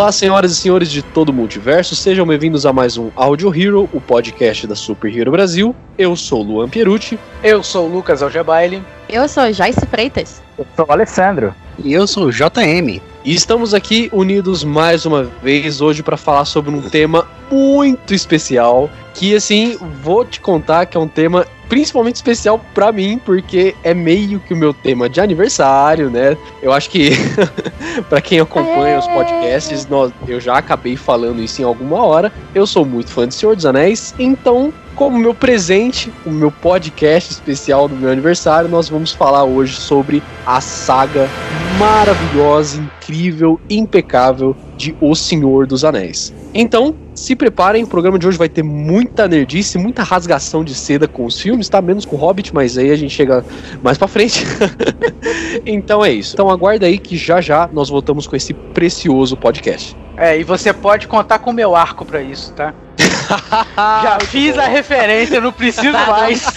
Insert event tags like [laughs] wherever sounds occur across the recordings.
Olá, senhoras e senhores de todo o multiverso, sejam bem-vindos a mais um Audio Hero, o podcast da Super Hero Brasil. Eu sou Luan Pierucci. Eu sou o Lucas Algebaile. Eu sou Joyce Freitas. Eu sou o Alessandro. E eu sou o JM. E estamos aqui unidos mais uma vez hoje para falar sobre um tema muito especial, que assim, vou te contar que é um tema principalmente especial para mim, porque é meio que o meu tema de aniversário, né? Eu acho que [laughs] para quem acompanha os podcasts, nós, eu já acabei falando isso em alguma hora. Eu sou muito fã de Senhor dos Anéis, então como meu presente, o meu podcast especial do meu aniversário, nós vamos falar hoje sobre a saga maravilhosa, incrível, impecável de O Senhor dos Anéis. Então, se preparem, o programa de hoje vai ter muita nerdice, muita rasgação de seda com os filmes, tá? Menos com o Hobbit, mas aí a gente chega mais pra frente. [laughs] então é isso. Então aguarda aí que já já nós voltamos com esse precioso podcast. É, e você pode contar com o meu arco para isso, tá? [laughs] Já fiz a referência, não preciso mais. [laughs]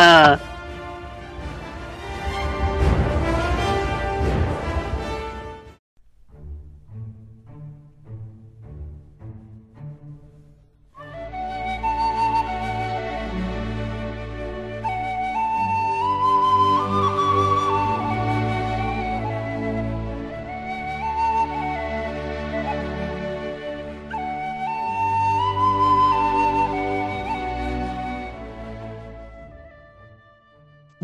Ah,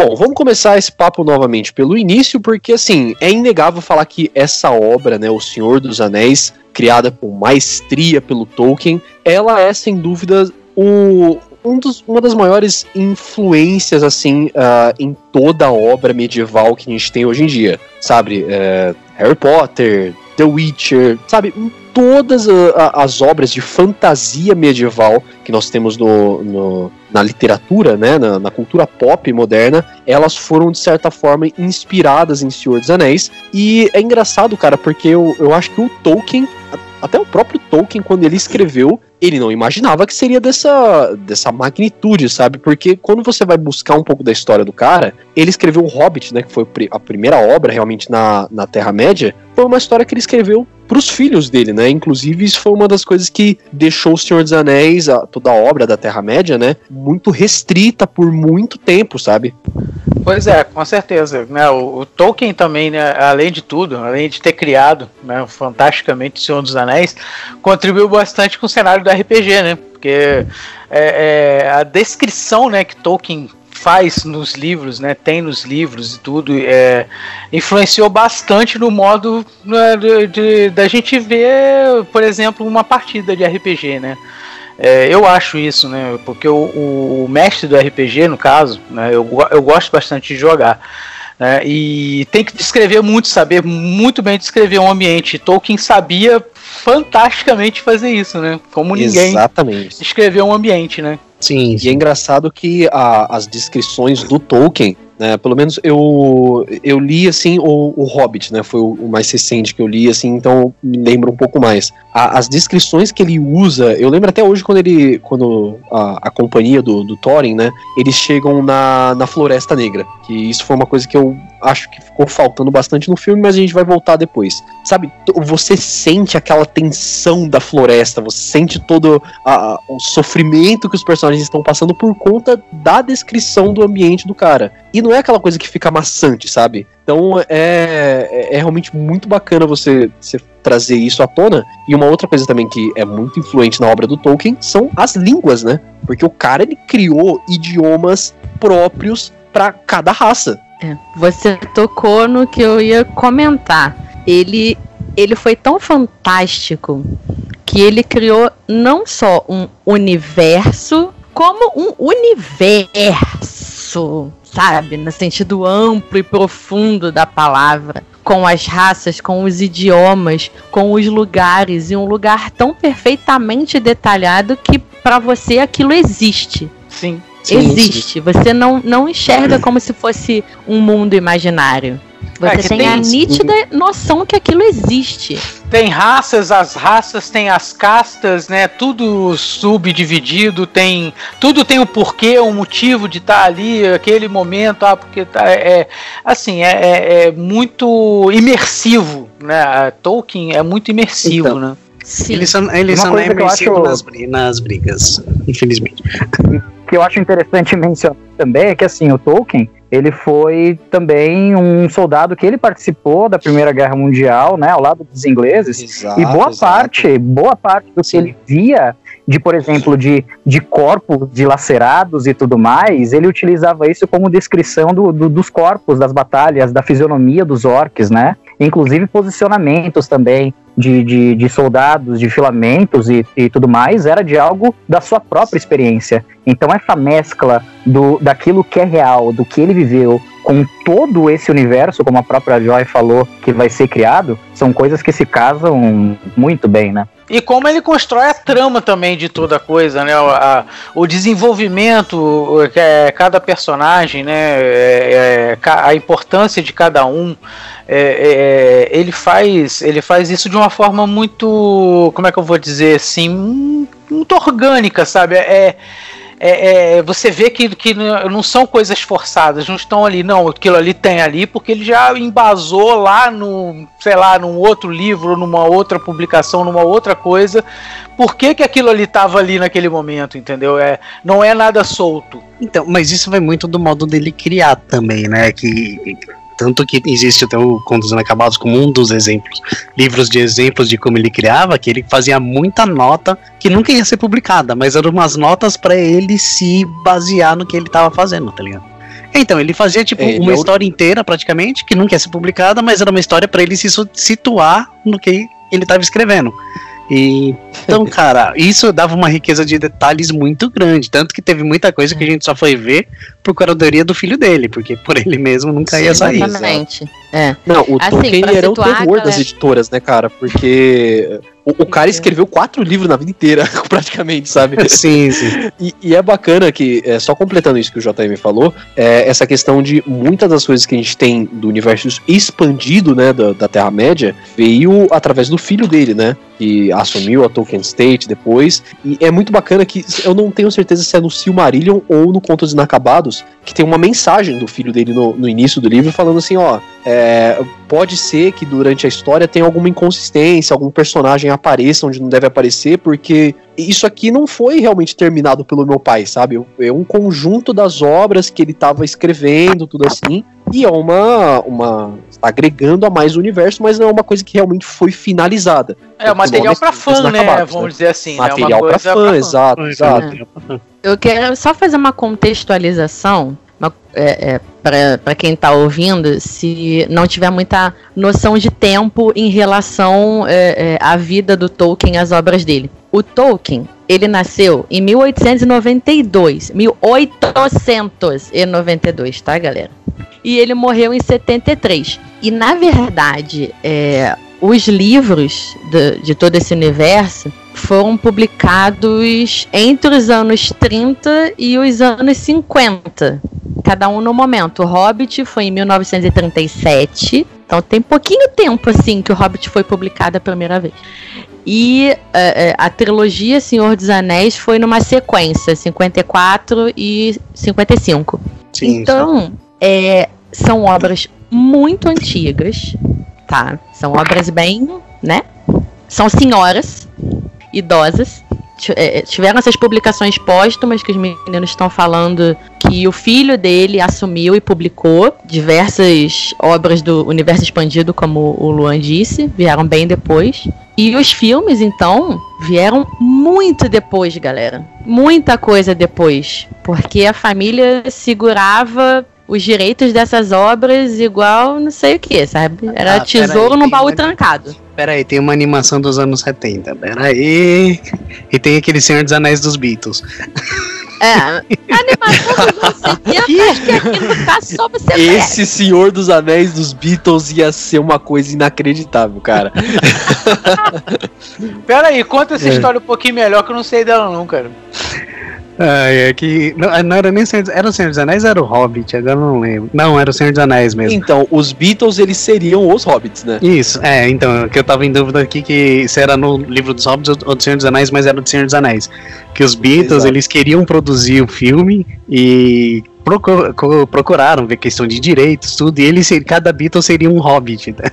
Bom, vamos começar esse papo novamente pelo início, porque assim, é inegável falar que essa obra, né, O Senhor dos Anéis, criada com maestria pelo Tolkien, ela é sem dúvida o, um dos, uma das maiores influências assim uh, em toda a obra medieval que a gente tem hoje em dia, sabe? Uh, Harry Potter, The Witcher, sabe? Todas a, a, as obras de fantasia medieval que nós temos no, no na literatura, né, na, na, cultura pop moderna, elas foram de certa forma inspiradas em Senhor dos Anéis. E é engraçado, cara, porque eu, eu acho que o Tolkien, até o próprio Tolkien, quando ele escreveu, ele não imaginava que seria dessa, dessa magnitude, sabe? Porque quando você vai buscar um pouco da história do cara, ele escreveu o Hobbit, né? Que foi a primeira obra realmente na, na Terra-média. Foi uma história que ele escreveu para os filhos dele, né? Inclusive, isso foi uma das coisas que deixou o Senhor dos Anéis, a, toda a obra da Terra-média, né? Muito restrita por muito tempo, sabe? Pois é, com certeza. Né, o, o, Tolkien também, né, além de tudo, além de ter criado né, fantasticamente o Senhor dos Anéis, contribuiu bastante com o cenário do RPG, né? Porque é, é, a descrição né, que Tolkien faz nos livros, né, tem nos livros e tudo, é, influenciou bastante no modo né, da gente ver, por exemplo, uma partida de RPG, né? É, eu acho isso, né? Porque o, o, mestre do RPG, no caso, né, eu, eu gosto bastante de jogar. Né, e tem que descrever muito, saber muito bem descrever um ambiente. Tolkien sabia fantasticamente fazer isso, né? Como ninguém Exatamente. descreveu um ambiente, né? Sim, e é engraçado que a, as descrições do Tolkien, né, pelo menos eu, eu li assim o, o Hobbit, né, foi o, o, mais recente que eu li, assim, então me lembro um pouco mais. A, as descrições que ele usa, eu lembro até hoje quando ele, quando a, a companhia do, do Thorin, né, eles chegam na, na Floresta Negra, que isso foi uma coisa que eu acho que ficou faltando bastante no filme, mas a gente vai voltar depois. Sabe, você sente aquela tensão da floresta, você sente todo a, o sofrimento que os personagens estão passando por conta da descrição do ambiente do cara. E não é aquela coisa que fica maçante, sabe? Então é, é, é realmente muito bacana você, você trazer isso à tona. E uma outra coisa também que é muito influente na obra do Tolkien são as línguas, né? Porque o cara ele criou idiomas próprios para cada raça. É, você tocou no que eu ia comentar. Ele, ele foi tão fantástico que ele criou não só um universo, como um universo, sabe? No sentido amplo e profundo da palavra. com as raças, com os idiomas, com os lugares, e um lugar tão perfeitamente detalhado que para você aquilo existe. Sim. Sim, existe. Você não, não enxerga como se fosse um mundo imaginário. É, Você que tem, tem a nítida noção que aquilo existe. Tem raças, as raças têm as castas, né? Tudo subdividido, tem tudo tem o porquê, o motivo de estar ali, aquele momento, ah, porque tá, é assim é, é- é muito imersivo, né? A Tolkien é muito imersivo, Então. né? Sim. Ele só, ele Uma é coisa que eu acho- nas, nas brigas, infelizmente. que eu acho interessante [laughs] mencionar também é que assim, o Tolkien, ele foi também um soldado que ele participou da Primeira Guerra Mundial, né, ao lado dos ingleses, Exato, e boa exato. parte, boa parte do que Sim. ele via de, por exemplo, de, de corpos dilacerados e tudo mais, ele utilizava isso como descrição do, do- dos corpos, das batalhas, da fisionomia dos orcs, né? Inclusive posicionamentos também de, de, de soldados, de filamentos e, e tudo mais, era de algo da sua própria experiência. Então essa mescla do, daquilo que é real, do que ele viveu, com todo esse universo, como a própria Joy falou, que vai ser criado, são coisas que se casam muito bem, né? E como ele constrói a trama também de toda a coisa, né? O, a- o desenvolvimento, é, cada personagem, né? É, é, a importância de cada um. é, é, ele faz ele faz isso de uma forma muito como é que eu vou dizer assim muito orgânica sabe é, é, é, você vê que, que não são coisas forçadas, não estão ali, não, aquilo ali tem ali, porque ele já embasou lá no, sei lá, num outro livro, numa outra publicação, numa outra coisa. Por que, que aquilo ali estava ali naquele momento, entendeu? É, não é nada solto. Então, mas isso vai muito do modo dele criar também, né? Que tanto que existe até o Contos Inacabados como um dos exemplos, livros de exemplos de como ele criava, que ele fazia muita nota que nunca ia ser publicada, mas eram umas notas pra ele se basear no que ele tava fazendo, tá ligado? Então, ele fazia tipo É, ele uma é o- história inteira praticamente, que nunca ia ser publicada, mas era uma história pra ele se situar no que ele tava escrevendo. E, então, [laughs] cara, isso dava uma riqueza de detalhes muito grande. Tanto que teve muita coisa que a gente só foi ver por curadoria do filho dele, porque por ele mesmo nunca ia sair. Exatamente. É. Não, o Assim, Tolkien ele era o terror das editoras, né, cara? Porque o, o cara escreveu quatro livros na vida inteira, [laughs] praticamente, sabe? [laughs] Sim, sim. E, e é bacana que, é, só completando isso que o JM falou, é, essa questão de muitas das coisas que a gente tem do universo expandido, né, da, da Terra-média, veio através do filho dele, né? Que assumiu a Tolkien State depois. E é muito bacana que eu não tenho certeza se é no Silmarillion ou no Contos Inacabados, que tem uma mensagem do filho dele no, no início do livro falando assim: ó, é, pode ser que durante a história tenha alguma inconsistência, algum personagem apareça onde não deve aparecer, porque isso aqui não foi realmente terminado pelo meu pai, sabe? É um conjunto das obras que ele estava escrevendo, tudo assim. E é uma, uma. tá agregando a mais o universo, mas não é uma coisa que realmente foi finalizada. É o material é fã, né? Vamos né? dizer assim. né? Material Uma pra coisa fã, exato, exato. Eu quero só fazer uma contextualização uma- é, para quem está ouvindo, se não tiver muita noção de tempo em relação é, é, à vida do Tolkien, às obras dele. O Tolkien, ele nasceu em 1892, 1892, tá, galera? E ele morreu em 73. E na verdade, é, os livros de, de todo esse universo foram publicados entre os anos 30 e os anos 50. Cada um no momento. O Hobbit foi em 1937. Então tem pouquinho tempo assim que o Hobbit foi publicado a primeira vez. E é, é, a trilogia Senhor dos Anéis foi numa sequência, 54 e 55. Sim, Então, é, são obras muito antigas, tá? São obras bem, né? São senhoras, idosas. Ti- é, Tiveram essas publicações póstumas que os meninos estão falando que o filho dele assumiu e publicou diversas obras do universo expandido, como o Luan disse, vieram bem depois. E os filmes, então, vieram muito depois, galera. Muita coisa depois. Porque a família segurava os direitos dessas obras igual não sei o que, sabe? Era Ah, tesouro peraí, num baú uma- trancado. Pera aí, tem uma animação dos anos 70. Pera aí. E tem aquele Senhor dos Anéis dos Beatles. É, a animação dos anos [laughs] 70, acho que aqui no caso só você. Esse Senhor dos Anéis dos Beatles ia ser uma coisa inacreditável, cara. [laughs] Pera aí, conta essa É. história um pouquinho melhor que eu não sei dela não, cara. Ah, é que. Não, não era nem o Senhor dos, Era o Senhor dos Anéis era o Hobbit? Agora não lembro. Não, era o Senhor dos Anéis mesmo. Então, os Beatles, eles seriam os Hobbits, né? Isso, é, então, que eu tava em dúvida aqui que se era no livro dos Hobbits ou do Senhor dos Anéis, mas era do Senhor dos Anéis. Que os Beatles, Exato. eles queriam produzir o filme e procuraram ver questão de direitos, tudo, e eles, cada Beatle seria um Hobbit, né?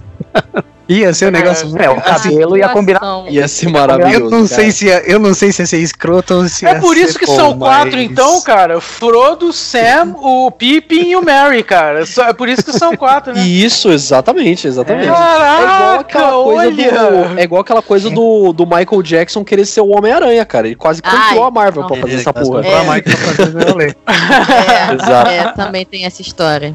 [laughs] Ia ser um negócio... É, o cabelo ia combinar. Ia ser maravilhoso. Eu não, cara. sei se ia, eu não sei se ia ser escroto ou se É por isso que bom, são quatro, mas- então, cara. Frodo, Sam, o Pippin e o Merry, cara. Só- É por isso que são quatro, né? Isso, exatamente, exatamente. É igual Caraca, aquela coisa olha! do. É igual aquela coisa do, do Michael Jackson querer ser o Homem-Aranha, cara. Ele quase comprou a Marvel não. pra fazer Ele essa porra. a É. marca pra fazer. [laughs] É, Exato. é, também tem essa história.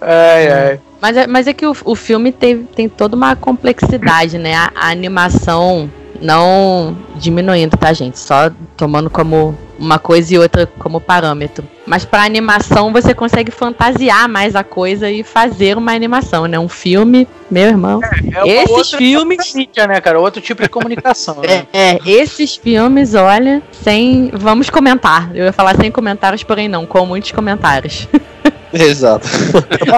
Ai, ai. Mas é, mas é que o, o filme teve, tem toda uma complexidade, né? A, a animação não diminuindo, tá, gente? Só tomando como uma coisa e outra como parâmetro. Mas pra animação você consegue fantasiar mais a coisa e fazer uma animação, né? Um filme, meu irmão. É uma Esses outra filmes. mídia, né, cara? Outro tipo de comunicação. [laughs] né? É, é, esses filmes, olha, sem. Vamos comentar. Eu ia falar sem comentários, porém não, com muitos comentários. [laughs] [laughs] Exato.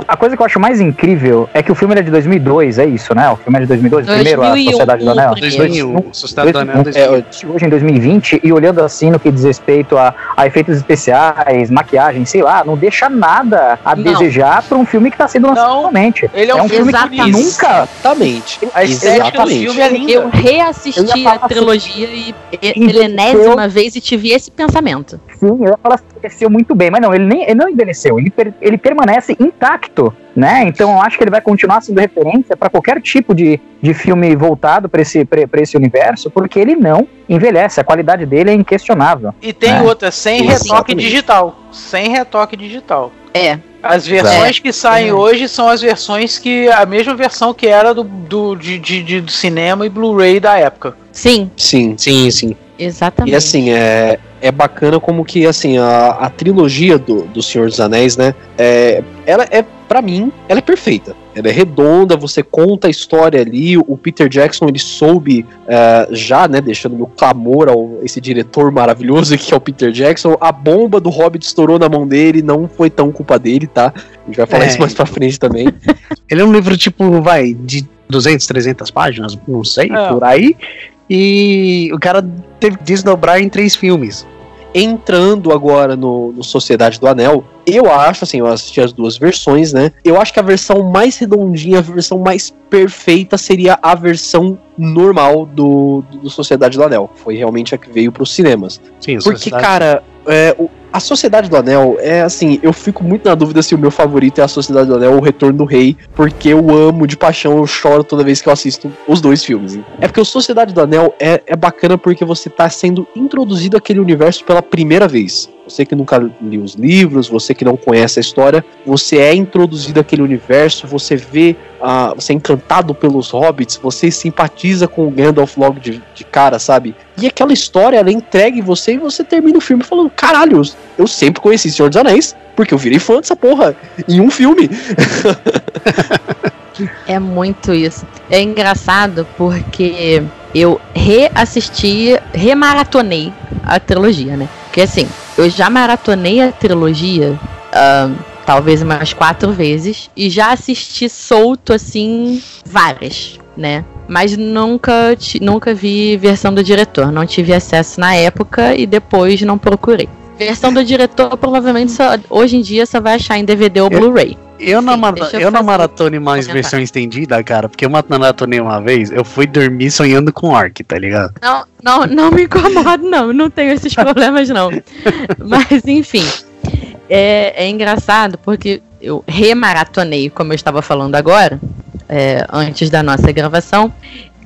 A coisa que eu acho mais incrível é que o filme é de 2002, é isso, né? O filme é de 2002, o primeiro, A 2001, Sociedade do Anel. o primeiro. 2001, Sociedade do Anel, É, 2001. hoje em 2020 e olhando assim no que diz respeito a, a efeitos especiais, maquiagem, sei lá, não deixa nada a Não. desejar para um filme que está sendo lançado atualmente. Ele é um, É um filme que Exatamente. nunca Exatamente. A estética do Exatamente. filme é linda. Eu Eu reassisti falar a trilogia e, e Envelheceu. milenésima vez e tive esse pensamento. Sim, eu ia falar que envelheceu muito bem, mas não, ele, nem, ele não envelheceu, ele, per- ele permanece intacto, né? Então eu acho que ele vai continuar sendo referência para qualquer tipo de, de filme voltado para esse, pra- pra esse universo, porque ele não envelhece, a qualidade dele é inquestionável. E tem É. outra, sem retoque Exatamente. digital. Sem retoque digital. É. As versões que saem É. hoje são as versões que. a mesma versão que era do, do, de, de- de- do cinema e Blu-ray da época. Sim, Sim. Sim, sim. exatamente. E assim, é, é bacana como que assim, a, a trilogia do, do Senhor dos Anéis, né? É, ela é, para mim, ela é perfeita. Ela é redonda, você conta a história ali. O Peter Jackson ele soube é, já, né? Deixando meu clamor ao esse diretor maravilhoso [laughs] que é o Peter Jackson. A bomba do Hobbit estourou na mão dele, não foi tão culpa dele, tá? A gente vai falar É. isso mais pra frente também. [laughs] Ele é um livro, tipo, vai, de 200, 300 páginas, não sei, É. por aí. E o cara teve que desdobrar em três filmes. entrando agora no, no Sociedade do Anel, eu acho, assim, eu assisti as duas versões, né? Eu acho que a versão mais redondinha, a versão mais perfeita seria a versão normal do, do Sociedade do Anel. Foi realmente a que veio pros cinemas. Sim, Porque, Sociedade- cara, é, o- a Sociedade do Anel é assim, eu fico muito na dúvida se o meu favorito é a Sociedade do Anel ou o Retorno do Rei, porque eu amo de paixão, eu choro toda vez que eu assisto os dois filmes. É porque o Sociedade do Anel é, é bacana porque você tá sendo introduzido àquele universo pela primeira vez. Você que nunca liu os livros, você que não conhece a história, você é introduzido àquele universo, você vê, ah, você é encantado pelos hobbits, você simpatiza com o Gandalf logo de, de cara, sabe? E aquela história, ela é entregue em você e você termina o filme falando: caralho, eu sempre conheci Senhor dos Anéis, porque eu virei fã dessa porra em um filme. [laughs] É muito isso. É engraçado porque eu reassisti, remaratonei a trilogia, né? Porque assim, eu já maratonei a trilogia ahn, talvez umas quatro vezes e já assisti solto assim várias, né? Mas nunca, nunca vi versão do diretor, não tive acesso na época e depois não procurei. Versão do diretor provavelmente só, hoje em dia só vai achar em DVD ou Blu-ray. Eu não, Sim, deixa eu maratone mais versão estendida, cara, porque eu maratonei uma vez, eu fui dormir sonhando com Orc, tá ligado? Não, não, não me incomodo, não. Não tenho esses [laughs] problemas, não. Mas, enfim. É, é engraçado porque eu remaratonei, como eu estava falando agora, é, antes da nossa gravação.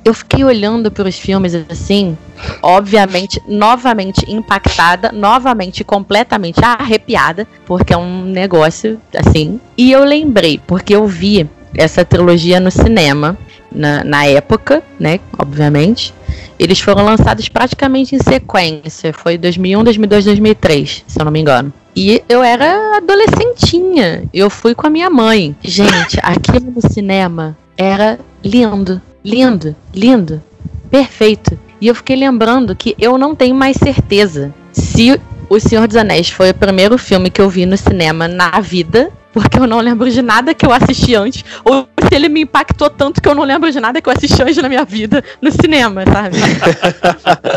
Eu fiquei olhando para os filmes assim, obviamente, novamente impactada, novamente completamente arrepiada, porque é um negócio assim. E eu lembrei, porque eu vi essa trilogia no cinema na, na época, né? Obviamente. Eles foram lançados praticamente em sequência. Foi 2001, 2002, 2003, se eu não me engano. E eu era adolescentinha. Eu fui com a minha mãe. Gente, aquilo no cinema era lindo, lindo, lindo, perfeito. E eu fiquei lembrando que eu não tenho mais certeza se O Senhor dos Anéis foi o primeiro filme que eu vi no cinema na vida, porque eu não lembro de nada que eu assisti antes, ou se ele me impactou tanto que eu não lembro de nada que eu assisti antes na minha vida no cinema, sabe?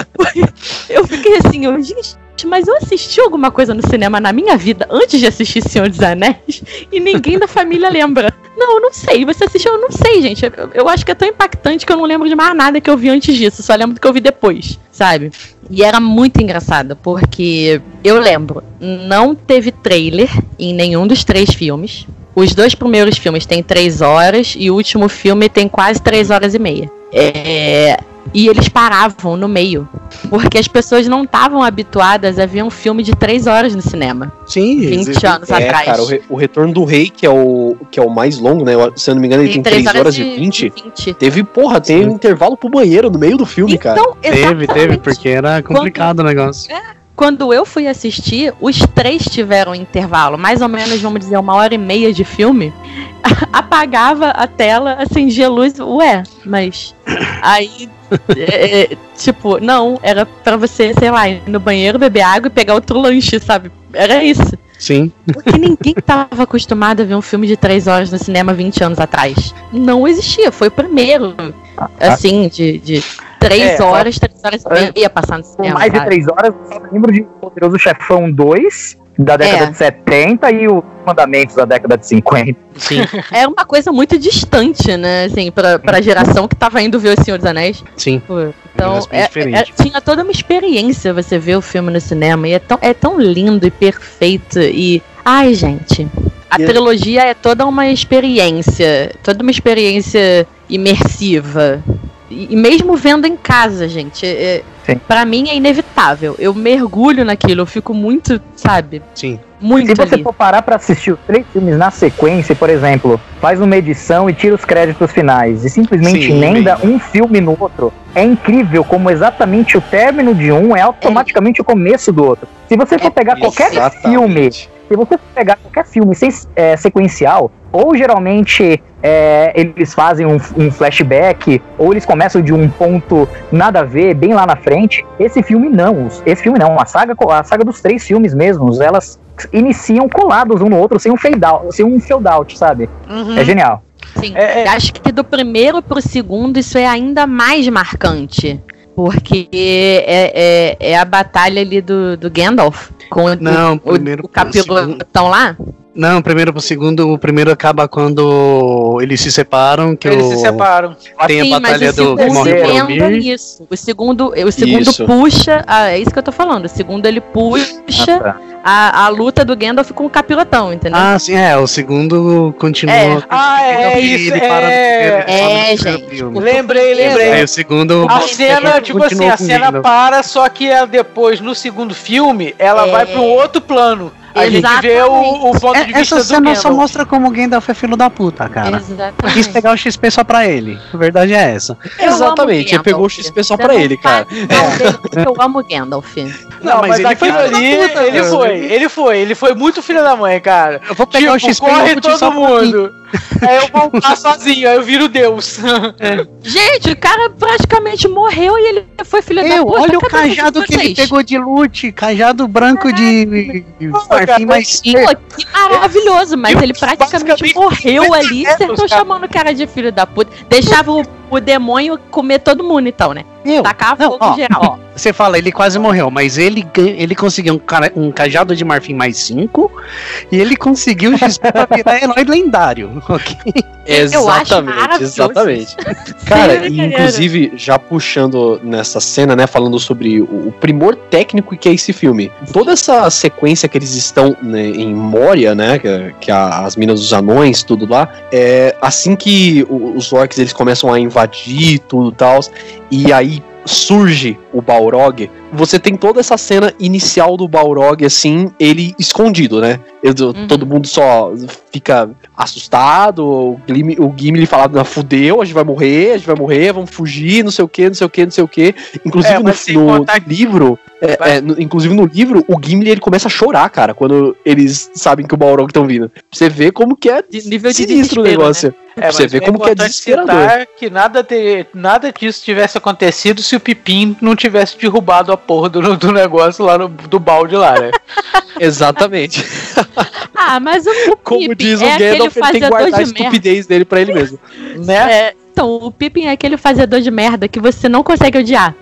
[laughs] eu fiquei assim, eu, gente, mas eu assisti alguma coisa no cinema na minha vida antes de assistir Senhor dos Anéis e ninguém da família lembra. Não, eu não sei. Você assistiu? Eu não sei, gente. Eu, eu acho que é tão impactante que eu não lembro de mais nada que eu vi antes disso. Só lembro do que eu vi depois, sabe? E era muito engraçado, porque eu lembro, não teve trailer em nenhum dos três filmes. Os dois primeiros filmes têm três horas e o último filme tem quase três horas e meia. É, e eles paravam no meio. Porque as pessoas não estavam habituadas a ver um filme de três horas no cinema. Sim, 20 existe- anos É, atrás. cara, o, re- o Retorno do Rei, que é o, que é o mais longo, né? Se eu não me engano, ele tem, três 3 horas e 20. 20. Teve, porra, tem um intervalo pro banheiro no meio do filme, cara. Então, Teve, exatamente. teve, porque era complicado o negócio. Quando eu fui assistir, os três tiveram intervalo, mais ou menos, vamos dizer, uma hora e meia de filme. [laughs] Apagava a tela, acendia a luz, ué, mas [coughs] aí, é, é, tipo, não, era pra você, sei lá, ir no banheiro, beber água e pegar outro lanche, sabe? Era isso. Sim. Porque ninguém [laughs] tava acostumado a ver um filme de três horas no cinema 20 anos atrás. Não existia, foi o primeiro, assim, de, de três É, horas, três horas e meia passando no cinema. mais de sabe? três horas, eu só lembro de Poderoso Chefão 2, da década É. de 70, e os Mandamentos da década de 50. Sim, [laughs] é uma coisa muito distante, né? Assim, pra, pra geração que tava indo ver O Senhor dos Anéis. sim. Então, é- diferente. é- tinha toda uma experiência você ver o filme no cinema. E é tão, é tão lindo e perfeito. E. Ai, gente. A E- trilogia é toda uma experiência. Toda uma experiência imersiva. E, e mesmo vendo em casa, gente. É, Sim. pra mim é inevitável. Eu mergulho naquilo. Eu fico muito, sabe? Sim. Muito Se você ali. for parar pra assistir os três filmes na sequência, por exemplo, faz uma edição e tira os créditos finais e simplesmente Sim, emenda bem. um filme no outro, é incrível como exatamente o término de um é automaticamente o começo do outro. Se você for pegar qualquer filme. Se você pegar qualquer filme sem, é, sequencial, ou geralmente é, eles fazem um, um flashback, ou eles começam de um ponto nada a ver, bem lá na frente. Esse filme não. os- Esse filme não. A saga, a saga dos três filmes mesmos, elas iniciam colados um no outro, sem um fade out, sem um fade out, sabe? Uhum. É genial. Sim. É, é. Acho que do primeiro pro segundo isso é ainda mais marcante. Porque é, é, é a batalha ali do, do Gandalf com o, Não, o, primeiro o segundo. capilotão lá. Não, primeiro pro segundo, o primeiro acaba quando eles se separam, que Eles o... se separam. tem Sim, a batalha do Morrer, emenda Boromir. nisso. O segundo, o segundo Isso. puxa. ah, é isso que eu tô falando. O segundo ele puxa Ah, tá. a, a luta do Gandalf com o capilotão, entendeu? Ah, sim, é, o segundo continua. É. Ah, é E isso. ele para É... É, gente. Lembrei, lembrei. Aí o segundo. A cena, tipo assim, a cena Gandalf. para, só que ela depois, no segundo filme, ela É. vai para um outro plano. A gente vê o, o ponto de É, vista essa do cena só mostra como o Gandalf é filho da puta, cara. Quis Exatamente. pegar o XP só pra ele. A verdade é essa. Eu Exatamente, ele pegou o. XP só Você pra ele, cara. o porque Eu amo Gandalf. Não, Não, mas, mas ele aquilo foi ali, da puta, ele foi, ele foi, ele foi muito filho da mãe, cara. Eu vou pegar o tipo, XP e corre todo mundo. Aí eu vou voltar [laughs] sozinho, aí eu viro Deus. Gente, o cara praticamente morreu e ele foi filho da Eu, puta. olha o cajado que ele pegou de loot, cajado branco de marfim mais Pô, que maravilhoso, mas ele praticamente morreu ali acertou cara. chamando o cara de filho da puta. Deixava o, o demônio comer todo mundo, então, né? Eu. Tacar Não, fogo ó, geral. ó, você fala, ele quase morreu, mas ele, ele conseguiu um, cara- um cajado de marfim mais 5 e ele conseguiu o XP pra virar [laughs] herói lendário. [laughs] ok? Exatamente, exatamente. [laughs] Cara, e inclusive, já puxando nessa cena, né, falando sobre o, o primor técnico que é esse filme. Toda essa sequência que eles estão né, em Moria, né, que, que a- as minas dos anões, tudo lá, é assim que os orcs eles começam a invadir invadir tudo e tal. E aí surge o Balrog, você tem toda essa cena inicial do Balrog, assim, ele escondido, né? Eu, Uhum. Todo mundo só fica assustado, o Gimli, o Gimli fala, "Não, fudeu, a gente vai morrer, a gente vai morrer, vamos fugir, não sei o que, não sei o que, não sei o que. Inclusive É, no, no livro, é, é, no- inclusive no livro, o Gimli ele começa a chorar, cara, quando eles sabem que o Balrog estão vindo. Você vê como que é De nível de sinistro o desespero, negócio. É, você vê é como que é desesperador. que nada, ter, nada disso tivesse acontecido se o Pipim não tivesse derrubado a porra do, do negócio lá no, do balde lá, né? [laughs] Exatamente. [laughs] Ah, mas o, o Como Pippin diz o é Gandalf, ele tem que guardar a de merda. estupidez dele pra ele mesmo. [laughs] né? É, então, o Pippin é aquele fazedor de merda que você não consegue odiar.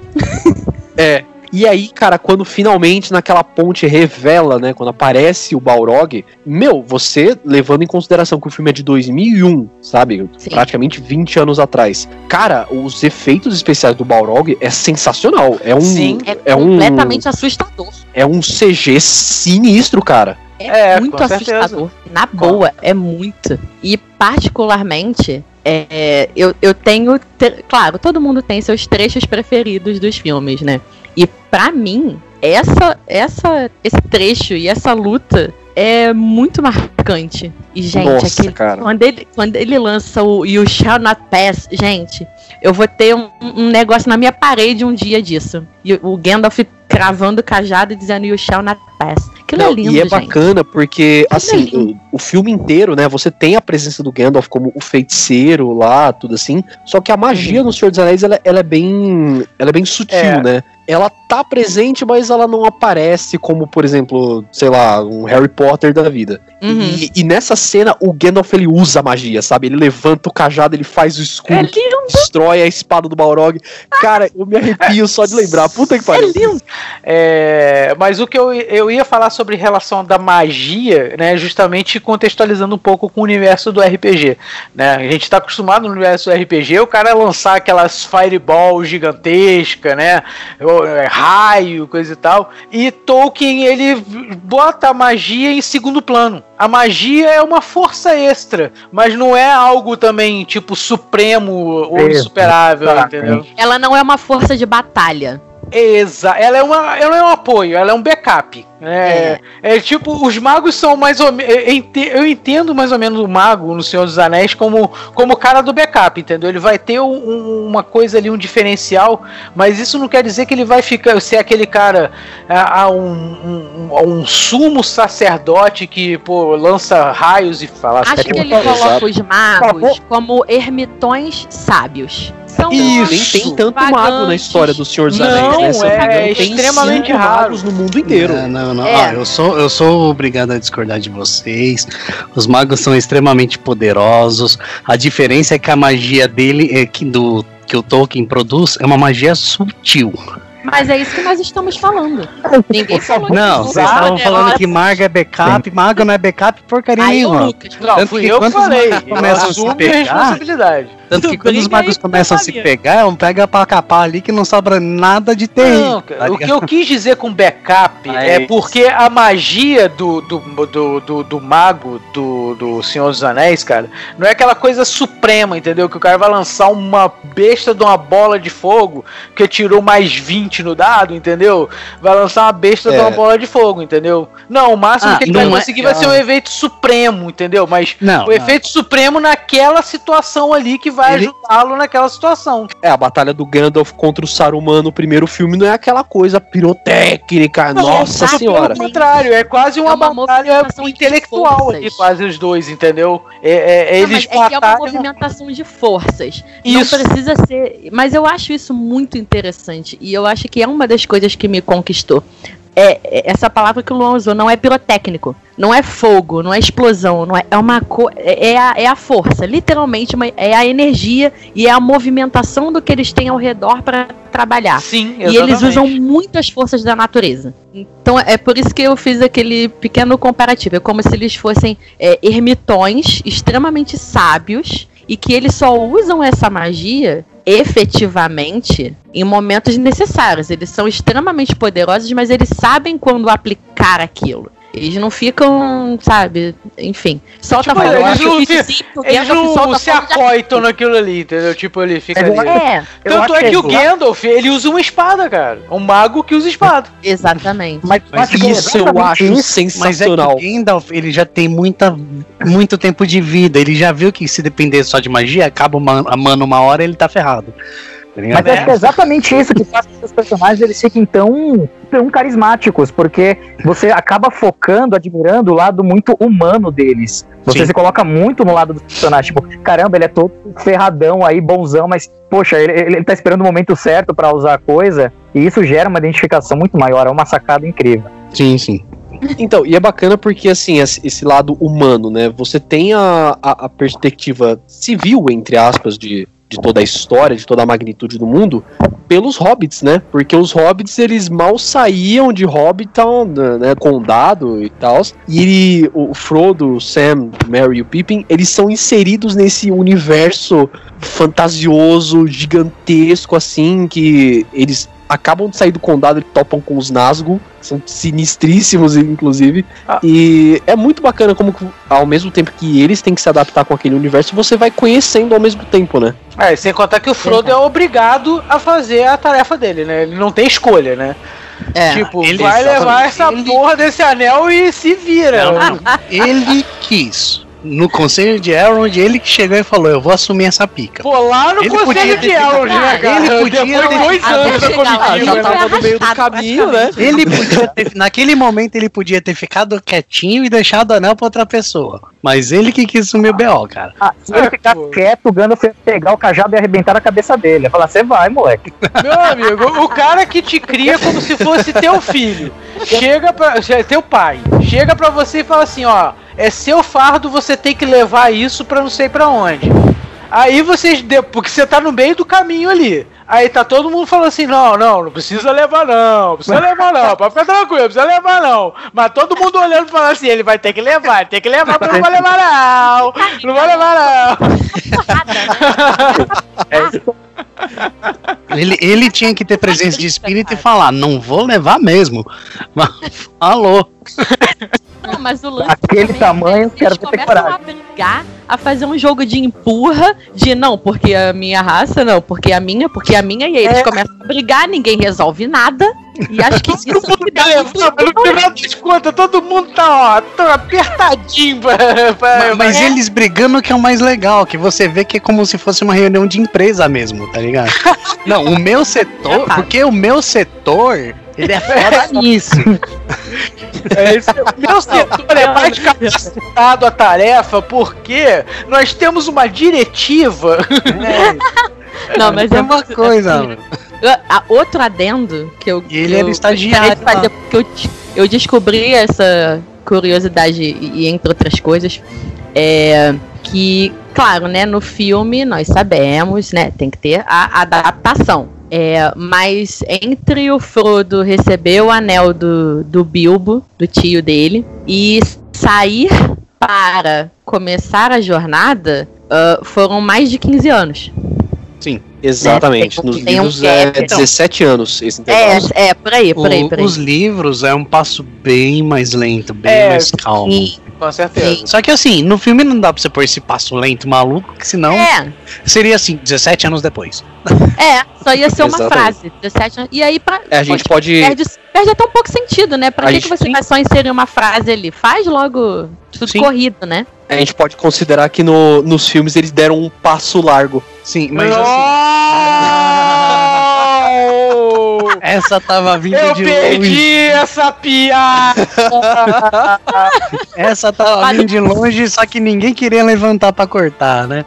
É. E aí, cara, quando finalmente naquela ponte revela, né, quando aparece o Balrog, meu, você levando em consideração que o filme é de 2001, sabe? Sim. Praticamente 20 anos atrás. Cara, os efeitos especiais do Balrog é sensacional. É um Sim. É, É um- completamente assustador. é um CG sinistro, cara. É, É, muito com certeza. assustador. Na boa, é muito. E particularmente, é, eu, eu tenho. Claro, todo mundo tem seus trechos preferidos dos filmes, né? E pra mim, essa, essa, esse trecho e essa luta é muito marcante. E, gente, Nossa, aquele, cara. quando, ele, quando ele lança o You Shall Not Pass, gente, eu vou ter um, um negócio na minha parede um dia disso. E o Gandalf cravando o cajado e dizendo You Shall Not Pass. Aquilo Não, é lindo, e é gente. bacana porque, Aquilo é assim, lindo. o, o filme inteiro, né, você tem a presença do Gandalf como o feiticeiro lá, tudo assim, só que a magia no Senhor dos Anéis, ela, ela é bem ela é bem sutil, É. né? Ela tá presente, mas ela não aparece como, por exemplo, sei lá, um Harry Potter da vida. Uhum. E, e nessa cena, o Gandalf, ele usa a magia, sabe? Ele levanta o cajado, ele faz o É escudo, lindo, destrói a espada do Balrog. Cara, eu me arrepio só de [laughs] lembrar. Puta que é pariu. lindo. É, mas o que eu, eu ia falar sobre relação da magia, né, justamente contextualizando um pouco com o universo do RPG, né? A gente está acostumado no universo do RPG, o cara lançar aquelas fireball gigantesca, né? é, Raio, coisa e tal. E Tolkien ele bota a magia em segundo plano. A magia é uma força extra, mas não é algo também tipo supremo ou insuperável, entendeu? Ela não é uma força de batalha. Exa ela é, uma, ela é um apoio, ela é um backup. É, é tipo, os magos são mais ou menos. Eu entendo mais ou menos o mago no Senhor dos Anéis como como o cara do backup, entendeu? Ele vai ter um- um- uma coisa ali, um diferencial, mas isso não quer dizer que ele vai ficar ser aquele cara, a, um, um, um- um sumo sacerdote que pô, lança raios e fala. Acho que ele coloca os magos como ermitões sábios. São Isso. Nem tem tanto mago na história do Senhor dos Não, Anéis, né? Eu não me é tem extremamente cinco raro. magos no mundo inteiro. Não, não, não. É. Ah, eu, sou, eu sou obrigado a discordar de vocês. Os magos são extremamente poderosos. A diferença é que a magia dele, é que, do, que o Tolkien produz, é uma magia sutil. Mas é isso que nós estamos falando. Ninguém falou Não, que vocês estavam falando que mago é backup, mago não é backup porcaria Aí o nenhuma. Lucas, Não, fui que eu que falei. magos começam a responsabilidade. Tanto que quando os magos com começam a se pegar, é um pega pra capar ali que não sobra nada de terreno. Não, cara, tá o que eu quis dizer com backup [laughs] Aí. é porque a magia do, do, do, do, do mago do, do Senhor dos Anéis, cara, não é aquela coisa suprema, entendeu? Que o cara vai lançar uma besta de uma bola de fogo que tirou mais 20 no dado, entendeu? Vai lançar uma besta de É. uma bola de fogo, entendeu? Não, o máximo Ah, que ele vai não é- conseguir vai ser um ah. efeito supremo, entendeu? Mas Não, o não. efeito supremo naquela situação ali que vai Ele- ajudá-lo naquela situação. É, a batalha do Gandalf contra o Saruman no primeiro filme não é aquela coisa pirotécnica, nossa exato. senhora. Pelo contrário, é quase uma, É uma batalha intelectual ali, quase os dois, entendeu? É, é- é Não, eles mas é que é uma batalham- movimentação de forças. Isso. Não precisa ser. Mas eu acho isso muito interessante. E eu acho que é uma das coisas que me conquistou. É, é essa palavra que o Luan usou, não é pirotécnico, não é fogo, não é explosão, não é, é uma co é, é a, é a força, literalmente uma- é a energia e é a movimentação do que eles têm ao redor para trabalhar. Sim, E eles exatamente. usam muitas forças da natureza. Então é por isso que eu fiz aquele pequeno comparativo. É como se eles fossem é, ermitões extremamente sábios e que eles só usam essa magia efetivamente em momentos necessários. Eles são extremamente poderosos, mas eles sabem quando aplicar aquilo. Eles não ficam, sabe, enfim. Solta Tipo, fogo de eles não fi- sim, o Eles não solta se acoitam naquilo ali, entendeu? Tipo, ele fica Eu ali. É, Tanto é que o lá- Gandalf, ele usa uma espada, cara. Um mago que usa espada. exatamente. Mas, eu Mas acho que é Isso eu acho isso. Mas é que sensacional. o Gandalf, ele já tem muita, muito tempo de vida. Ele já viu que se depender só de magia, acaba a mano uma hora ele tá ferrado. Tá? Mas acho que é exatamente isso que faz com que os personagens eles fiquem tão, tão carismáticos, porque você acaba focando, admirando o lado muito humano deles. Você Sim. se coloca muito no lado do personagem, tipo, caramba, ele é todo ferradão aí, bonzão, mas, poxa, ele, ele tá esperando o momento certo pra usar a coisa, e isso gera uma identificação muito maior, é uma sacada incrível. Sim, sim. Então, e é bacana porque, assim, esse esse lado humano, né? Você tem a, a, a perspectiva civil, entre aspas, de, de toda a história, de toda a magnitude do mundo, pelos hobbits, né? Porque os hobbits, eles mal saíam de Hobbiton, né? Condado e tal. E o Frodo, o Sam, o Merry e o Pippin, eles são inseridos nesse universo fantasioso, gigantesco, assim, que eles acabam de sair do condado e topam com os Nazgûl, que são sinistríssimos, inclusive. Ah. E é muito bacana como, ao mesmo tempo que eles têm que se adaptar com aquele universo, você vai conhecendo ao mesmo tempo, né? É, sem contar que o Frodo é obrigado a fazer a tarefa dele, né? Ele não tem escolha, né? É. tipo, ele- vai levar essa Ele- porra desse anel e se vira. Não, ele quis. No conselho de Elrond, ele que chegou e falou: Eu vou assumir essa pica. Pô, lá no Ele conselho de Elrond, né, cara? ele podia Depois ter- dois anos chegar lá, comitiva, já tava no meio do caminho, né? Ele podia ter, naquele momento, ele podia ter ficado quietinho e deixado o anel pra outra pessoa. Mas ele que quis sumir o BO, cara. Ah, se ele É, ficar pô. quieto, o Gandalf ia pegar o cajado e arrebentar a cabeça dele. Ia falar, você vai, moleque. Meu amigo, o cara que te cria como se fosse teu filho. [laughs] Chega pra. Teu pai. Chega pra você e fala assim, ó. É seu fardo, você tem que levar isso pra não sei pra onde. Aí vocês. Porque você tá no meio do caminho ali. Aí tá todo mundo falando assim: não, não, não precisa levar não, precisa levar não, pode ficar tranquilo, precisa levar não. Mas todo mundo olhando e falando assim: ele vai ter que levar, tem que levar, mas não vai levar não, não vai levar não. [laughs] Ele, ele tinha que ter presença de espírito e falar: Não vou levar mesmo. [laughs] Mas falou. Não, mas o lance Aquele também tamanho, é que quero eles ter começam a coragem. brigar, a fazer um jogo de empurra, de não, porque a minha raça, não, porque a minha, porque a minha, e aí eles É. começam a brigar, ninguém resolve nada. E acho que isso que dá no final das contas, todo mundo tá, ó, tá apertadinho pra, pra- Mas, mas é. eles brigando que é o mais legal, que você vê que é como se fosse uma reunião de empresa mesmo, tá ligado? [laughs] Não, o meu setor, tá. porque o meu setor, ele é foda [laughs] nisso. É isso. Meu setor é mais capacitado a tarefa porque nós temos uma diretiva. Não, mas é é uma muito- coisa. assim, mano. a- outro adendo que eu. E ele que era eu estagiário fazer, porque eu, eu descobri essa curiosidade, e, e entre outras coisas, é que, claro, né, no filme nós sabemos, né, tem que ter a adaptação. É, mas entre o Frodo receber o anel do, do Bilbo, do tio dele, e sair para começar a jornada, ah, foram mais de 15 anos. Exatamente. Né, tem- Nos tem um livros é gap. 17 anos esse É, intervalo. é, por aí, por aí, por aí. os livros é um passo bem mais lento, bem É, mais calmo. Sim, Com certeza. Só que assim, no filme não dá pra você pôr esse passo lento maluco, que senão É, seria assim, 17 anos depois. é, só ia ser uma [laughs] frase. 17 anos. E aí, pra, É, a gente pode. perde, perde até um pouco sentido, né? Pra que, gente- que você vai só inserir uma frase ali? Faz logo tudo Sim. corrido, né? A gente pode considerar que no, nos filmes eles deram um passo largo. Sim, mas assim, Não! [laughs] essa tava vindo Eu de perdi longe. essa piada! Essa tava vindo de longe, só que ninguém queria levantar pra cortar, né?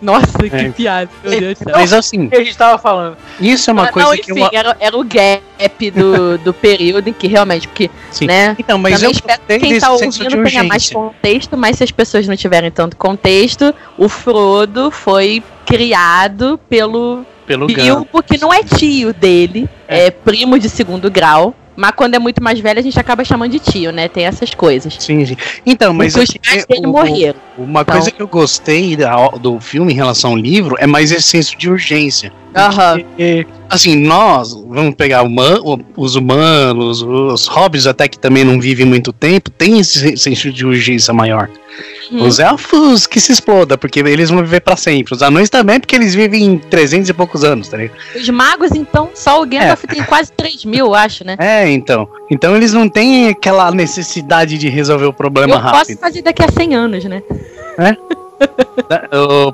Nossa, que É. piada, meu Deus do céu. Mas assim, que a gente tava falando. isso é uma Não, coisa que enfim, eu. era, era o gap do, do [laughs] período em que realmente, porque, Sim. né? Então, mas Também eu espero que quem tá ouvindo tenha mais contexto, mas se as pessoas não tiverem tanto contexto, o Frodo foi criado pelo Pelo Gandalf. Bilbo, que não é tio dele, é. primo de segundo grau, Mas quando é muito mais velho, a gente acaba chamando de tio, né? Tem essas coisas. Sim, sim. Então, mas os pais é, dele o- morreram. Uma Então. coisa que eu gostei da- do filme em relação ao livro é mais esse senso de urgência. Aham. Porque, assim, nós, vamos pegar os humanos, os hobbits até que também não vivem muito tempo, tem esse sen- senso de urgência maior. Hum. Os elfos que se exploda, porque eles vão viver pra sempre. Os anões também, porque eles vivem 300 e poucos anos, tá ligado? Os magos, então, só o Gandalf tem quase 3 mil, eu acho, né? É, então. Então eles não têm aquela necessidade de resolver o problema eu posso rápido. fazer daqui a 100 anos, né? Né? [laughs]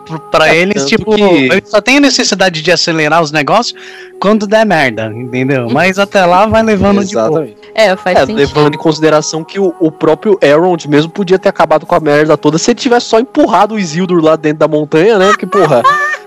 Pr- Pra É, eles, tipo, que- eles só tem a necessidade de acelerar os negócios quando der merda, entendeu? Mas até lá vai levando de boa. Exatamente. É, faz É, sentido. levando em consideração que o, o próprio Elrond mesmo podia ter acabado com a merda toda se ele tivesse só empurrado o Isildur lá dentro da montanha, né? Porque, porra,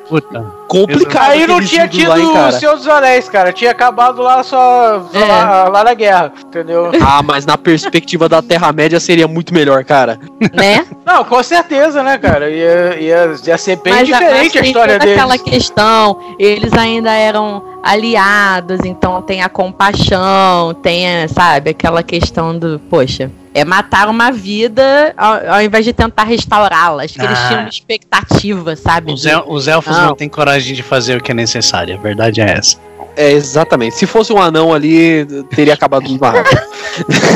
Puta. Complicado. Aí não tinha tido lá, o cara. Senhor dos Anéis, cara. Tinha acabado lá só, É. lá, lá na guerra, entendeu? [laughs] Ah, mas na perspectiva da Terra-média seria muito melhor, cara. Né? Não, com certeza, né, cara? Ia, ia, ia ser bem Mas diferente a história toda deles. aquela questão, eles ainda eram aliados, então tem a compaixão, tem, sabe, aquela questão do, poxa, é matar uma vida ao, ao invés de tentar restaurá-la. Acho que eles Ah. tinham uma expectativa, sabe? Os, de- el- os elfos Não. não têm coragem de fazer o que é necessário, a verdade é essa. É, exatamente. Se fosse um anão ali, teria acabado.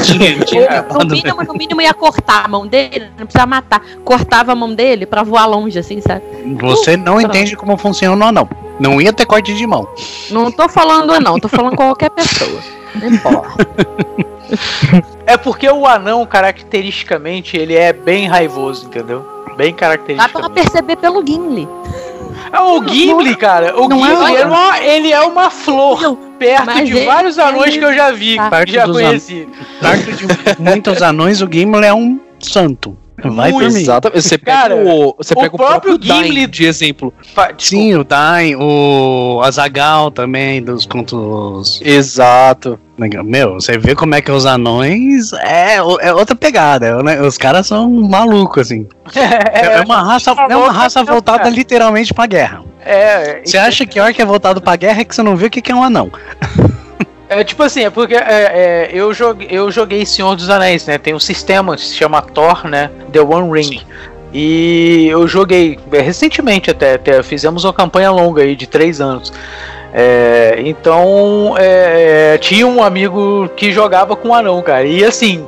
Tinha, tinha No acabado mínimo, no mínimo ia cortar a mão dele, não precisa matar. Cortava a mão dele pra voar longe, assim, sabe? Você não entende como funciona o anão. Não ia ter corte de mão. Não tô falando não, tô falando qualquer pessoa. Não importa. [laughs] É porque o anão, caracteristicamente, ele é bem raivoso, entendeu? Bem Dá pra perceber pelo Gimli. É o Gimli, cara. O não é Gimli é uma, ele é uma flor perto mas de ele- vários anões ele- que eu já vi, tá. que já Perto dos conheci. Perto de muitos anões, o Gimli é um santo. Vai por mim. Exatamente. Você pega Cara, o, você o pega o próprio próprio Gimli- de exemplo. Desculpa. Sim, o Dain, o Azagal também, dos contos. Exato. Meu, você vê como é que os anões é, o- é outra pegada. né? Os caras são malucos, assim. [laughs] É, uma raça, é uma raça voltada literalmente pra guerra. É, Você acha que orc é voltado pra guerra é que você não viu o que é um anão. [laughs] É tipo assim, é porque é, é, eu, joguei, eu joguei Senhor dos Anéis, né? Tem um sistema que se chama Thor, né? The One Ring. E eu joguei é, recentemente até, até fizemos uma campanha longa aí de três anos. É, então é, tinha um amigo que jogava com um anão, cara. E assim,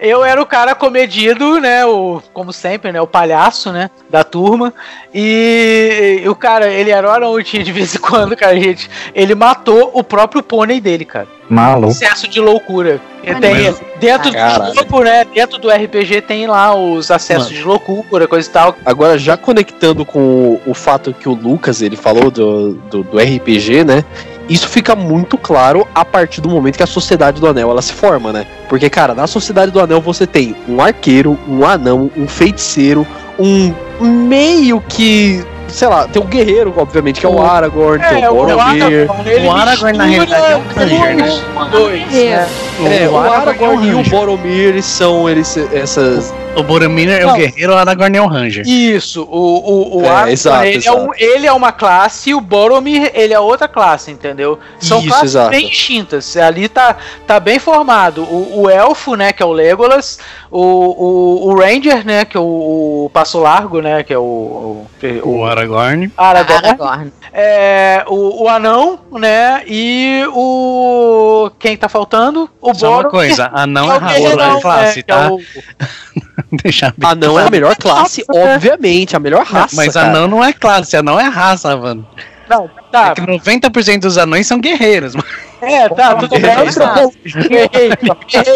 eu era o cara comedido, né? O, como sempre, né? O palhaço, né? Da turma. E, o cara, ele era o e tinha de vez em quando, cara, gente. Ele matou o próprio pônei dele, cara. Maluco. Excesso de loucura. E tem, dentro Caralho. do jogo, né? Dentro do RPG tem lá os acessos Mano. de loucura, coisa e tal. Agora, já conectando com o, o fato que o Lucas ele falou do, do, do RPG, né? Isso fica muito claro a partir do momento que a Sociedade do Anel ela se forma, né? Porque, cara, na Sociedade do Anel você tem um arqueiro, um anão, um feiticeiro, um meio que. Sei lá, tem um guerreiro, obviamente, que é o Aragorn, tem o Boromir. ele O Aragorn, na realidade, é um Ranger, né? dois, né? É, o Aragorn e o. Boromir eles são eles, essas. O Boromir é o guerreiro, o Aragorn é o Ranger. Isso, o, o, o É, Aragorn, exato, ele, É um, ele é uma classe e o Boromir, ele é outra classe, entendeu? São Isso, classes exato. bem distintas. Ali tá, tá bem formado. O, o Elfo, né, que é o Legolas, o, o, o Ranger, né, que é o, o Passo Largo, né, que é o, o, O Aragorn. Aragorn, Aragorn. é, o, o Anão, né, e o... quem tá faltando? O Só uma Boromir. coisa, anão é guerreirão, é classe, que é tá? o- [laughs] [laughs] Deixa bem Anão é a melhor classe, obviamente, a melhor raça. Mas cara. anão não é classe, anão é raça, mano. Não, tá, É que 90% dos anões são guerreiros, mano. É, tá, tudo bem. Errei,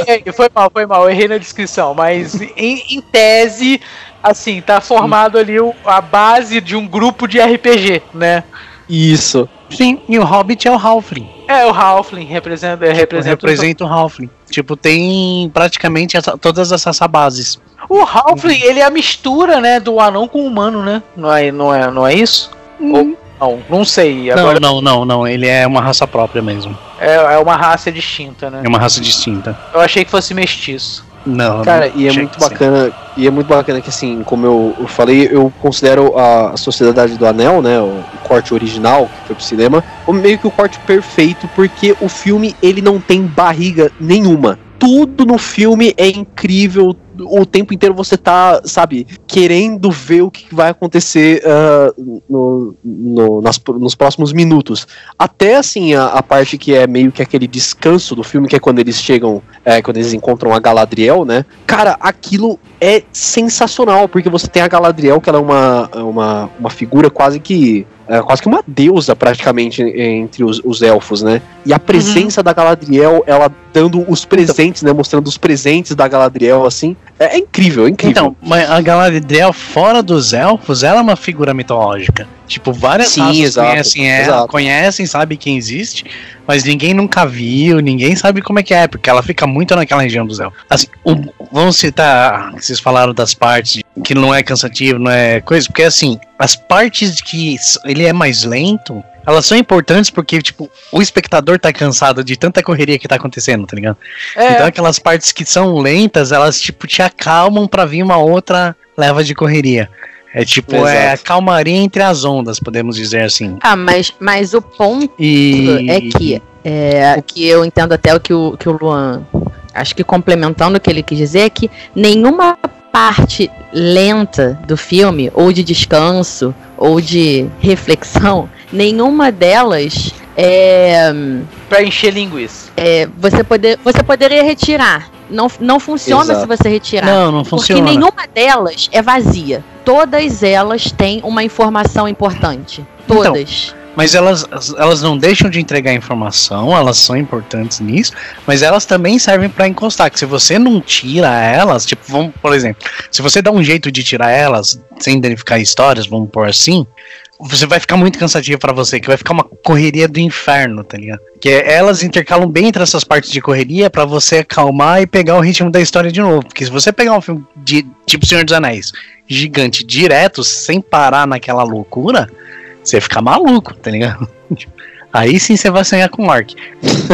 errei, foi mal, foi mal, errei na descrição, mas em, em tese, assim, tá formado ali o- a base de um grupo de RPG, né? Isso. Sim, e o Hobbit é o Halfling. É, o Halfling representa, representa, Representa o Halfling. Tipo, tem praticamente essa- todas essas bases. o Halfling, ele é a mistura, né, do anão com o humano, né? Não é, não é, não é isso? Ou, não, não sei. Não, Agora não, não, não. Ele é uma raça própria mesmo. é, é uma raça distinta, né? É uma raça distinta. Eu achei que fosse mestiço. Não. Cara, não e é muito que sim. bacana E é muito bacana que, assim, como eu, eu falei, eu considero a, a Sociedade do Anel, né, o, o, corte original que foi pro cinema, como meio que o corte perfeito, porque o filme, ele não tem barriga nenhuma. Tudo no filme é incrível, o tempo inteiro você tá, sabe, querendo ver o que vai acontecer uh, no, no, nas, nos próximos minutos. Até assim, a, a, parte que é meio que aquele descanso do filme, que é quando eles chegam, é, quando eles encontram a Galadriel, né? Cara, aquilo é sensacional, porque você tem a Galadriel, que ela é uma, uma, uma figura quase que é quase que uma deusa praticamente entre os, os elfos, né? E a presença uhum. da Galadriel, ela dando os presentes, né? Mostrando os presentes da Galadriel, assim, é, é incrível, é incrível. Então, a Galadriel, fora dos elfos, ela é uma figura mitológica. Tipo, várias Sim, raças exato, conhecem ela, exato. conhecem, sabem quem existe, mas ninguém nunca viu, ninguém sabe como é que é, porque ela fica muito naquela região dos elfos. Assim, vamos citar, vocês falaram das partes que não é cansativo, não é coisa, porque assim, as partes que ele é mais lento, elas são importantes porque, tipo, o espectador tá cansado de tanta correria que tá acontecendo, tá ligado? É. Então aquelas partes que são lentas, elas, tipo, te acalmam para vir uma outra leva de correria. É tipo, Exato. é a calmaria entre as ondas, podemos dizer assim. Ah, mas, mas o ponto e... é que, é, que eu entendo até o que o, que o Luan, acho que complementando o que ele quis dizer, é que nenhuma parte lenta do filme, ou de descanso, ou de reflexão, nenhuma delas é. Pra encher linguiça. É, você, poder, você poderia retirar. Não, não funciona Exato. se você retirar. Não, não funciona. Porque nenhuma delas é vazia. Todas elas têm uma informação importante. Todas. Então, mas elas, elas não deixam de entregar informação, elas são importantes nisso, mas elas também servem para encostar. Que se você não tira elas, tipo, vamos, por exemplo, se você dá um jeito de tirar elas sem danificar histórias, vamos por assim, você vai ficar muito cansativo para você, que vai ficar uma correria do inferno, tá ligado? Que é, elas intercalam bem entre essas partes de correria para você acalmar e pegar o ritmo da história de novo. Porque se você pegar um filme de tipo Senhor dos Anéis, gigante, direto, sem parar naquela loucura, você fica maluco, tá ligado? [laughs] Aí sim você vai sonhar com Mark.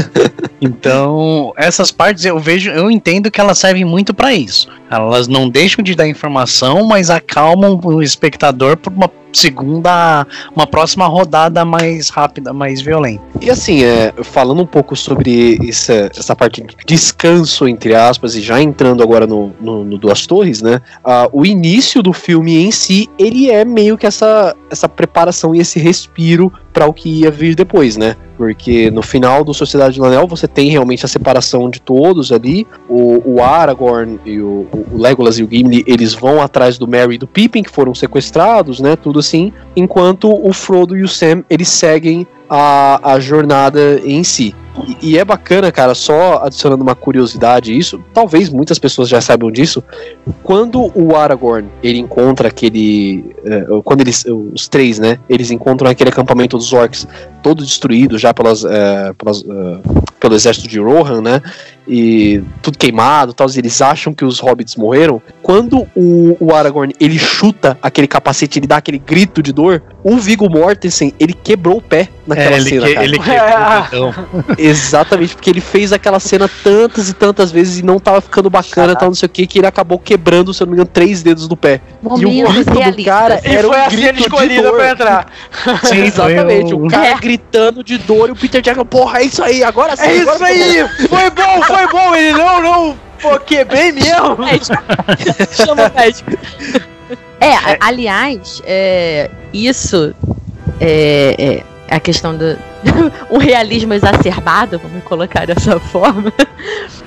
[laughs] então, essas partes eu vejo, eu entendo que elas servem muito para isso. Elas não deixam de dar informação, mas acalmam o espectador por uma segunda, uma próxima rodada mais rápida, mais violenta. E assim, é, falando um pouco sobre essa, essa parte de descanso, entre aspas, e já entrando agora no, no, no Duas Torres, né? Uh, o início do filme em si, ele é meio que essa, essa preparação e esse respiro para o que ia vir depois, né? Porque no final do Sociedade do Anel você tem realmente a separação de todos ali. O, o Aragorn e o, o, Legolas e o Gimli, eles vão atrás do Merry e do Pippin, que foram sequestrados, né? Tudo assim. Enquanto o Frodo e o Sam, eles seguem a, a jornada em si. E, é bacana, cara, só adicionando uma curiosidade isso, talvez muitas pessoas já saibam disso, quando o Aragorn, ele encontra aquele, uh, quando eles, os três, né, eles encontram aquele acampamento dos orcs todo destruído já pelas, uh, pelas uh, pelo exército de Rohan, né, e tudo queimado, tal, eles acham que os hobbits morreram. Quando o, o Aragorn ele chuta aquele capacete, ele dá aquele grito de dor, o Viggo Mortensen ele quebrou o pé naquela é, cena. Que, cara. Ele quebrou, [laughs] [laughs] Exatamente, porque ele fez aquela cena tantas e tantas vezes e não tava ficando bacana, tal, não sei o que, que ele acabou quebrando, se eu não me engano, três dedos do pé. Momentos e o grito do cara e era foi um a cena escolhida pra entrar. [laughs] Sim, exatamente. O cara gritando de dor e o Peter Jackson, porra, é isso aí, agora sim. É agora isso aí! Foi bom, foi bom! Ele não, não, pô, quebrei mesmo! Chama o médico. É, é, aliás, é, isso é, é, a questão do [laughs] um realismo exacerbado, vamos colocar dessa [laughs] forma.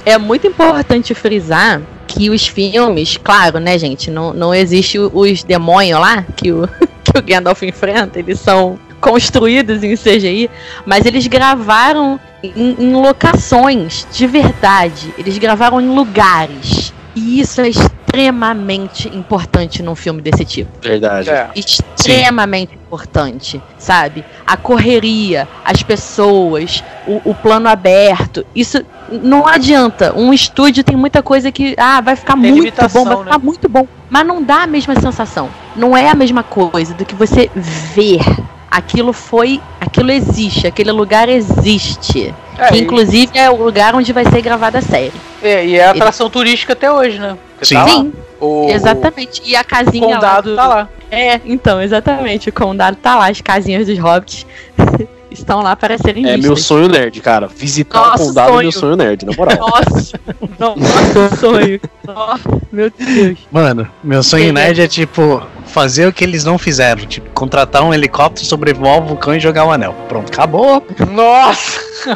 É muito importante frisar que os filmes, claro, né, gente, não, não existe os demônios lá que o, [laughs] que o Gandalf enfrenta, eles são construídos em CGI, mas eles gravaram em, em locações de verdade, eles gravaram em lugares. E isso é extremamente importante num filme desse tipo. Verdade. É. Extremamente Sim. importante, sabe? A correria, as pessoas, o, o, plano aberto. Isso não adianta. Um estúdio tem muita coisa que ah, vai ficar tem muito bom, vai ficar né? muito bom. Mas não dá a mesma sensação. Não é a mesma coisa do que você ver aquilo foi. Aquilo existe, aquele lugar existe. É, que inclusive e... é o lugar onde vai ser gravada a série. É, e é atração Ele... turística até hoje, né? Porque Sim. tá lá. Sim, O, exatamente. E a O casinha lá condado do... tá lá. É, então, exatamente. O condado tá lá, as casinhas dos hobbits [laughs] estão lá para serem É vistas. meu sonho nerd, cara. Visitar Nossa, o condado é sonho. meu sonho nerd, na moral. Nossa, nossa, sonho. Nossa, meu Deus. Mano, meu sonho Entendi. nerd é tipo fazer o que eles não fizeram, tipo contratar um helicóptero, sobrevoar o vulcão e jogar o anel. Pronto, acabou. Nossa! [laughs]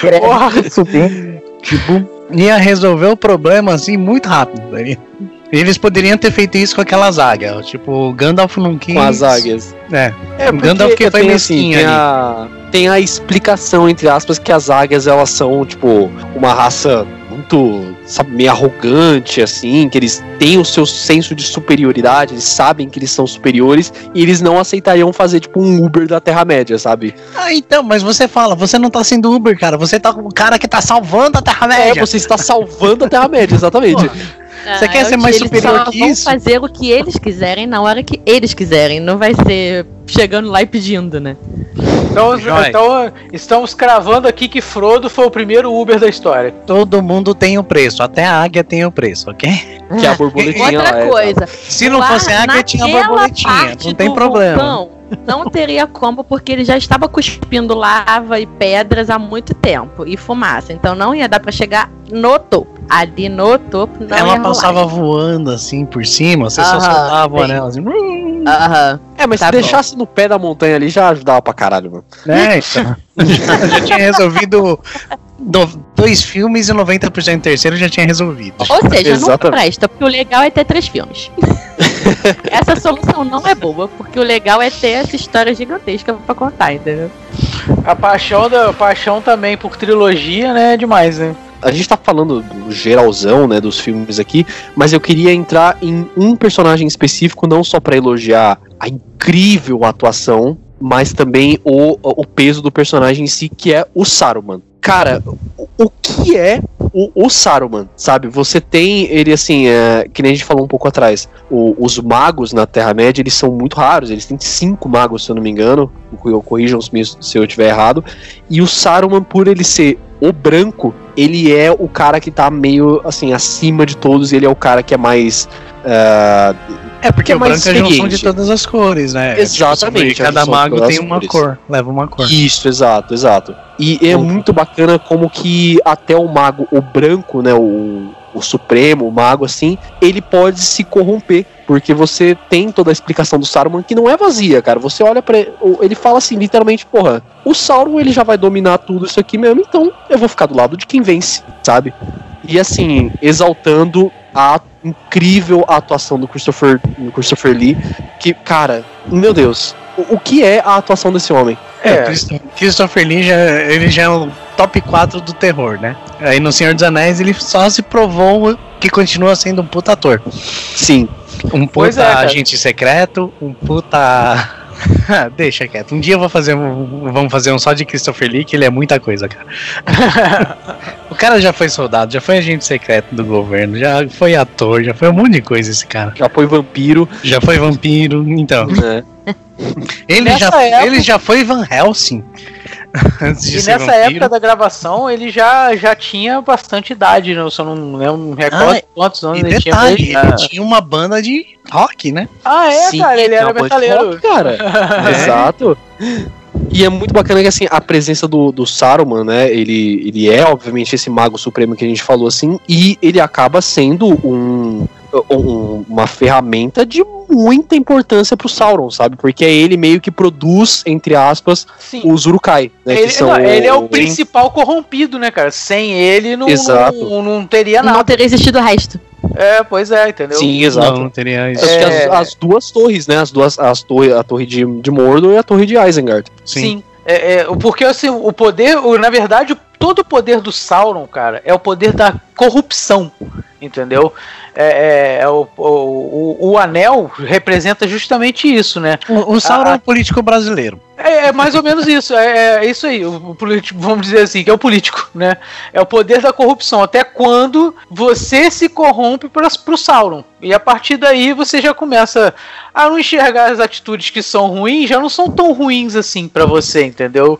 Querendo subir. Tipo, ia resolver o problema assim muito rápido. Eles poderiam ter feito isso com aquelas águias. Tipo, Gandalf não quis. Com as águias. É. É, Gandalf que foi tem, mesquinho tem a, tem a explicação, entre aspas, que as águias, elas são, tipo, uma raça muito, sabe, meio arrogante, assim, que eles têm o seu senso de superioridade, eles sabem que eles são superiores, e eles não aceitariam fazer, tipo, um Uber da Terra-média, sabe? Ah, então, mas você fala, você não tá sendo Uber, cara. Você tá com o cara que tá salvando a É, Terra-média. você está salvando a Terra-média, exatamente. [laughs] Você quer ser mais eles superior só que vão isso? fazer o que eles quiserem na hora que eles quiserem. Não vai ser chegando lá e pedindo, né? Então, então, estamos cravando aqui que Frodo foi o primeiro Uber da história. Todo mundo tem o preço, até a águia tem o preço, ok? Que a borboletinha Outra lá é, coisa. Se não fosse a águia, tinha a borboletinha. Não tem problema. vulcão, não teria como, porque ele já estava cuspindo lava e pedras há muito tempo e fumaça. Então não ia dar pra chegar no topo. Ali no topo não Ela ia passava rolar. voando assim por cima, você só soltava anel assim. Aham. É, mas Tá se bom. deixasse no pé da montanha ali, já ajudava pra caralho, mano. Né? Então, já, [laughs] [laughs] já tinha resolvido do- dois filmes e 90% do terceiro já tinha resolvido. Ou seja, não Exatamente. presta, porque o legal é ter três filmes. [laughs] essa solução não é boa, porque o legal é ter essa história gigantesca pra contar, entendeu? A paixão, da, a paixão também por trilogia, né? É demais, né? a gente tá falando do geralzão, né, dos filmes aqui, mas eu queria entrar em um personagem específico, não só pra elogiar a incrível atuação, mas também o, o peso do personagem em si, que é o Saruman. Cara, o, o que é o, o Saruman, sabe? Você tem ele assim, é, que nem a gente falou um pouco atrás, o- os magos na Terra-média, eles são muito raros, eles têm cinco magos, se eu não me engano, corrijam-me se eu estiver errado, e o Saruman, por ele ser o branco, ele é o cara que tá meio assim acima de todos, ele é o cara que é mais. Ah, É porque Que é o branco é a junção de todas as cores, né? Exatamente, Tipo, cada mago tem uma cores. cor, leva uma cor. Isso, exato, exato. E é Uhum. muito bacana como que até o mago, o branco, né, o, o supremo, o mago assim, ele pode se corromper, porque você tem toda a explicação do Saruman que não é vazia, cara. Você olha para ele fala assim, literalmente, porra, o Sauron ele já vai dominar tudo isso aqui mesmo, então eu vou ficar do lado de quem vence, sabe? E assim, exaltando a incrível atuação do Christopher, do Christopher Lee, que, cara, meu Deus, o, o que é a atuação desse homem? É, É. Christopher Lee já, ele já é o top 4 do terror, né? Aí no Senhor dos Anéis ele só se provou que continua sendo um puta ator. Sim, Um puta é, agente secreto, um puta. [laughs] Deixa quieto. Um dia eu vou fazer um. Vamos fazer um só de Christopher Lee, que ele é muita coisa, cara. [laughs] o cara já foi soldado, já foi agente secreto do governo, já foi ator, já foi um monte de coisa esse cara. já foi vampiro, Já foi vampiro, então. né? Ele Nessa já, época- ele já foi Van Helsing. [laughs] Antes de E ser nessa vampiro. época da gravação, ele já, já tinha bastante idade, né? Eu só não, não me recordo Ah, quantos anos E ele tinha. detalhe, Ah. ele tinha uma banda de rock, né? Ah, é, Sim, cara, ele é era metaleiro. rock, cara. [laughs] Exato. E é muito bacana que assim, a presença do, do Saruman, né? Ele, ele é, obviamente, esse mago supremo que a gente falou assim, e ele acaba sendo um, um- uma ferramenta de muita importância pro Sauron, sabe? Porque é ele meio que produz, entre aspas, Sim. os Urukai, né? Ele, que são não, ele é o o- principal corrompido, né, cara? Sem ele não, Exato. não, não teria Não nada. teria existido o resto. É, pois é, entendeu? Sim, exato. Não, não teria isso. Acho que É. as, as duas torres, né? As duas, as torre, a torre de, de Mordor e a torre de Isengard. Sim. É, é, porque assim, o poder, o, na verdade, todo o poder do Sauron, cara, é o poder da corrupção, entendeu? É, é, é o, o, o, anel representa justamente isso, né? O, o Sauron é um político brasileiro. É, é mais ou menos isso, é, é isso aí, o, o vamos dizer assim, que é o político, né? É o poder da corrupção, até quando você se corrompe para pro Sauron. E a partir daí você já começa a não enxergar as atitudes que são ruins, já não são tão ruins assim pra você, entendeu?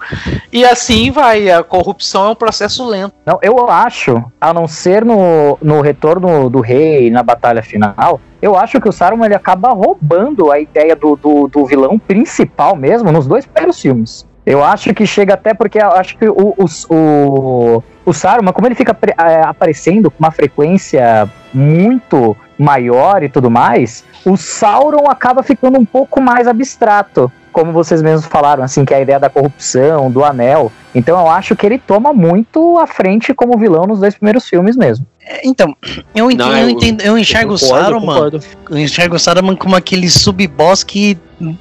E assim vai, a corrupção é é um processo lento. Não, eu acho, a não ser no, no retorno do rei, na batalha final, eu acho que o Saruman ele acaba roubando a ideia do, do, do vilão principal mesmo nos dois primeiros filmes. Eu acho que chega até porque acho que o, o, o, o Saruman, como ele fica é, aparecendo com uma frequência muito maior e tudo mais, o Sauron acaba ficando um pouco mais abstrato. Como vocês mesmos falaram, assim, que é a ideia da corrupção, do anel. Então eu acho que ele toma muito à frente como vilão nos dois primeiros filmes mesmo. É, Então, eu entendo, Não, eu, eu- entendo, eu enxergo o Concordo, Saruman, concordo. eu enxergo o Saruman como aquele sub-boss que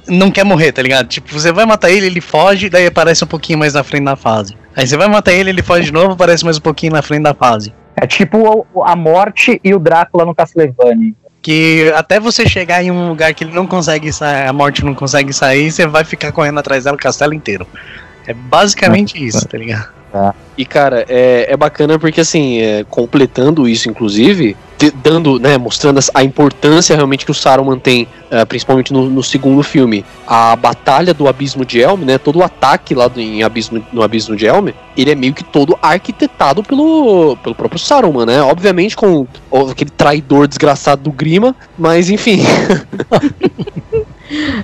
não quer morrer, tá ligado? Tipo, você vai matar ele, ele foge, daí aparece um pouquinho mais na frente da fase. Aí você vai matar ele, ele foge de novo, aparece mais um pouquinho na frente da fase. É tipo o- a morte e o Drácula no Castlevania. Que até você chegar em um lugar que ele não consegue sair, a morte não consegue sair, você vai ficar correndo atrás dela o castelo inteiro. É basicamente isso, tá ligado? E, cara, é, é bacana porque, assim, é, completando isso, inclusive, dando, né, mostrando a importância realmente que o Saruman tem, é, principalmente no, no segundo filme. A batalha do Abismo de Helm, né, todo o ataque lá do, em Abismo, no Abismo de Helm, ele é meio que todo arquitetado pelo, pelo próprio Saruman, né? Obviamente com aquele traidor desgraçado do Grima, mas enfim. [laughs]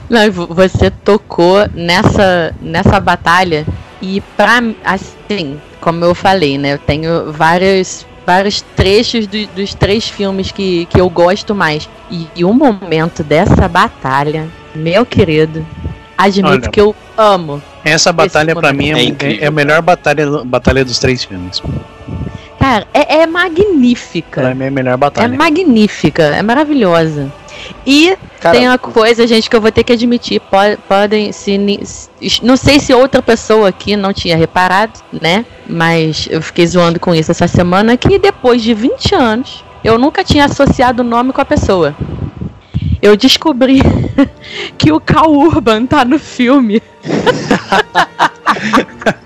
Não, vo- você tocou nessa, nessa batalha e mim, assim, como eu falei, né? Eu tenho vários, vários trechos do- dos três filmes que, que eu gosto mais. E, e o momento dessa batalha, meu querido, admito Olha. que eu amo. Essa batalha pra mim É é, incrível, é a melhor batalha, batalha dos três filmes. Cara, é, é magnífica. Pra mim é a melhor É batalha. magnífica, é maravilhosa. E Cara, tem uma coisa, gente, que eu vou ter que admitir. po- Podem, se- não sei se outra pessoa aqui não tinha reparado, né? Mas eu fiquei zoando com isso essa semana. Que depois de 20 anos, eu nunca tinha associado o nome com a pessoa. Eu descobri [laughs] que o Cal Urban tá no filme. [laughs]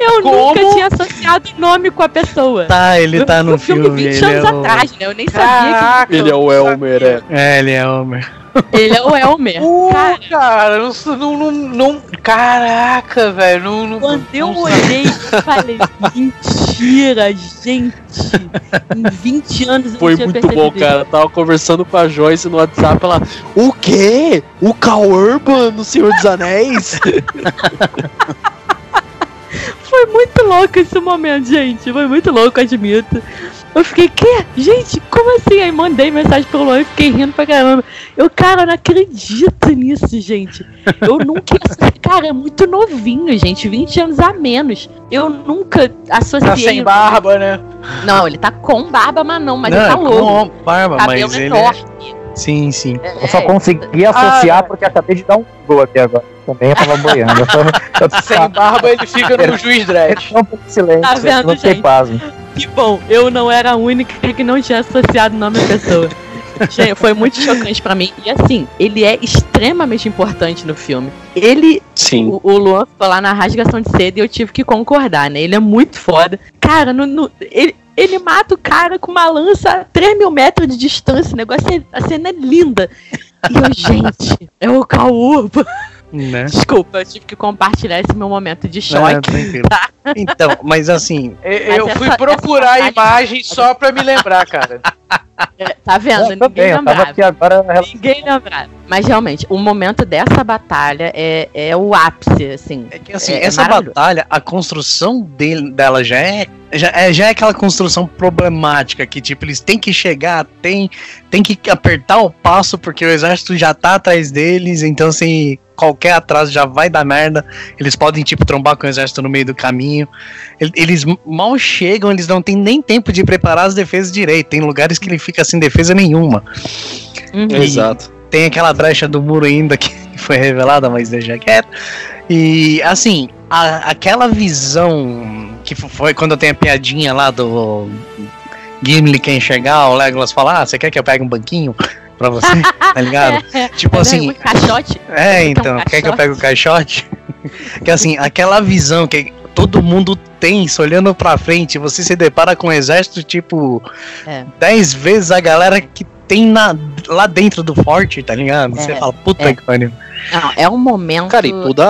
eu Como? nunca tinha associado o nome com a pessoa. Tá, ele tá no filme. 20 ele anos é o... atrás, né? Eu nem sabia Caraca, ele é o eu Elmer, é. É, ele é Homer. que ele é o Elmer. Pô, Cara, cara, não, não, não, Caraca, velho. Não, não, Quando eu não- olhei, eu falei, mentira, gente. Em 20 anos eu Foi não tinha muito percebido bom, cara. Tava conversando com a Joyce no WhatsApp, ela. O quê? O Cal Urban no Senhor dos Anéis? [laughs] Foi muito louco esse momento, gente. Foi muito louco, admito. Eu fiquei, quê? Gente, como assim? Aí mandei mensagem pelo Luan e fiquei rindo pra caramba. Eu, cara, eu não acredito nisso, gente. Eu nunca. [laughs] Cara, é muito novinho, gente. 20 anos a menos. Eu nunca associei. Tá sem barba, né? Não, ele tá com barba, mas não, mas não, ele tá é louco. com barba, Cabelo mas ele é... enorme. Sim, sim. Eu só É, consegui associar Ah, porque acabei de dar um gol aqui agora. Também eu tava boiando. Eu, tô- eu Sem barba ele fica no juiz dread. Não por silêncio, Tá vendo, não gente? pasmo. Que bom, eu não era a única que não tinha associado o nome da pessoa. Gente, foi muito chocante pra mim. E assim, ele é extremamente importante no filme. Ele, Sim. o, o Luan ficou lá na rasgação de seda e eu tive que concordar, né? Ele é muito foda. Cara, no, no- ele, ele mata o cara com uma lança a 3 mil metros de distância. O negócio é, a cena é linda. E eu, gente, é o Urban. Né? Desculpa, eu tive que compartilhar esse meu momento de É, choque. tranquilo. Então, mas assim, Eu Mas fui essa- procurar essa a imagem só pra me lembrar, cara. É, tá vendo? Eu também, Ninguém eu tava lembrava. aqui agora. Ninguém lembrava. Mas realmente, o momento dessa batalha é, é o ápice, assim. é que assim, É- é essa batalha, a construção dele, dela já é, já é já é aquela construção problemática que tipo eles têm que chegar, tem tem que apertar o passo porque o exército já tá atrás deles, então assim, qualquer atraso já vai dar merda. Eles podem tipo trombar com o exército no meio do caminho. El- Eles mal chegam, eles não têm nem tempo de preparar as defesas direito. Tem lugares que ele fica sem defesa nenhuma. Uhum. Exato. tem aquela brecha do muro ainda que [laughs] foi revelada, mas deixa quieto. E assim, a- aquela visão que foi quando tem a piadinha lá do Gimli quer enxergar, o Legolas fala: Ah, você quer que eu pegue um banquinho pra você? [laughs] tá ligado? Tipo É, assim, um caixote. é, um então, quer que eu pegue o caixote? [laughs] que assim, aquela visão que todo mundo tem, se olhando pra frente, você se depara com um exército tipo É. 10 vezes a galera que tem na, lá dentro do forte, tá ligado? Você É, fala, puta é. que pariu. Não, é um momento. Cara, e toda,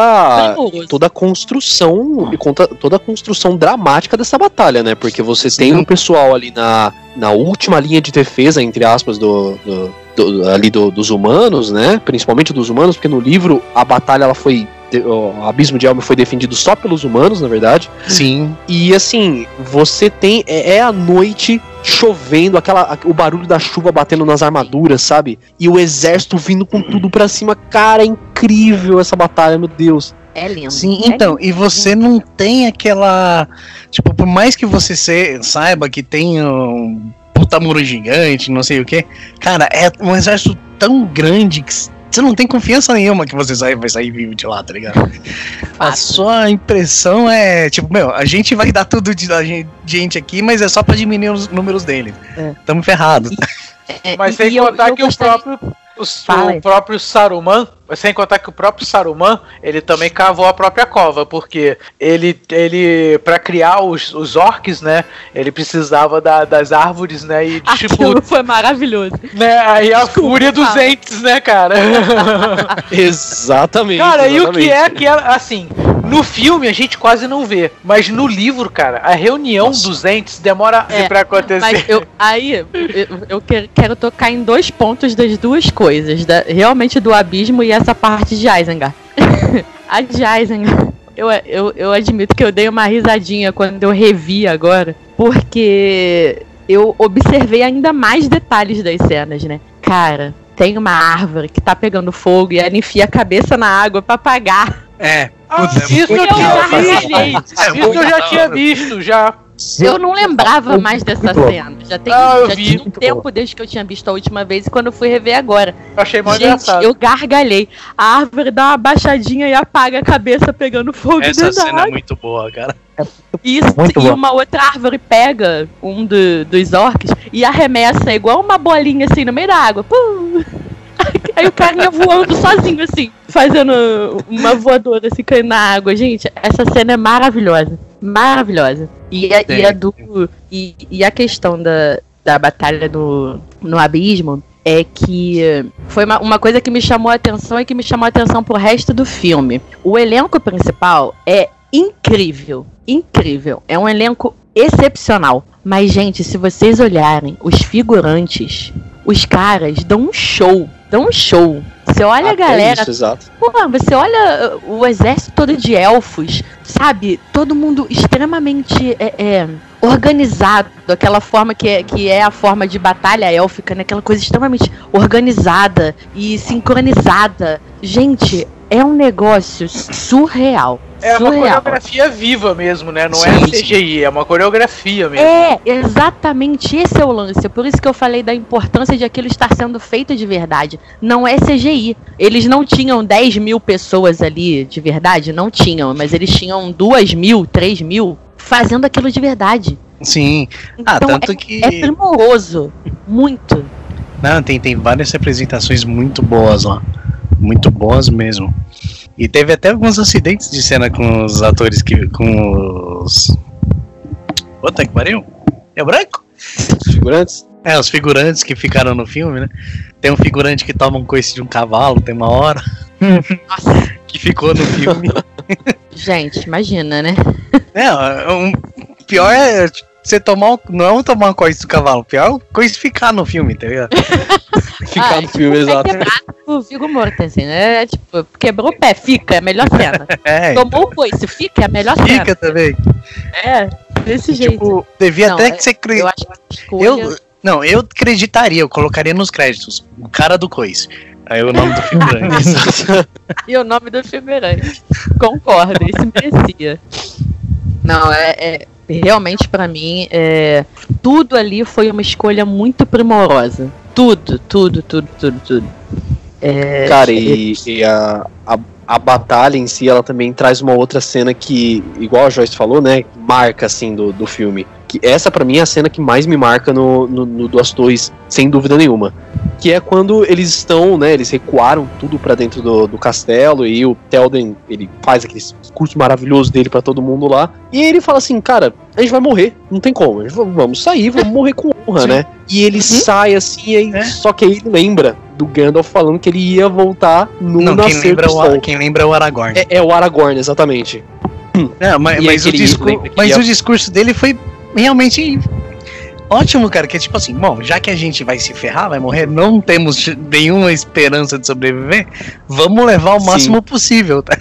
toda a construção e conta, toda a construção dramática dessa batalha, né? Porque você tem um pessoal ali na, na última linha de defesa, entre aspas, do, do- do- ali do- dos humanos, né? Principalmente dos humanos, porque no livro a batalha ela foi o abismo de Helm foi defendido só pelos humanos, na verdade. Sim. E assim, você tem. É, é a noite chovendo, aquela, o barulho da chuva batendo nas armaduras, sabe? E o exército vindo com tudo pra cima. Cara, é incrível essa batalha, meu Deus. É lindo. Sim, É então, e você não tem aquela. Tipo, por mais que você se- saiba que tem um puta muro gigante, não sei o que, cara, é um exército tão grande que você não tem confiança nenhuma que você sai, vai sair vivo de lá, tá ligado? A sua impressão é, tipo, meu, a gente vai dar tudo de gen- gente aqui, mas é só pra diminuir os números dele. É. Tamo ferrado. É, Mas sem eu- contar eu que o gostaria- próprio. O, Fala o próprio Saruman, mas sem contar que o próprio Saruman, ele também cavou a própria cova, porque ele, ele para criar os, os orcs, né, ele precisava da- das árvores, né, e tipo, Aquilo foi maravilhoso. né, aí a Desculpa, fúria dos entes, né, cara? [laughs] Exatamente. Cara, e o exatamente. que é que é, assim, no filme a gente quase não vê, mas no livro, cara, a reunião dos entes demora É, pra acontecer. Mas eu, aí, eu, eu que- quero tocar em dois pontos das duas coisas. Da, realmente do abismo e essa parte de Isengard. [laughs] a de Isengard, eu, eu, eu admito que eu dei uma risadinha quando eu revi agora, porque eu observei ainda mais detalhes das cenas, né? Cara, tem uma árvore que tá pegando fogo e ela enfia a cabeça na água pra apagar. É. Ah, Puta, isso eu eu tinha gargalhei. visto. Isso eu já tinha visto, já. Eu não lembrava mais dessa cena. Já tem, Ah, já tinha um tempo desde que eu tinha visto a última vez e quando eu fui rever agora. Eu achei mais Gente, engraçado. eu gargalhei. A árvore dá uma baixadinha e apaga a cabeça pegando fogo Essa cena é muito boa, cara. Isso, Muito e bom. uma outra árvore pega um do- dos orcs e arremessa igual uma bolinha assim no meio da água. Pum! Aí o carinha voando sozinho, assim, fazendo uma voadora assim, caindo na água. Gente, essa cena é maravilhosa. Maravilhosa. E a, e a do. E, e a questão da, da batalha no, no abismo é que foi uma, uma coisa que me chamou a atenção e que me chamou a atenção pro resto do filme. O elenco principal é incrível. Incrível. É um elenco excepcional. Mas, gente, se vocês olharem os figurantes, os caras dão um show. Dão um show. Você olha a Até galera Isso, exato. Pô, você olha uh, o exército todo de elfos, sabe? Todo mundo extremamente é, é, organizado, aquela forma que é, que é a forma de batalha élfica, né? Aquela coisa extremamente organizada e sincronizada. Gente, é um negócio surreal. É uma surreal. coreografia viva mesmo, né? Não Sim, é. CGI, é uma coreografia mesmo. É, exatamente esse é o lance. Por isso que eu falei da importância de aquilo estar sendo feito de verdade. Não é CGI. Eles não tinham 10 mil pessoas ali de verdade, não tinham, mas eles tinham 2 mil, 3 mil fazendo aquilo de verdade. Sim. Ah, Então tanto é, que. é primoroso. Muito. Não, tem, tem várias representações muito boas lá. Muito boas mesmo. E teve até alguns acidentes de cena com os atores que. com os. Puta que pariu! É branco? Os figurantes. É, os figurantes que ficaram no filme, né? Tem um figurante que toma um coice de um cavalo, tem uma hora. [laughs] que ficou no filme. Gente, imagina, né? É, um, pior é tipo, você tomar um, não é tomar um coice do cavalo, pior é o coice ficar no filme, tá ligado? [laughs] Ficar Ah, no filme, é exato. o Viggo Mortensen, né? É, tipo, quebrou o pé, fica, é a melhor cena. [laughs] É, Tomou o coice, fica, é a melhor cena. fica também. É, desse jeito. Tipo, devia Não, até é- que você cre... eu acho que escolha... Eu, não, eu acreditaria, eu colocaria nos créditos o cara do coice. Aí o nome do figurante. [laughs] E o nome do filme era. Concordo, isso merecia. Não, é, é- realmente pra mim, é, tudo ali foi uma escolha muito primorosa. Tudo, tudo, tudo, tudo, tudo. É, Cara, e, e a, a, a batalha em si, ela também traz uma outra cena que, igual a Joyce falou, né? Marca, assim, do, do filme. Que essa, pra mim, é a cena que mais me marca no, no, no Duas Torres, sem dúvida nenhuma. Que é quando eles estão, né? Eles recuaram tudo pra dentro do, do castelo e o Telden, ele faz aquele discurso maravilhoso dele pra todo mundo lá. E ele fala assim, cara, a gente vai morrer, não tem como. Vamos sair, vamos morrer com honra, Sim. né? E ele sai assim, aí, É. só que aí ele lembra do Gandalf falando que ele ia voltar no Não, quem lembra, do o, quem lembra é o Aragorn. É, é o Aragorn, exatamente. Não, mas, mas o, mas o discurso dele foi realmente ótimo, cara. Que é tipo assim, bom, já que a gente vai se ferrar, vai morrer, não temos nenhuma esperança de sobreviver, vamos levar o Sim. máximo possível, tá?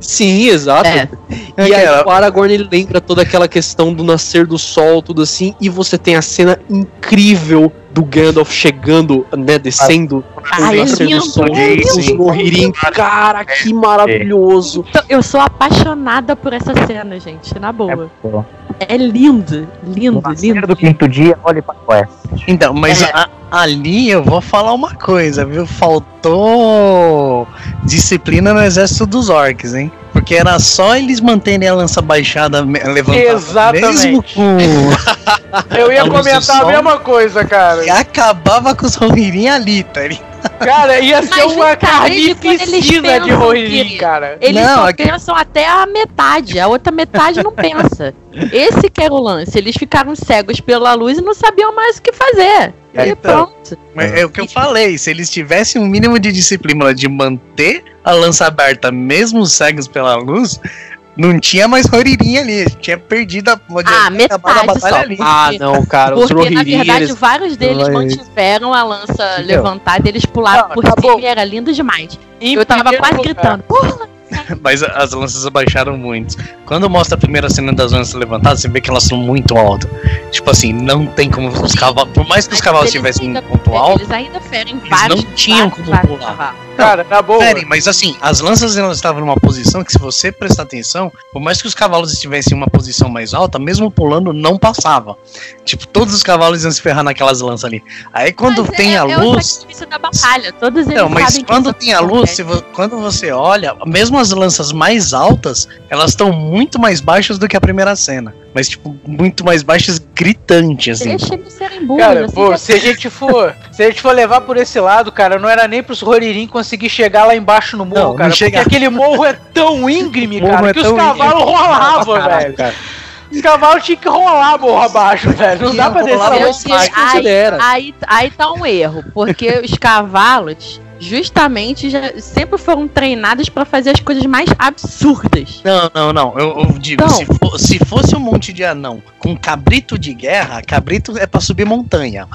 Sim, exato. É. E aí o Aragorn ele lembra toda aquela questão do nascer do sol, tudo assim, e você tem a cena incrível do Gandalf chegando, né, descendo do é nascer do sol, é os. Cara, que maravilhoso. Então, Eu sou apaixonada por essa cena, gente, na boa. Pô, É lindo, lindo, nascer lindo. do quinto dia, olhe para o oeste. Então, mas É. a- ali eu vou falar uma coisa, viu? Faltou disciplina no exército dos orcs, hein? Porque era só eles manterem a lança baixada levantada. Exatamente. Mesmo com. Eu ia comentar a mesma coisa, cara. E acabava com os Rohirrim ali, tá ligado? Cara, ia ser Mas uma carnificina de que- cara. Eles Não, só é que- pensam até a metade, a outra metade não pensa. Esse que era o lance. Eles ficaram cegos pela luz e não sabiam mais o que fazer. É, E então. pronto. É o que eu falei, se eles tivessem um mínimo de disciplina de manter a lança aberta, mesmo cegos pela luz, não tinha mais Rohirrim ali. Tinha perdido a. Ah, metade só. ali. Ah, não, cara, os Porque, na verdade, eles... vários deles Mas- mantiveram a lança Entendeu? levantada, eles pularam Não, por tá cima e era lindo demais. Em Eu tava quase lugar, gritando. Porra! [laughs] Mas as lanças abaixaram muito. Quando mostra a primeira cena das lanças levantadas, você vê que elas são muito altas. Tipo assim, não tem como os cavalos. Por mais que os cavalos eles estivessem em ainda- ponto alto, Eles ainda ferem Eles vários. não tinham vários, como vários pular. Cara, na boa. Peraí, mas assim, as lanças elas estavam numa posição que, se você prestar atenção, por mais que os cavalos estivessem em uma posição mais alta, mesmo pulando, não passava. Tipo, todos os cavalos iam se ferrar naquelas lanças ali. Aí quando Mas tem é, a é luz. sacrifício da batalha. Todos eles Não, mas quando tem a luz, acontece. se vo- quando você olha, mesmo as lanças mais altas, elas estão muito mais baixas do que a primeira cena. Mas, tipo, muito mais baixas, gritante, assim. Deixa eles serem burros. Cara, assim pô, é- se a gente for, se a gente for levar por esse lado, cara, não era nem pros Rohirrim conseguir chegar lá embaixo no morro, Não, não cara, chega. porque aquele morro é tão íngreme, cara, é que os cavalos rolavam, velho. cara. Os cavalos tinham que rolar morro abaixo, velho. Não dá pra descer. Aí, aí, aí tá um erro, porque os cavalos justamente já sempre foram treinados pra fazer as coisas mais absurdas. Não, não, não. Eu, eu digo, Então. se, fo- se fosse um monte de anão com cabrito de guerra, cabrito é pra subir montanha.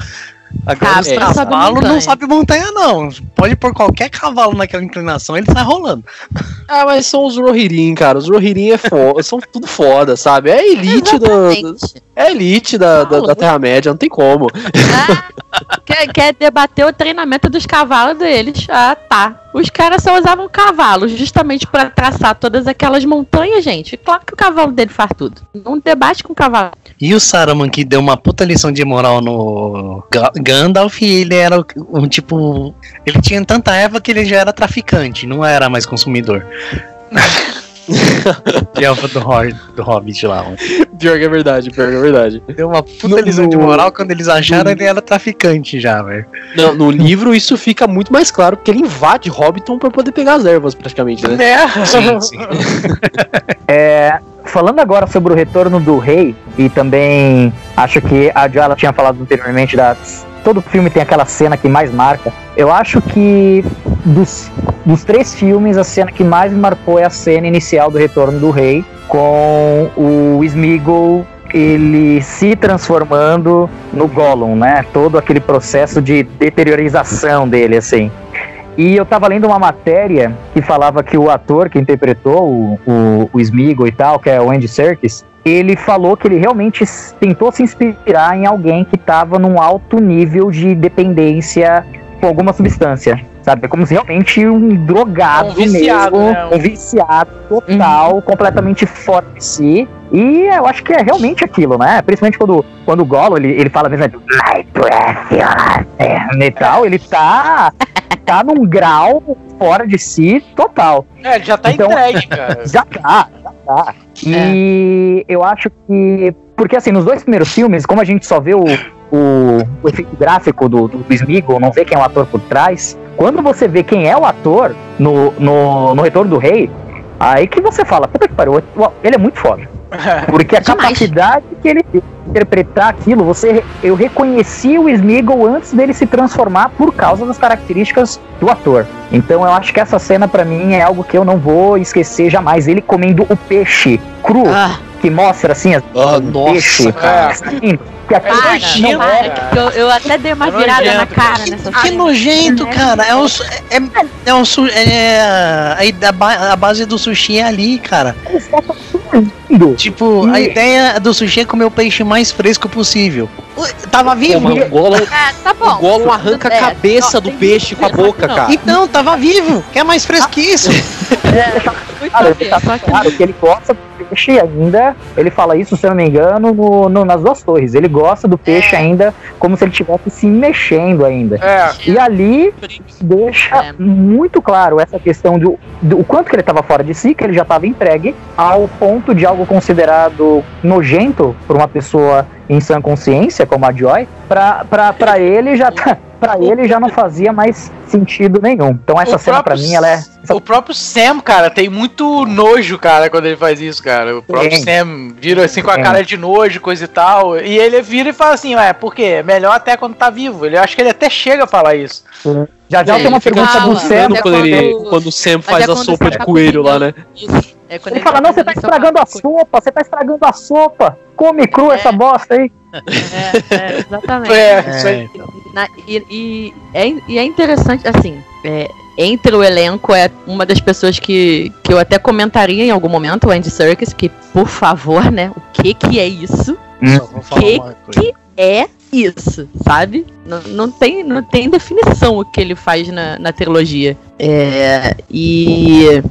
Agora os Cabrito sobe cavalos não sabem montanha, não. Pode pôr qualquer cavalo naquela inclinação, ele sai rolando. [laughs] Ah, mas são os Rohirrim, cara. Os Rohirrim é foda, são tudo foda, sabe? É elite, do, Exatamente. é elite da, da, da Terra-média, não tem como. Ah, quer, quer debater o treinamento dos cavalos deles? Ah, tá. Os caras só usavam cavalos justamente pra traçar todas aquelas montanhas, gente. Claro que o cavalo dele faz tudo. Não debate com o cavalo. E o Saruman que deu uma puta lição de moral no Ga- Gandalf, ele era um tipo. Ele tinha tanta erva que ele já era traficante, não era mais consumidor. [laughs] [laughs] De elfa do, do Hobbit lá. mano. Pior que é verdade, pior que é verdade. Deu uma puta No- lição de no- moral quando eles acharam ele era traficante já, velho. Não, no livro isso fica muito mais claro, porque ele invade Hobbiton pra poder pegar as ervas, praticamente, né? Né? Sim, [laughs] sim. [laughs] É, falando agora sobre o retorno do rei, e também acho que a Jala tinha falado anteriormente das. Todo filme tem aquela cena que mais marca. Eu acho que dos, dos três filmes, a cena que mais me marcou é a cena inicial do retorno do rei, com o Smeagol ele se transformando no Gollum, né? Todo aquele processo de deteriorização dele, assim. E eu tava lendo uma matéria que falava que o ator que interpretou o, o, o Smeagol e tal, que é o Andy Serkis, ele falou que ele realmente tentou se inspirar em alguém que tava num alto nível de dependência com alguma substância. Sabe? É como se realmente um drogado Um viciado, mesmo, né? um viciado total, completamente fora de si. E eu acho que é realmente aquilo, né? Principalmente quando, quando o Golo, ele, ele fala mesmo, My precious, e tal, ele tá, tá num grau fora de si total. É, ele já tá Então- entregue, [laughs] cara. Já tá, já tá. E eu acho que. Porque assim, nos dois primeiros filmes, como a gente só vê o, o, o efeito gráfico do, do, do Smeagol, não vê quem é o ator por trás, quando você vê quem é o ator no, no, no Retorno do Rei, aí que você fala, puta que pariu, ele é muito foda. [laughs] Porque a Demais. capacidade que ele tem de interpretar aquilo, você, eu reconheci o Smeagol antes dele se transformar por causa das características do ator. Então eu acho que essa cena pra mim é algo que eu não vou esquecer jamais. Ele comendo o peixe cru, Ah, que mostra assim as do nossa, peixe. cara. Assim, que aquele para, é- que eu, eu até dei uma É virada na nojento, cara cara. nessa Que nojento, cara. É, o, su- é, é, o su- é a, a ba- a base do sushi é ali, cara. Tipo, a ideia do sushi é comer o peixe mais fresco possível. Ui, Tava vivo? Pô, mas o Gollum, É, tá bom. o Gollum arranca a É, cabeça do peixe com a boca, não. cara. Então, tava vivo. Quer mais fresco que [laughs] isso? Muito Claro, tá claro que ele gosta peixe ainda. Ele fala isso, se eu não me engano, no, no- nas duas torres. Ele gosta do peixe É. ainda como se ele estivesse se mexendo ainda. É, E ali deixa É. muito claro essa questão do, do quanto que ele estava fora de si, que ele já estava entregue, ao ponto de algo considerado nojento por uma pessoa em sã consciência, como a Joy, pra, pra, pra ele já tá. Pra ele já não fazia mais sentido nenhum. Então essa O cena pra próprio mim ela é. O próprio Sam, cara, tem muito nojo, cara, quando ele faz isso, cara. O próprio Tem. Sam vira assim com a Tem. cara de nojo, coisa e tal. E ele vira e fala assim, ué, por quê? É melhor até quando tá vivo. Ele acho que ele até chega a falar isso. Já já Ele tem uma fica pergunta do Sam. Quando, é quando, ele, quando- o Sam Mas faz é a sopa de coelho lá, né? Isso. É quando Ele fala, não, você tá estragando a sopa, você tá estragando a sopa. Come cru essa bosta aí. É, é, exatamente. É, isso aí. Na- e, e é, e é interessante, assim, é, entre o elenco é uma das pessoas que, que eu até comentaria em algum momento, o Andy Serkis, que, por favor, né, o que que é isso? Vou falar Que- coisa. É isso, sabe? Não, não, tem, não tem definição o que ele faz na, na trilogia. É, e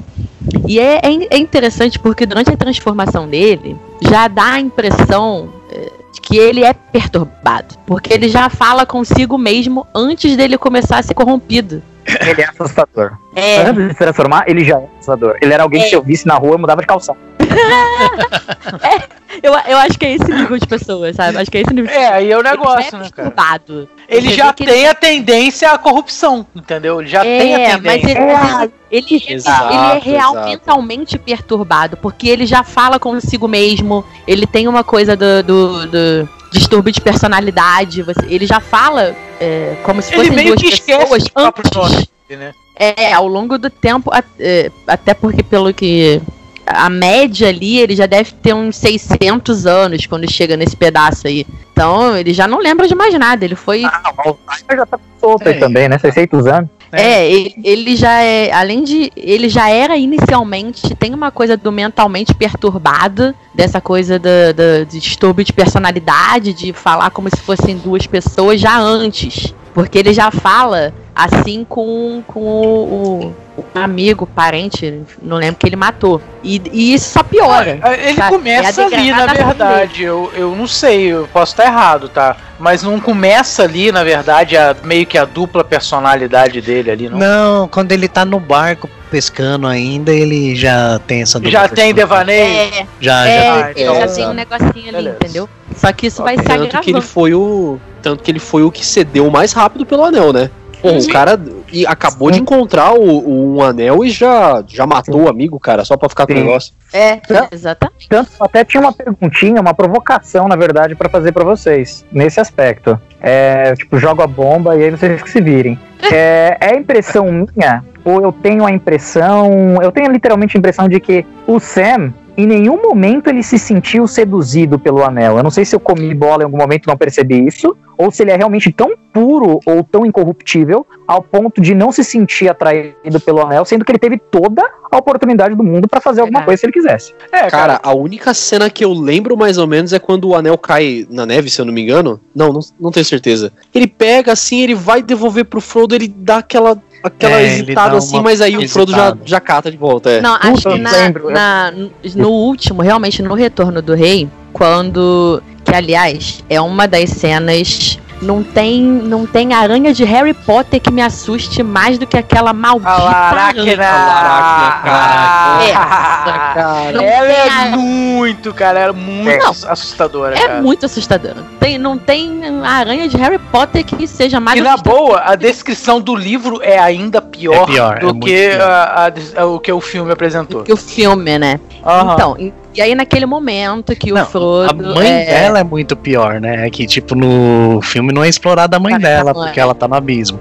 e é, é, é interessante porque durante a transformação dele, já dá a impressão é, de que ele é perturbado. Porque ele já fala consigo mesmo antes dele começar a ser corrompido. Ele é assustador. É, Antes de se transformar, ele já é assustador. Ele era alguém que se eu visse na rua, mudava de calçado. [laughs] eu, eu acho que é esse nível de pessoa, sabe? Acho que é esse nível de É, aí é o Ele negócio, é né, cara? perturbado. Ele já tem a tendência à corrupção, entendeu? Ele já tem a É, mas tendência. ele, mas ele, ele, Exato, ele é real exato. mentalmente perturbado, porque ele já fala consigo mesmo, ele tem uma coisa do, do, do distúrbio de personalidade, você- ele já fala é, como se Ele fossem meio duas que esquece pessoas antes. nome, né? É, ao longo do tempo, a- é, até porque pelo que a média ali, ele já deve ter uns 600 anos quando chega nesse pedaço aí. Então, ele já não lembra de mais nada, ele foi Ah, o Alzheimer já tá solto aí É. também, né? 600 anos. É, ele, ele já é, além de, ele já era inicialmente, tem uma coisa do mentalmente perturbado, dessa coisa do, do- de distúrbio de personalidade, de falar como se fossem duas pessoas já antes. Porque ele já fala assim com, com o, o amigo, parente, não lembro que ele matou. E, e isso só piora. Ah, Ele sabe? começa É ali, na verdade. Eu, eu não sei, eu posso estar errado, tá? Mas não começa ali, na verdade, a, meio que a dupla personalidade dele ali, não? Não, quando ele tá no barco pescando ainda, ele já tem essa dupla Já tem devaneio? É, Já, é, já. Ah, ele então, já tem um negocinho ali, Beleza. entendeu? Só que isso vai se Tanto que ele foi o. Tanto que ele foi o que cedeu mais rápido pelo anel, né? Pô, o cara e acabou de encontrar o, o- um anel e já, já matou o amigo, cara, só pra ficar com o Sim. negócio. É, Não. exatamente. Tanto até tinha uma perguntinha, uma provocação, na verdade, pra fazer pra vocês, nesse aspecto. É, tipo, jogo a bomba e aí vocês que se virem. É, é impressão minha, ou eu tenho a impressão. Eu tenho literalmente a impressão de que o Sam. Em nenhum momento ele se sentiu seduzido pelo anel. Eu não sei se eu comi bola em algum momento e não percebi isso, ou se ele é realmente tão puro ou tão incorruptível ao ponto de não se sentir atraído pelo anel, sendo que ele teve toda a oportunidade do mundo pra fazer alguma Verdade. coisa se ele quisesse. É, Cara, a única cena que eu lembro mais ou menos é quando o anel cai na neve, se eu não me engano. Não, não, não tenho certeza. Ele pega assim, ele vai devolver pro Frodo, ele dá aquela, aquela É, hesitada assim, mas aí o Frodo já, hesitada. já cata de volta. É. Não, acho que na, na- no último, realmente, no Retorno do Rei, quando. Que, aliás, é uma das cenas. Não tem, não tem aranha de Harry Potter que me assuste mais do que aquela maldita a Laracna. Laracna, Ah, Não Ela é muito, cara, ela é muito Não. assustadora, É cara. muito assustadora. Tem, não tem aranha de Harry Potter que seja mais E na boa, a descrição do livro é ainda pior, É pior, é do muito que pior. a- a- a- o que o filme apresentou. que o filme, né? Aham. Então, E aí, naquele momento que Não, o Frodo. A mãe é, dela é muito pior, né? É que, tipo, no filme não é explorada a mãe Cara, dela, porque ela tá no abismo.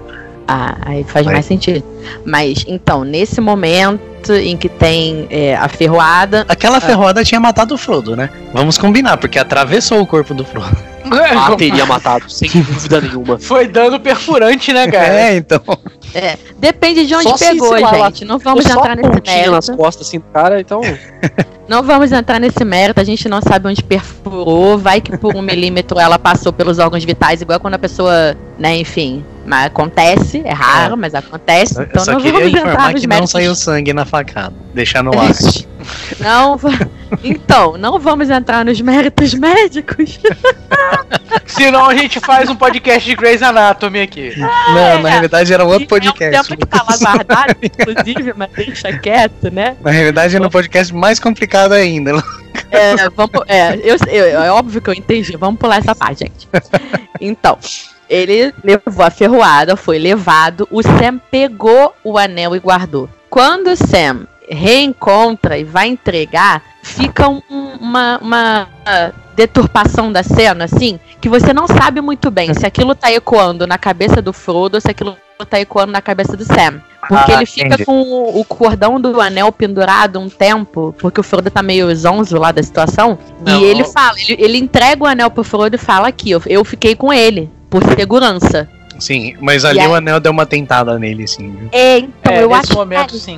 Ah, aí faz Aí. mais sentido. Mas, então, nesse momento em que tem é, a ferroada. Aquela ferroada tinha matado o Frodo, né? Vamos combinar, porque atravessou o corpo do Frodo. Ah, teria matado, sem [laughs] dúvida nenhuma. Foi dano perfurante, né, cara? É, então. Depende de onde Só se, pegou, gente. Não vamos entrar nesse pontinha nas mérito. costas assim do cara, então. [laughs] Não vamos entrar nesse mérito. A gente não sabe onde perfurou. Vai que por um milímetro ela passou pelos órgãos vitais, igual quando a pessoa, né, enfim. Mas acontece, é raro, mas acontece. Eu Então só não queria vamos entrar informar que não saiu sangue na facada. Deixar no ar. [laughs] Não, então, não vamos entrar nos méritos médicos. [laughs] Senão a gente faz um podcast de Grey's Anatomy aqui. Não, na realidade era outro É um podcast. tempo que tá lá guardado, [laughs] inclusive, mas deixa quieto, né? Na realidade era um podcast mais complicado ainda. É, vamos, é, eu, eu- é óbvio que eu entendi. Vamos pular essa parte, gente. Então, ele levou a ferroada, foi levado. O Sam pegou o anel e guardou. Quando o Sam reencontra e vai entregar, fica um- uma, uma deturpação da cena, assim, que você não sabe muito bem se aquilo tá ecoando na cabeça do Frodo ou se aquilo tá ecoando na cabeça do Sam. Porque Ah, ele fica entendi. com o, o cordão do anel pendurado um tempo, porque o Frodo tá meio zonzo lá da situação. Não, e ele fala, ele, ele entrega o anel pro Frodo e fala aqui, eu, eu fiquei com ele, por segurança. Sim, mas ali E o anel deu uma tentada nele, assim. viu? É, então É, eu nesse acho momento, que sim.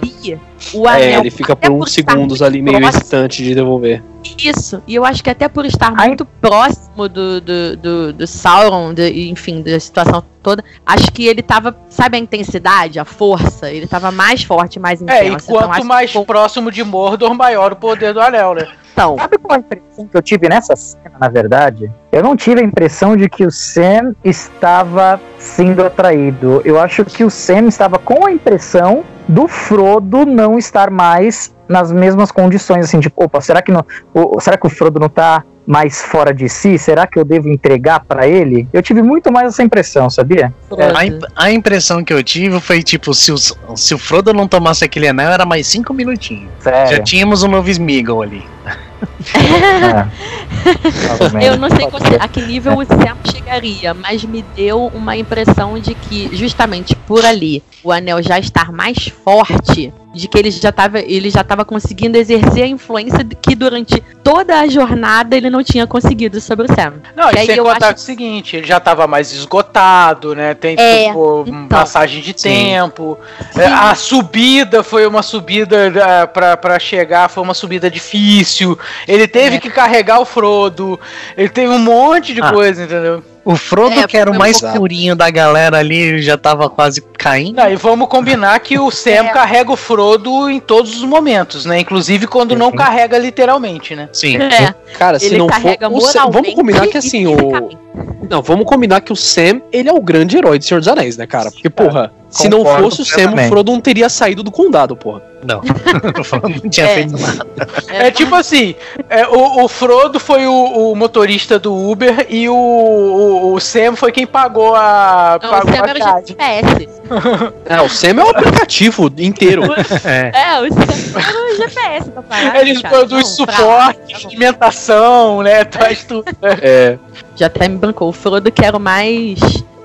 O anel. É, ele fica por uns segundos ali meio próximo- hesitante de devolver. Isso, e eu acho que até por estar Ai. muito próximo do, do, do, do Sauron, do- enfim, da situação toda, acho que ele tava, sabe a intensidade, a força, ele tava mais forte, mais intenso. É, e então quanto acho mais que próximo de Mordor, maior o poder do anel, né? então, Sabe qual a impressão que eu tive nessa cena, na verdade? Eu não tive a impressão de que o Sam estava sendo atraído. Eu acho que o Sam estava com a impressão do Frodo não estar mais nas mesmas condições, assim, tipo, opa, será que, não, o- será que o Frodo não tá mais fora de si? Será que eu devo entregar pra ele? Eu tive muito mais essa impressão, sabia? A, imp- a impressão que eu tive foi, tipo, se o, se o Frodo não tomasse aquele anel, era mais cinco minutinhos. Já Sério. tínhamos um novo Smeagol ali. [laughs] É. Eu não sei a que nível o Sam chegaria, mas me deu uma impressão de que, justamente por ali, o anel já estar mais forte, de que ele já estava ele já tava conseguindo exercer a influência de- que durante toda a jornada ele não tinha conseguido sobre o Sam. Não, e sem contar acho- o seguinte, ele já tava mais esgotado, né? Tem É, tipo, então. passagem de Sim. tempo. É, A subida foi uma subida pra, pra chegar, foi uma subida difícil. Ele teve É. que carregar o Frodo. Ele teve um monte de Ah. coisa, entendeu? O Frodo, É, que era o mais um- purinho da galera ali, já tava quase caindo. Não, e vamos combinar que o Sam É. carrega o Frodo em todos os momentos, né? Inclusive quando não carrega literalmente, né? Sim. É, Cara, se ele não for. carrega o Sam- vamos combinar que assim, o. Não, vamos combinar que o Sam, ele é o grande herói de Senhor dos Anéis, né, cara? Porque, porra, se não fosse o Sam, o. Frodo não teria saído do condado, porra. Não. [laughs] O Frodo não tinha É. feito nada. É tipo assim, é, o, o Frodo foi o, o motorista do Uber e o, o, o Sam foi quem pagou a. Não, o pagou Sam a era o. GPS. [laughs] É, o Sam é o aplicativo inteiro. É. É, o Sam era o GPS pra parar. Eles produzem suporte, alimentação, né? Traz tudo. né? É. Já até me bancou. O Frodo que era o mais.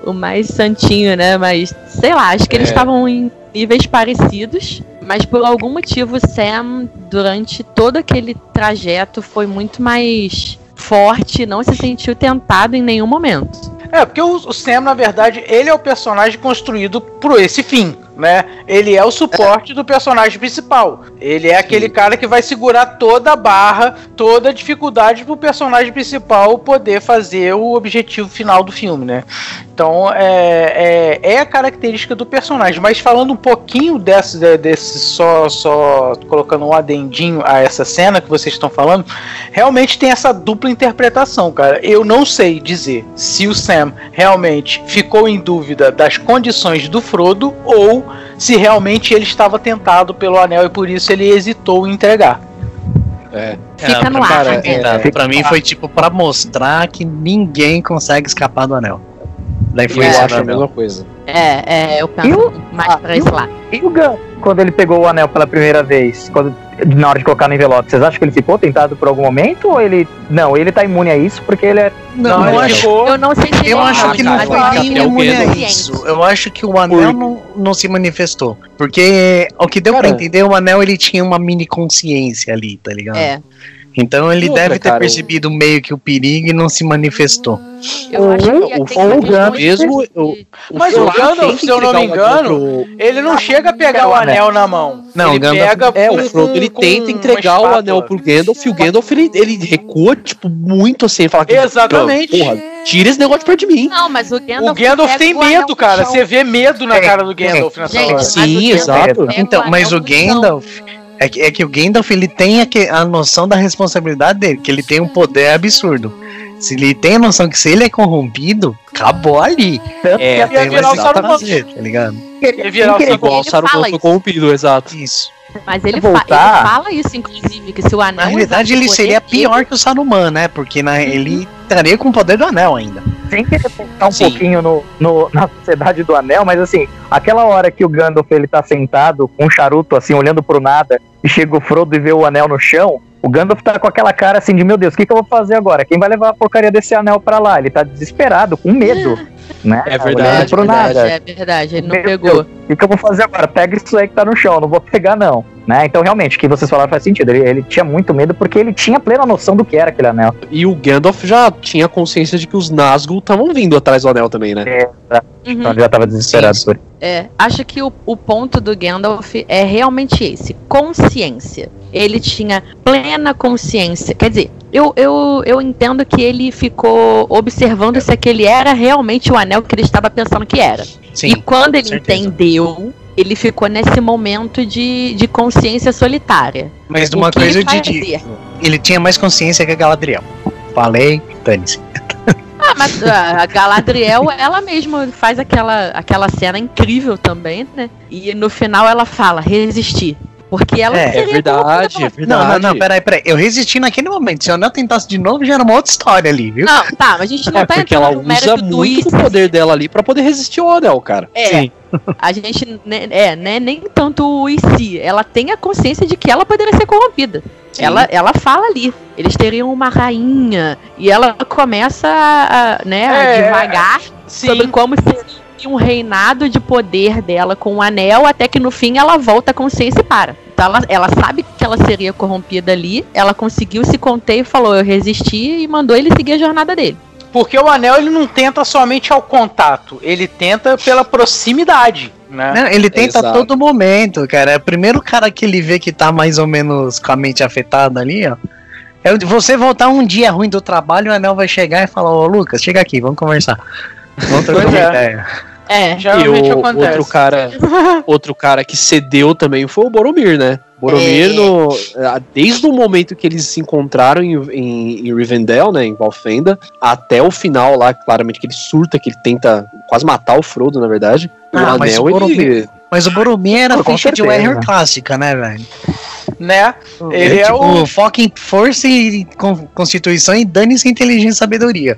O mais santinho, né? Mas, sei lá, acho que eles É. estavam em níveis parecidos. Mas por algum motivo o Sam, durante todo aquele trajeto, foi muito mais forte, não se sentiu tentado em nenhum momento. É, porque o, o Sam, na verdade, ele é o personagem construído por esse fim, né? Ele é o suporte do personagem principal. Ele é aquele cara que vai segurar toda a barra, toda a dificuldade pro personagem principal poder fazer o objetivo final do filme, né? Então é, é, é a característica do personagem. Mas falando um pouquinho desse, de- desse só, só colocando um adendinho a essa cena que vocês estão falando, realmente tem essa dupla interpretação, cara. Eu não sei dizer se o Sam realmente ficou em dúvida das condições do Frodo ou se realmente ele estava tentado pelo anel e por isso ele hesitou em entregar. É. Fica pra no ar, foi tentado. É. Pra mim foi tipo pra mostrar que ninguém consegue escapar do anel. Da Eu influência acho do a mesma coisa. É, é, eu penso mais ah, pra esse lado. E o Gun, quando ele pegou o anel pela primeira vez, quando, na hora de colocar no envelope, vocês acham que ele ficou tentado por algum momento? Ou ele. Não, ele tá imune a isso porque ele é. Não, Não, eu acho. Eu não sei se eu ele acho é que imune, não foi eu acho nem que é imune a isso. Eu acho que o anel Por- não, não se manifestou. Porque, o que deu pra Cara. entender, o anel ele tinha uma mini consciência ali, tá ligado? É, Então ele outra, deve ter cara, o- percebido meio que o perigo e não se manifestou. eu acho que o- o de- mesmo, eu- Mas Eu o Gandalf, se eu não me o engano, pro- ele não chega a pegar o anel na mão. Não, ele o Gandalf- pega É, o Frodo ele tenta entregar o anel pro Gandalf e o Gandalf ele, ele recua, tipo, muito assim. Ele fala que, Exatamente. Porra, tira esse negócio de perto de mim. Não, mas o Gandalf. O Gandalf tem o medo, cara. Você vê medo na É, cara do Gandalf nessa Gente, hora. Sim, o Gandalf exato. Então, mas o no chão. É que, é que o Gandalf ele tem a, que- a noção da responsabilidade dele, que ele tem um poder absurdo. Se ele tem a noção que se ele é corrompido, acabou ali. Tanto É, que ia Tem virar o Saruman. tá ligado? Ia virar o Ele- Igual o ele Saruman foi corrompido, exato. Isso. Mas ele, fa- ele fala isso, inclusive, que se o anel. Na realidade, ele seria pior que o Saruman, né? Porque na, ele estaria com o poder do anel ainda. Sem querer pensar um Sim. pouquinho no, no- na sociedade do anel, mas assim, aquela hora que o Gandalf ele tá sentado com um charuto assim, olhando pro nada, e chega o Frodo e vê o anel no chão, o Gandalf tá com aquela cara assim de, meu Deus, o que, que eu vou fazer agora? Quem vai levar a porcaria desse anel pra lá? Ele tá desesperado, com medo, né? É verdade, pro Verdade, nada. é verdade, ele não Meu pegou. O que, eu vou fazer agora? Pega isso aí que tá no chão, não vou pegar não. Né? Então, realmente, o que vocês falaram faz sentido. Ele, ele tinha muito medo porque ele tinha plena noção do que era aquele anel. E o Gandalf já tinha consciência de que os Nazgûl estavam vindo atrás do anel também, né? Uhum. Então, ele já tava desesperado Sim. por É, acho que o, o ponto do Gandalf é realmente esse: consciência. Ele tinha plena consciência. Quer dizer, eu, eu, eu entendo que ele ficou observando se aquele era realmente o anel que ele estava pensando que era. e Sim. quando ele certeza. entendeu, ele ficou nesse momento de, de consciência solitária. Mas de uma coisa eu digo. Ele tinha mais consciência que a Galadriel. Falei, dane-se. Ah, mas a Galadriel, ela mesma faz aquela, aquela cena incrível também, né? E no final ela fala, resistir. Porque ela É, É seria verdade, é verdade. Não, não, não, peraí, peraí. Eu resisti naquele momento. Se o anel tentasse de novo, já era uma outra história ali, viu? Não, tá, mas a gente não É, tá porque ela usa muito o poder dela ali pra poder resistir ao anel, cara. É, Sim. a gente, né, é, né, nem tanto o se. Ela tem a consciência de que ela poderia ser corrompida. Sim. Ela, ela fala ali. Eles teriam uma rainha. E ela começa a, a, né, a É, devagar Sim. sobre como seria um reinado de poder dela com o anel, até que no fim ela volta à consciência e para. Então ela, ela sabe que ela seria corrompida ali, ela conseguiu se conter e falou, eu resisti e mandou ele seguir a jornada dele. Porque o anel ele não tenta somente ao contato, ele tenta pela proximidade, né? Não, ele tenta a Exato. todo momento, cara. É o primeiro cara que ele vê que tá mais ou menos com a mente afetada ali, ó. É você voltar um dia ruim do trabalho, o anel vai chegar e falar, ô Lucas, chega aqui, vamos conversar. Vamos trocar é. ideia. É, E Geralmente o acontece. outro cara, [laughs] outro cara que cedeu também foi o Boromir, né? Boromir, É. no, desde o momento que eles se encontraram em, em, em Rivendell, né, em Valfenda, até o final lá, claramente que ele surta, que ele tenta quase matar o Frodo, na verdade. O Ah, mas anel, o Boromir- ele... Mas o Boromir era Com ficha de certeza. Warrior clássica, né, velho? né? Ele é, tipo, o foca em força e con- constituição e dane-se inteligência e sabedoria.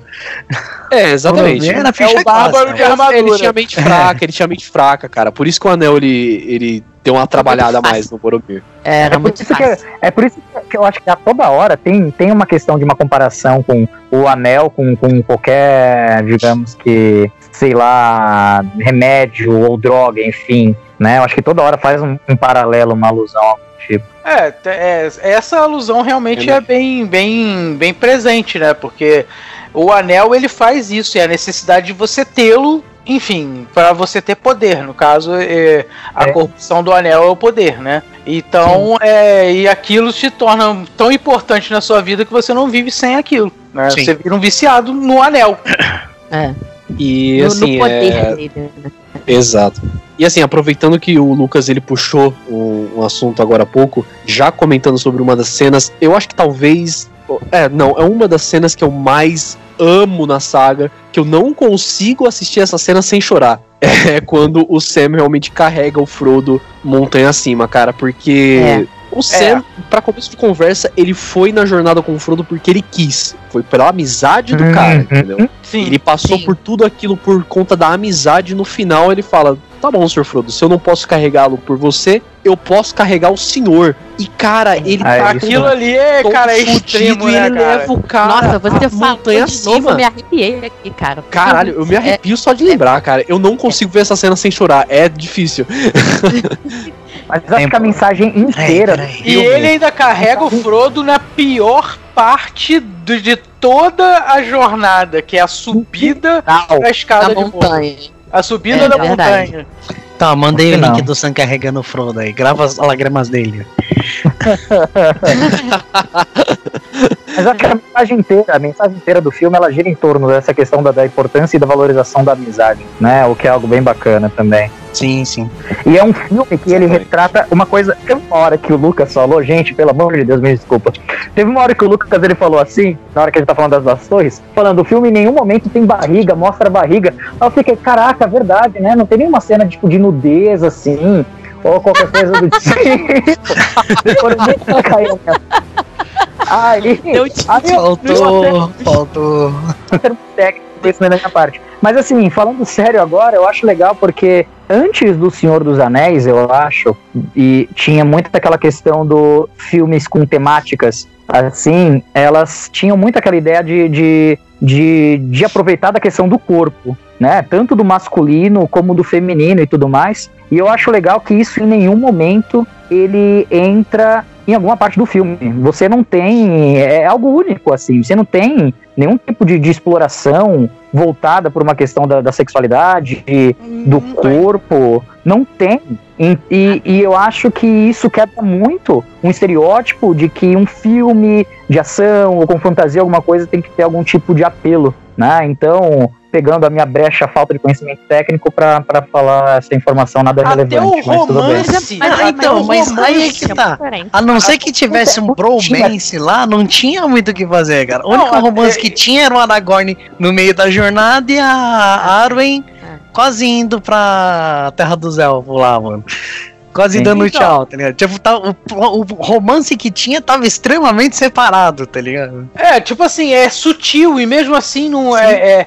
É, exatamente. Era é ficha o bárbaro clássica. de armadura. Ele tinha mente fraca, ele tinha mente fraca, cara. Por isso que o anel, ele, ele deu uma trabalhada fácil. mais no Boromir. era É por, muito isso que, fácil. é por isso que eu acho que a toda hora tem, tem uma questão de uma comparação com o anel, com, com qualquer, digamos que, sei lá, remédio ou droga, enfim. Né? Eu acho que toda hora faz um, um paralelo, uma alusão tipo. É, é, essa alusão realmente é bem, bem, bem presente, né? Porque o anel ele faz isso, é a necessidade de você tê-lo, enfim, para você ter poder. No caso, é, a É. corrupção do anel é o poder, né? Então, é, e aquilo se torna tão importante na sua vida que você não vive sem aquilo. Né? Sim. Você vira um viciado no anel. [coughs] É, E no, assim, no poder é... dele. né? Exato. E assim, aproveitando que o Lucas ele puxou um, um assunto agora há pouco, já comentando sobre uma das cenas, eu acho que talvez. É, não, é uma das cenas que eu mais amo na saga, que eu não consigo assistir essa cena sem chorar. [laughs] É quando o Sam realmente carrega o Frodo montanha acima, cara, porque É. O Sam, pra começo de conversa, ele foi na jornada com o Frodo porque ele quis. Foi pela amizade do cara, Uhum. entendeu? Sim. Ele passou Sim. por tudo aquilo por conta da amizade. No final, ele fala: Tá bom, Sr. Frodo, se eu não posso carregá-lo por você, eu posso carregar o senhor. E, cara, ele Ah, tá com Aquilo ali é, todo cara, é extremo, e né, ele cara? leva o cara Nossa, você montanha de novo, acima. eu me arrepiei aqui, cara. Caralho, eu me É, arrepio só de lembrar, cara. Eu não consigo ver essa cena sem chorar. É difícil. [laughs] Mas acho que a mensagem inteira peraí. E ele ainda carrega o Frodo na pior parte do- de toda a jornada, que é a subida Não, da escada na de morro. montanha. A subida É da verdade. montanha. Tá, mandei o link do Sam carregando o Frodo aí. Grava as lágrimas dele. [laughs] [laughs] Mas acho que a mensagem inteira, a mensagem inteira do filme, ela gira em torno dessa questão da, da importância e da valorização da amizade, né? O que é algo bem bacana também. Sim, sim. E é um filme que ele retrata uma coisa. Teve uma hora que o Lucas falou, gente, pelo amor de Deus, me desculpa. Teve uma hora que o Lucas ele falou assim, na hora que a gente tá falando das, das torres, falando: o filme em nenhum momento tem barriga, mostra a barriga. Aí eu fiquei, caraca, é verdade, né? Não tem nenhuma cena tipo, de nudez assim, ou qualquer coisa do tipo. [laughs] Depois nem [laughs] caiu. Aí, Deu aí eu- [laughs] Faltou, faltou. termo técnico isso não é da minha parte. Mas assim, falando sério agora, eu acho legal porque antes do Senhor dos Anéis, eu acho, e tinha muito aquela questão do filmes com temáticas assim, elas tinham muito aquela ideia de, de, de, de aproveitar da questão do corpo, né? Tanto do masculino como do feminino e tudo mais. E eu acho legal que isso em nenhum momento ele entra em alguma parte do filme. Você não tem. É algo único, assim. Você não tem nenhum tipo de, de exploração voltada por uma questão da, da sexualidade, de- do tem. corpo. Não tem. E, e- e eu acho que isso quebra muito um estereótipo de que um filme de ação ou com fantasia, alguma coisa, tem que ter algum tipo de apelo. Né? Então, pegando a minha brecha, falta de conhecimento técnico para falar essa informação nada Até relevante. o mas tudo bem. romance. Mas, Ah, então, o mas romance aí é que é tá. A não ser que tivesse um bromance lá, não tinha muito o que fazer, cara. O Não, único romance é- que tinha era o Aragorn no meio da jornada e a Arwen É. quase indo pra Terra dos Elfos lá, mano. Quase Sim. dando Então. tchau, tá ligado? Tipo, tá, o, o romance que tinha tava extremamente separado, tá ligado? É, tipo assim, é sutil e mesmo assim não é. é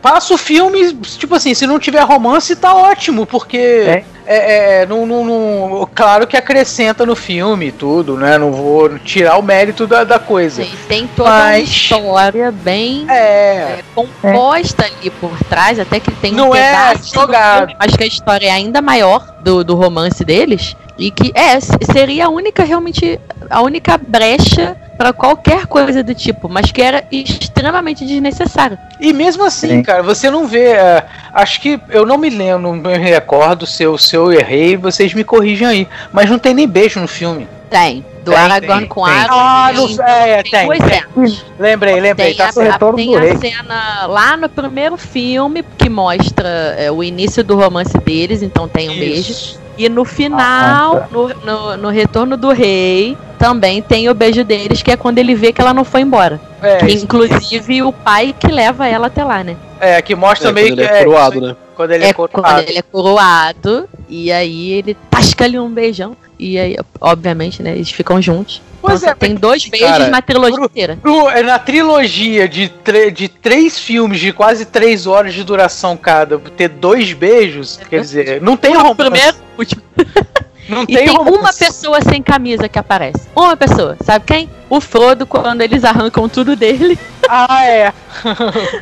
passa o filme, tipo assim, se não tiver romance, tá ótimo, porque. É. É, é, não, não- não- claro que acrescenta no filme tudo, né? Não vou tirar o mérito da, da coisa. Sim, tem toda uma Mas- história bem É, é, composta ali por trás, até que tem Não um é jogado. filme, mas que a história é ainda maior do, do romance deles. E que é, seria a única, realmente, a única brecha pra qualquer coisa do tipo, mas que era extremamente desnecessário. E mesmo assim, Sim. cara, você não vê. é, acho que eu não me lembro, não me recordo se eu, se eu errei, vocês me corrigem aí. Mas não tem nem beijo no filme. Tem. Do Tem, Aragorn tem, com tem. Aragorn. Ah, não sei, é, tem, tem, duas tem. cenas. Lembrei, lembrei. Tem, Tá a, tem do a Rei. cena lá no primeiro filme que mostra é, o início do romance deles, então tem um beijo. Isso. E no final, Ah, tá. no, no, no Retorno do Rei, também tem o beijo deles, que é quando ele vê que ela não foi embora. É, Que, inclusive o pai que leva ela até lá, né? é, que mostra É, meio que. ele é coroado, isso, né? Quando ele é, É coroado. quando ele é coroado, e aí ele tasca-lhe um beijão. E aí, obviamente, né, eles ficam juntos. Pois Então, é, tem dois beijos cara, na trilogia inteira. Pro- é, na trilogia de, de três filmes de quase três horas de duração cada, ter dois beijos, quer dizer, não tem romance. primeiro, último. [laughs] Não E tem, tem uma pessoa sem camisa que aparece. Uma pessoa, sabe quem? O Frodo, quando eles arrancam tudo dele. Ah, é. [laughs]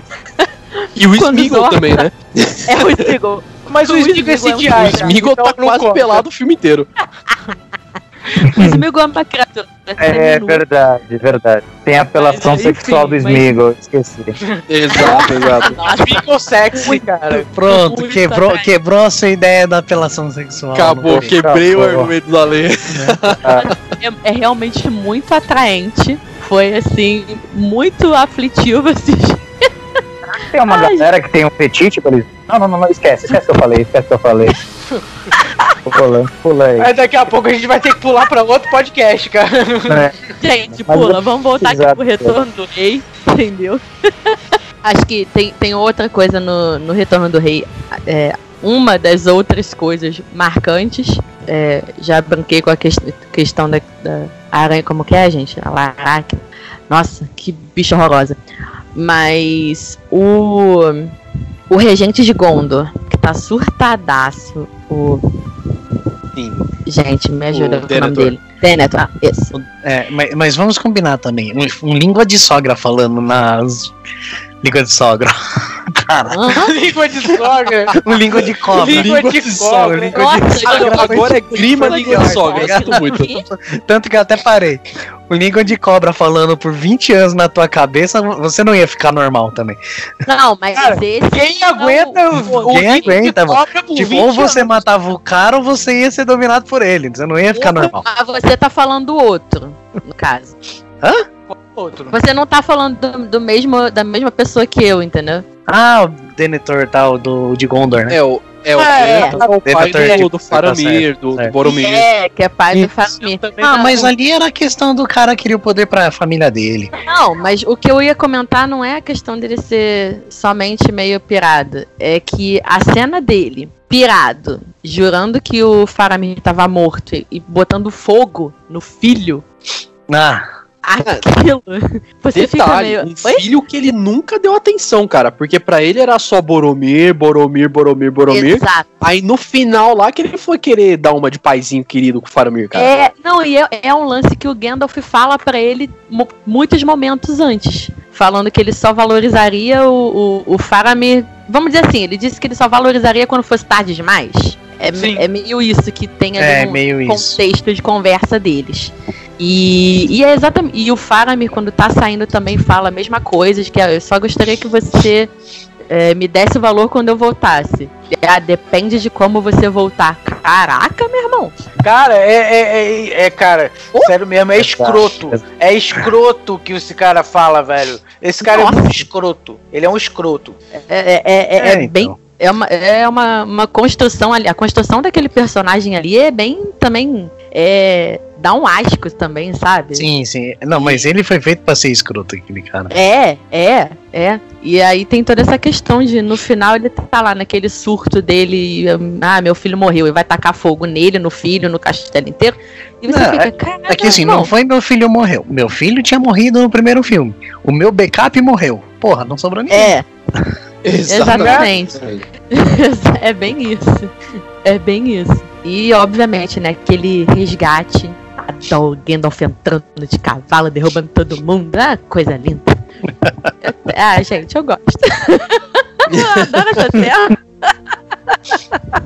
E o Smeagol também, né? [laughs] É o Smeagol. Mas o O Smeagol é Smeagol é um- CGI. O né? Então tá não quase conta. pelado o filme inteiro. [laughs] O Smeagol é uma criatura. É seminu. verdade, verdade. Tem a apelação Mas, enfim, sexual do mas- Smeagol, esqueci. [laughs] Exato, exato. [laughs] Smeagol sexy, cara. Pronto, quebrou, atrás. quebrou a sua ideia da apelação sexual. Acabou, quebrei o Acabou. argumento da lei. É, é realmente muito atraente. Foi assim, muito aflitivo assistir. Tem uma Ai. galera que tem um fetiche pra eles. Não, não, não, não, esquece, esquece que eu falei, esquece que eu falei. [laughs] Pula, pula aí. Aí daqui a pouco a gente vai ter que pular pra outro podcast, cara. É, Gente, Mas pula, eu- vamos voltar aqui pro retorno do rei, [laughs] entendeu? Acho que tem, tem outra coisa no, no retorno do rei. É, uma das outras coisas marcantes é, já brinquei com a que- questão da, da aranha, como que é, gente? A laraca. Nossa, que bicho horrorosa. Mas o. O regente de Gondor, que tá surtadaço. O. Sim. Gente, me ajuda O com o nome dele. Denethor, ah, isso. É, mas, mas vamos combinar também. Um, um língua de sogra falando nas. Língua de sogra. [laughs] Cara. Língua de sogra. [laughs] um língua de cobra. Língua de cobra. língua de Nossa, Agora, agora é grima Língua língua de de sogra, eu sinto muito. Tanto que eu até parei. O língua de cobra falando por 20 anos na tua cabeça, você não ia ficar normal também. Não, mas Cara, esse. Quem não- aguenta o, o Quem de aguenta, mano? Tipo, 20 ou você anos? matava o cara ou você ia ser dominado por ele. Você não ia ficar normal. Ah, você tá falando do outro, no caso. Outro. Você não tá falando do, do mesmo, da mesma pessoa que eu, entendeu? Ah, o Denethor tal, do, de Gondor, né? É o. É o, É. é, o pai do, do Faramir, do, do certo. Boromir. É, que é pai do. Faramir. Ah, mas ali era a questão do cara que queria o poder pra família dele. Não, mas o que eu ia comentar não é a questão dele ser somente meio pirado. É que a cena dele, pirado, jurando que o Faramir tava morto e, e botando fogo no filho, Ah, aquilo. Você fica Detalhe, meio. um filho que ele nunca deu atenção, cara. Porque pra ele era só Boromir, Boromir, Boromir, Boromir. Exato. Aí no final lá que ele foi querer dar uma de paizinho querido com o Faramir, cara. É, não, e é, é um lance que o Gandalf fala pra ele mu- muitos momentos antes. Falando que ele só valorizaria o, o, o Faramir. Vamos dizer assim, ele disse que ele só valorizaria quando fosse tarde demais. É, é meio isso que tem ali é no meio isso. contexto de conversa deles. E, e é exatamente. E o Faramir, quando tá saindo, também fala a mesma coisa, de que ah, eu só gostaria que você é, me desse o valor quando eu voltasse. Ah, depende de como você voltar. Caraca, meu irmão. Cara, é, é, é, é, cara, sério mesmo, é escroto. É escroto que esse cara fala, velho. Esse cara Nossa. é muito escroto. Ele é um escroto. É, é, é, é É, bem. então. É uma, é uma, uma construção ali. A construção daquele personagem ali é bem também. É, dá um asco também, sabe? Sim, sim. Não, mas ele foi feito pra ser escroto, aquele cara. É, é, é. E aí tem toda essa questão de no final ele tá lá naquele surto dele, ah, meu filho morreu, e vai tacar fogo nele, no filho, no castelo inteiro. E você Não, fica, caraca, É que assim, não irmão, foi meu filho morreu. Meu filho tinha morrido no primeiro filme. O meu backup morreu. Porra, não sobrou ninguém. É, [laughs] exatamente. [laughs] é bem isso. É bem isso. E obviamente, né, aquele resgate. Adoro Gandalf entrando de cavalo, derrubando todo mundo. Ah, coisa linda. ah, [laughs] gente, eu gosto. [laughs] eu adoro essa cena.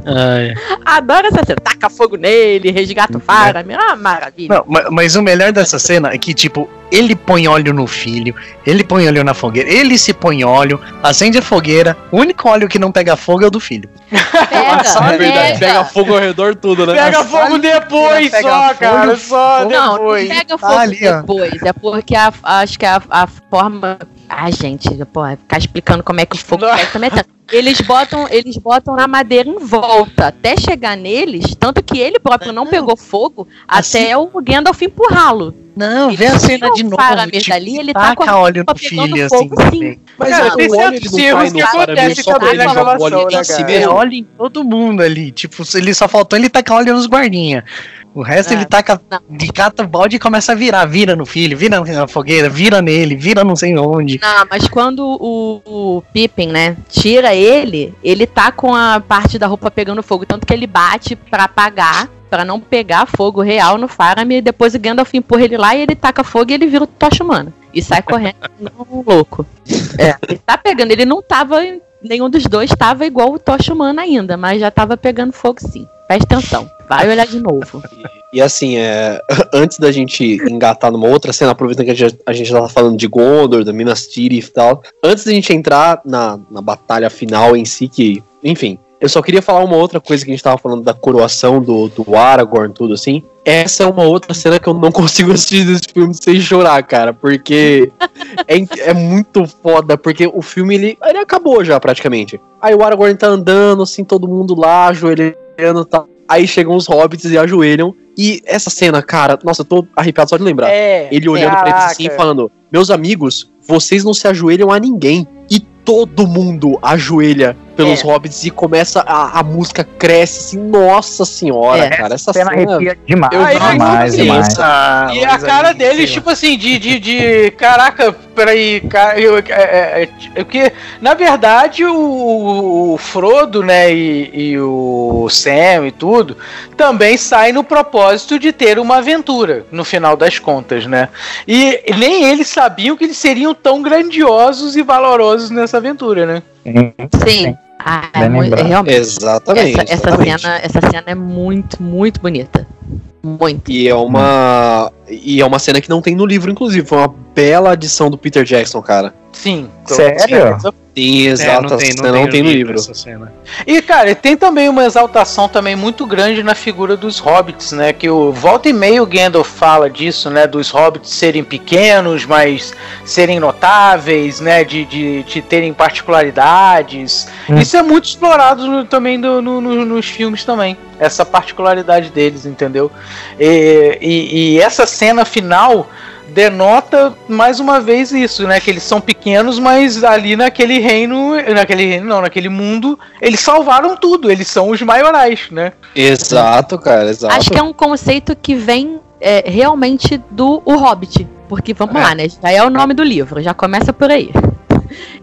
Ai. Adoro essa cena. Taca fogo nele, resgata o Faramir. Ah, maravilha. Não, ma- mas o melhor dessa cena é que, tipo, ele põe óleo no filho, ele põe óleo na fogueira, ele se põe óleo, acende a fogueira, o único óleo que não pega fogo é o do filho. Pega, É verdade, pega. pega fogo ao redor tudo, né? Pega fogo depois pega só, fogo, cara. Só Não, não depois. pega fogo ali, ó. depois. É porque a, acho que a, a forma. Ah, gente, porra, ficar explicando como é que o fogo Não. pega também é tanto. Eles botam, eles botam na madeira em volta até chegar neles, tanto que ele próprio não pegou fogo Assim- até o Gandalf empurrá-lo. Não, Ele vê a cena de novo. Faramir tipo, dali, ele tá com a taca óleo roupa no filho, fogo, assim. sim. Mas Cara, é, tem o óleo não erros cai que no Faramir acontece só pra também ele na jogar o óleo gravação, em né, si? É, óleo em todo mundo ali. Tipo, se ele só faltou ele tacar óleo nos guardinha. O resto É, ele taca não. de cata o balde e começa a virar. Vira no filho, vira na fogueira, vira nele, vira não sei onde. Não, mas quando o, o Pippin, né, tira ele, ele tá com a parte da roupa pegando fogo. Tanto que ele bate pra apagar, pra não pegar fogo real no Faramir. E depois o Gandalf empurra ele lá e ele taca fogo e ele vira o tocha humano. E sai correndo [laughs] um louco. É, ele tá pegando, ele não tava. Nenhum dos dois tava igual o tocha humano ainda, mas já tava pegando fogo sim. Presta atenção. Vai olhar de novo. [laughs] E assim, é, [laughs] antes da gente engatar numa outra cena, aproveitando que a gente, a gente tá falando de Gondor, da Minas Tirith e tal, antes da gente entrar na, na batalha final em si, que, enfim, eu só queria falar uma outra coisa que a gente tava falando da coroação do, do Aragorn, tudo assim. Essa é uma outra cena que eu não [laughs] consigo assistir desse filme sem chorar, cara, porque é, é muito foda, porque o filme ele, ele acabou já praticamente. Aí o Aragorn tá andando, assim, todo mundo lá, ajoelhando e tal. Aí chegam os hobbits e ajoelham. E essa cena, cara, nossa, eu tô arrepiado só de lembrar. É. Ele olhando pra eles assim e Caraca. falando: Meus amigos, vocês não se ajoelham a ninguém. E todo mundo ajoelha pelos É. hobbits e começa a, a música cresce assim, nossa senhora, É. cara, essa Cena cena. arrepia demais, Eu vi demais, isso, demais. Ah, E a cara deles, tipo assim, de, de, de caraca, peraí, cara, eu, é, é, é, é porque, na verdade, o, o Frodo, né, e, e o Sam e tudo, também saem no propósito de ter uma aventura, no final das contas, né? E nem eles sabiam que eles seriam tão grandiosos e valorosos nessa aventura, né? Sim. Ah, é muito, realmente. Exatamente. Essa, essa exatamente. cena, essa cena é muito, muito bonita. Muito. E é uma. E é uma cena que não tem no livro, inclusive. Foi uma bela adição do Peter Jackson, cara. Sim. Sério? Sim, É, exato. não tem, essa não cena tem, no livro. essa cena. E, cara, tem também uma exaltação também muito grande na figura dos hobbits, né? Que o volta e meio o Gandalf fala disso, né? Dos hobbits serem pequenos, mas serem notáveis, né? De, de, de terem particularidades. Hum. Isso é muito explorado no- também do- no- no- nos filmes também. Essa particularidade deles, entendeu? E, e- e essa cena final denota mais uma vez isso, né? Que eles são pequenos, mas ali naquele reino, naquele reino não, naquele mundo, eles salvaram tudo. Eles são os maiorais, né? Exato, cara, exato. Acho que é um conceito que vem é, realmente do O Hobbit. Porque, vamos É. lá, né? Já é o nome do livro, já começa por aí.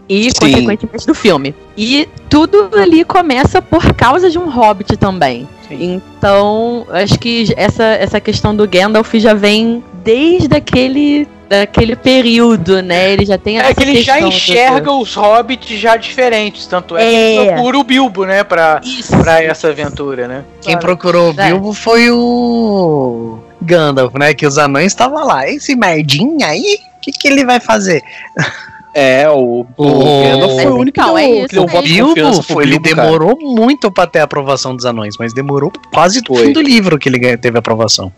E, Sim. consequentemente, do filme. E tudo ali começa por causa de um hobbit também. Sim. Então, acho que essa, essa questão do Gandalf já vem desde aquele, daquele período, né? Ele já tem É essa que ele já enxerga os hobbits já diferentes, tanto é, que É. ele procura o Bilbo, né, pra, Isso. pra essa aventura, né? Quem procurou o É. Bilbo foi o Gandalf, né? Que os anões estavam lá. Esse merdinha aí, o que, que ele vai fazer? [laughs] É, o, o O- Gandalf foi o Mas único então, que é isso que deu voto de confiança pro ele Bilbo, cara. demorou muito pra ter a aprovação dos anões, mas demorou quase o Foi. fim do livro que ele teve a aprovação.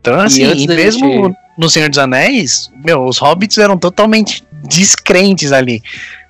Então, assim, e mesmo gente- no Senhor dos Anéis, meu, os hobbits eram totalmente descrentes ali.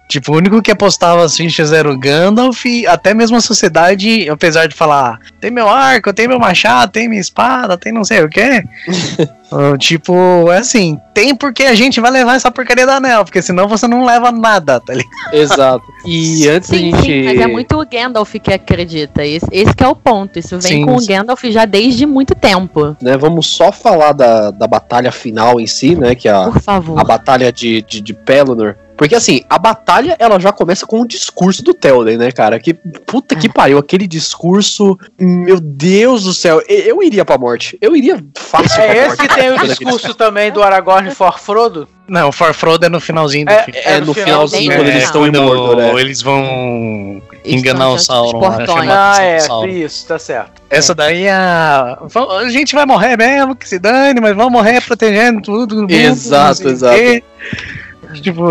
Tipo, o único que apostava as fichas era o Gandalf, e até mesmo a sociedade, apesar de falar, tem meu arco, tem meu machado, tem minha espada, tem não sei o quê. [laughs] Ah, tipo, é assim, tem porque a gente vai levar essa porcaria do anel, porque senão você não leva nada, tá ligado? Exato. E antes Sim, da gente. sim, mas é muito o Gandalf que acredita. Esse, esse que é o ponto. Isso vem Sim, com sim. o Gandalf já desde muito tempo. né, vamos só falar da, da batalha final em si, né? Que é a, Por favor. a batalha de, de, de Pelennor. Porque assim, a batalha ela já começa com o discurso do Telden, né, cara? Que puta É. que pariu, aquele discurso. Meu Deus do céu, eu, eu iria pra morte. Eu iria fácil pra É esse morte. que tem o [laughs] discurso também do Aragorn for Frodo? Não, o Farfrodo é no finalzinho do É, filme. É, no finalzinho, bem quando eles estão em Mordor, né? eles vão enganar o Sauron. né, Ah, é, Sauron. isso, tá certo. Essa daí é a. A gente vai morrer mesmo, que se dane, mas vamos morrer protegendo tudo. mundo, Exato, não sei o quê. [laughs] Tipo,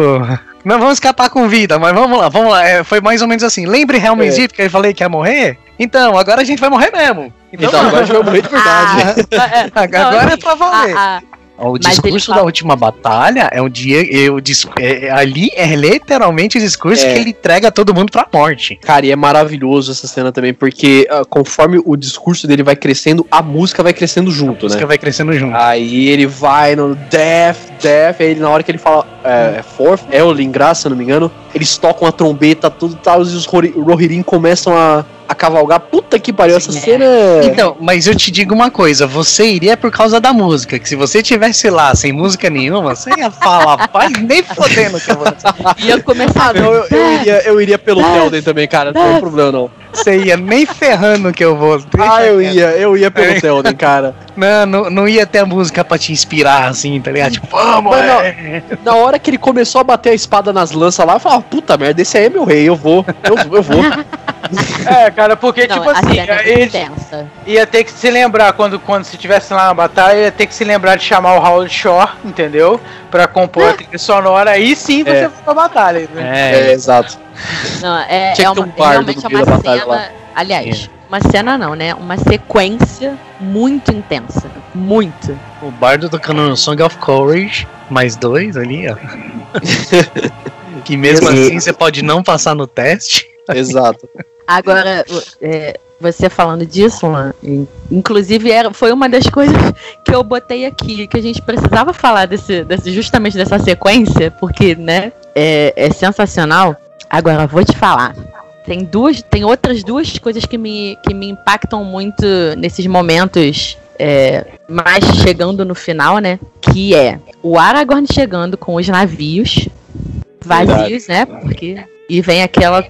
não vamos escapar com vida, mas vamos lá, vamos lá. É, foi mais ou menos assim. Lembre Helm's É. Que eu falei que ia morrer? Então, agora a gente vai morrer mesmo. Então, Então agora a gente vai morrer de verdade. Ah, é, agora não, é pra valer. ah, ah, O discurso fala- da última batalha é um dia. Eu, dis- é- é- ali é literalmente o discurso É. que ele entrega todo mundo pra morte. Cara, e é maravilhoso essa cena também, porque ah, conforme o discurso dele vai crescendo, a música vai crescendo junto, Isso né? que vai crescendo junto. Aí ele vai no Death, Death, aí ele, na hora que ele fala é, Fourth, Ellingras, se eu não me engano, eles tocam a trombeta, tudo tal, e os Rohi- Rohirrim começam a, a cavalgar. Puta que pariu, essa é. cena é... Então, mas eu te digo uma coisa, você iria por causa da música, que se você tivesse lá sem música nenhuma, você ia falar, pai, nem fodendo que eu vou. ia começar. Ah, não, eu, eu iria, eu iria pelo Telden também, cara, não tem problema não. Você ia nem ferrando que eu vou. Deixa Ah, eu quieto. ia, eu ia pelo É. Telden, cara. Não, não, não ia ter a música pra te inspirar, assim, tá ligado? Tipo, vamos, Mas não, é. Na hora que ele começou a bater a espada nas lanças lá, eu falava, puta merda, esse aí é meu rei, eu vou, eu, eu vou. [laughs] É, cara, porque, Não, tipo assim, é ele tensa. ia ter que se lembrar, quando, quando se tivesse lá na batalha, ia ter que se lembrar de chamar o Howard Shore, entendeu? Pra compor a trilha sonora, aí sim você É. vai pra batalha. Né? É, exato. Não, é, Tinha é uma, um realmente é uma cena. lá. Aliás, uma cena não, né? Uma sequência muito intensa. Muito. O bardo tocando no Song of Courage, mais dois ali, ó. [laughs] que mesmo Exato. assim você pode não passar no teste. Exato. Agora, é, você falando disso, Luan, in- inclusive era, foi uma das coisas que eu botei aqui, que a gente precisava falar desse, desse- justamente dessa sequência, porque, né, é, é sensacional. Agora, vou te falar. tem duas, tem outras duas coisas que me, que me impactam muito nesses momentos é, mais chegando no final, né? Que é o Aragorn chegando com os navios vazios, né? Porque e vem aquela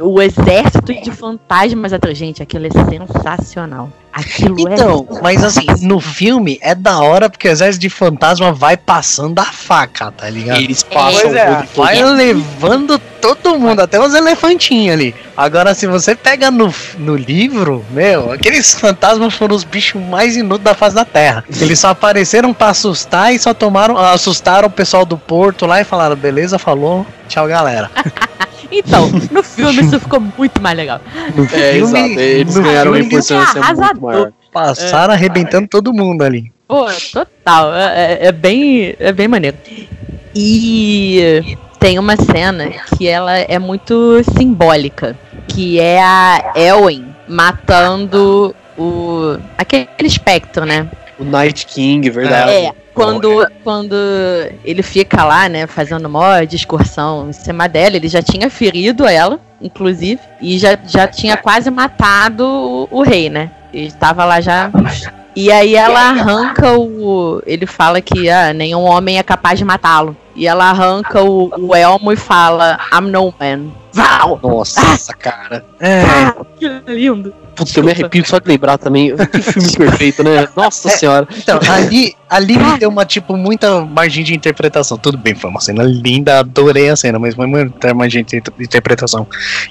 o exército de fantasmas atrás. Gente, aquilo é sensacional. Aquilo Então, é. mas assim, no filme é da hora porque o exército de fantasma vai passando a faca, tá ligado? Eles passam é. todo- Vai levando todo mundo, até os elefantinhos ali. Agora, se você pega no, no livro, meu, aqueles fantasmas foram os bichos mais inúteis da face da Terra. Eles só apareceram pra assustar e só tomaram, assustaram o pessoal do porto lá e falaram, beleza, falou, tchau galera. [laughs] Então, no [laughs] filme isso ficou muito mais legal. É, filme- exato. Eles no ganharam uma filme importância muito maior. Passaram arrebentando todo mundo ali. Pô, total. É, é- é bem, é bem maneiro. E tem uma cena que ela é muito simbólica, que é a Elwen matando o aquele espectro, né? O Night King, verdade. É, quando, quando ele fica lá, né, fazendo uma discursão em cima dela, ele já tinha ferido ela, inclusive, e já, já tinha quase matado o, o rei, né? Ele estava lá já. E aí ela arranca o. Ele fala que ah, nenhum homem é capaz de matá-lo. E ela arranca o, o elmo e fala, I'm no man. Val! Nossa, [laughs] cara. É, Ah, que lindo! Putz, eu me arrepio só de lembrar também. Que filme perfeito, né? [laughs] Nossa senhora. então, ali, ali me deu uma, tipo, muita margem de interpretação. Tudo bem, foi uma cena linda, adorei a cena, mas foi muita margem de inter- interpretação.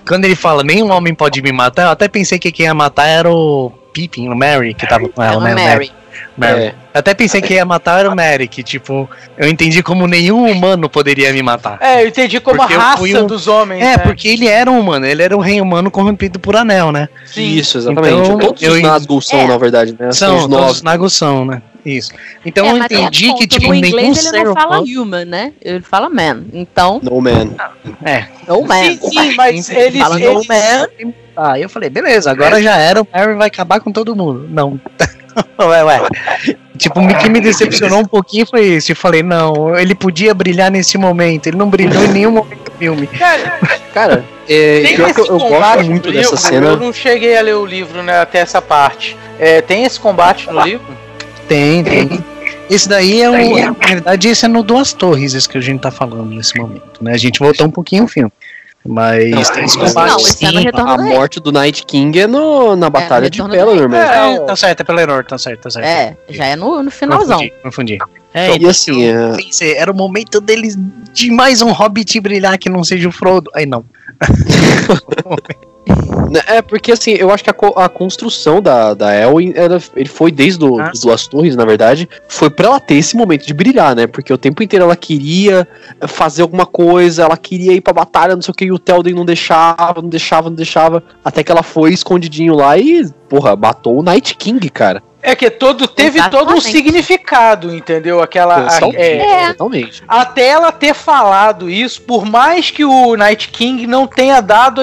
Quando ele fala, nenhum homem pode me matar, eu até pensei que quem ia matar era o Pippin, o Mary, que tava com ela, né? Mary. Mary. É. Eu até pensei que ia matar era o que, tipo, eu entendi como nenhum humano poderia me matar. É, eu entendi como Porque a raça um- dos homens. É, né? porque ele era um humano, ele era um rei humano corrompido por anel, né? Sim. Isso, exatamente. Então, Todos eu os Nazgûl são, É. na verdade, né? São, os todos os Nagos são, né? Isso. Então É, eu entendi que, tipo, no nenhum inglês ser ele não fala humano... human, né? Ele fala man. Então, No Man. É, no man. Sim, sim, mas eles. Fala no eles- man. Aí eu falei, beleza, agora já era, o Harry vai acabar com todo mundo. Não. [laughs] [laughs] ué, ué. Tipo, o que me decepcionou um pouquinho foi isso. Eu falei, não, ele podia brilhar nesse momento. Ele não brilhou em nenhum momento do filme. Cara, Cara, é, tem pior que eu, eu gosto muito no dessa livro, cena. Eu não cheguei a ler o livro né, até essa parte. É, tem esse combate no livro? Tem, tem. Esse daí é o. Na verdade, esse é no Duas Torres, esse que a gente tá falando nesse momento, né? A gente voltou um pouquinho o filme. Mas tem esse Não, combate. Não, é sim. Retorno A morte do Night King é no, na Batalha de Retorno do Pelennor mesmo. É, tá certo, é Pelennor, tá certo, tá certo. É, já é no, no finalzão. Confundi, confundi. e assim, eu é, pensei, era o momento deles de mais um hobbit brilhar que não seja o Frodo. Aí não. [laughs] [laughs] [laughs] Né, É, porque assim, eu acho que a, a construção da, da Elwin, ela- ele foi desde do, Ah, Duas Torres, na verdade, foi pra ela ter esse momento de brilhar, né? Porque o tempo inteiro ela queria fazer alguma coisa, ela queria ir pra batalha, não sei o que, e o Telden não deixava, não deixava, não deixava, até que ela foi escondidinho lá e, porra, matou o Night King, cara. É que todo teve todo um Exatamente. significado, entendeu? Aquela. a- Totalmente, é, totalmente. até ela ter falado isso, por mais que o Night King não tenha dado,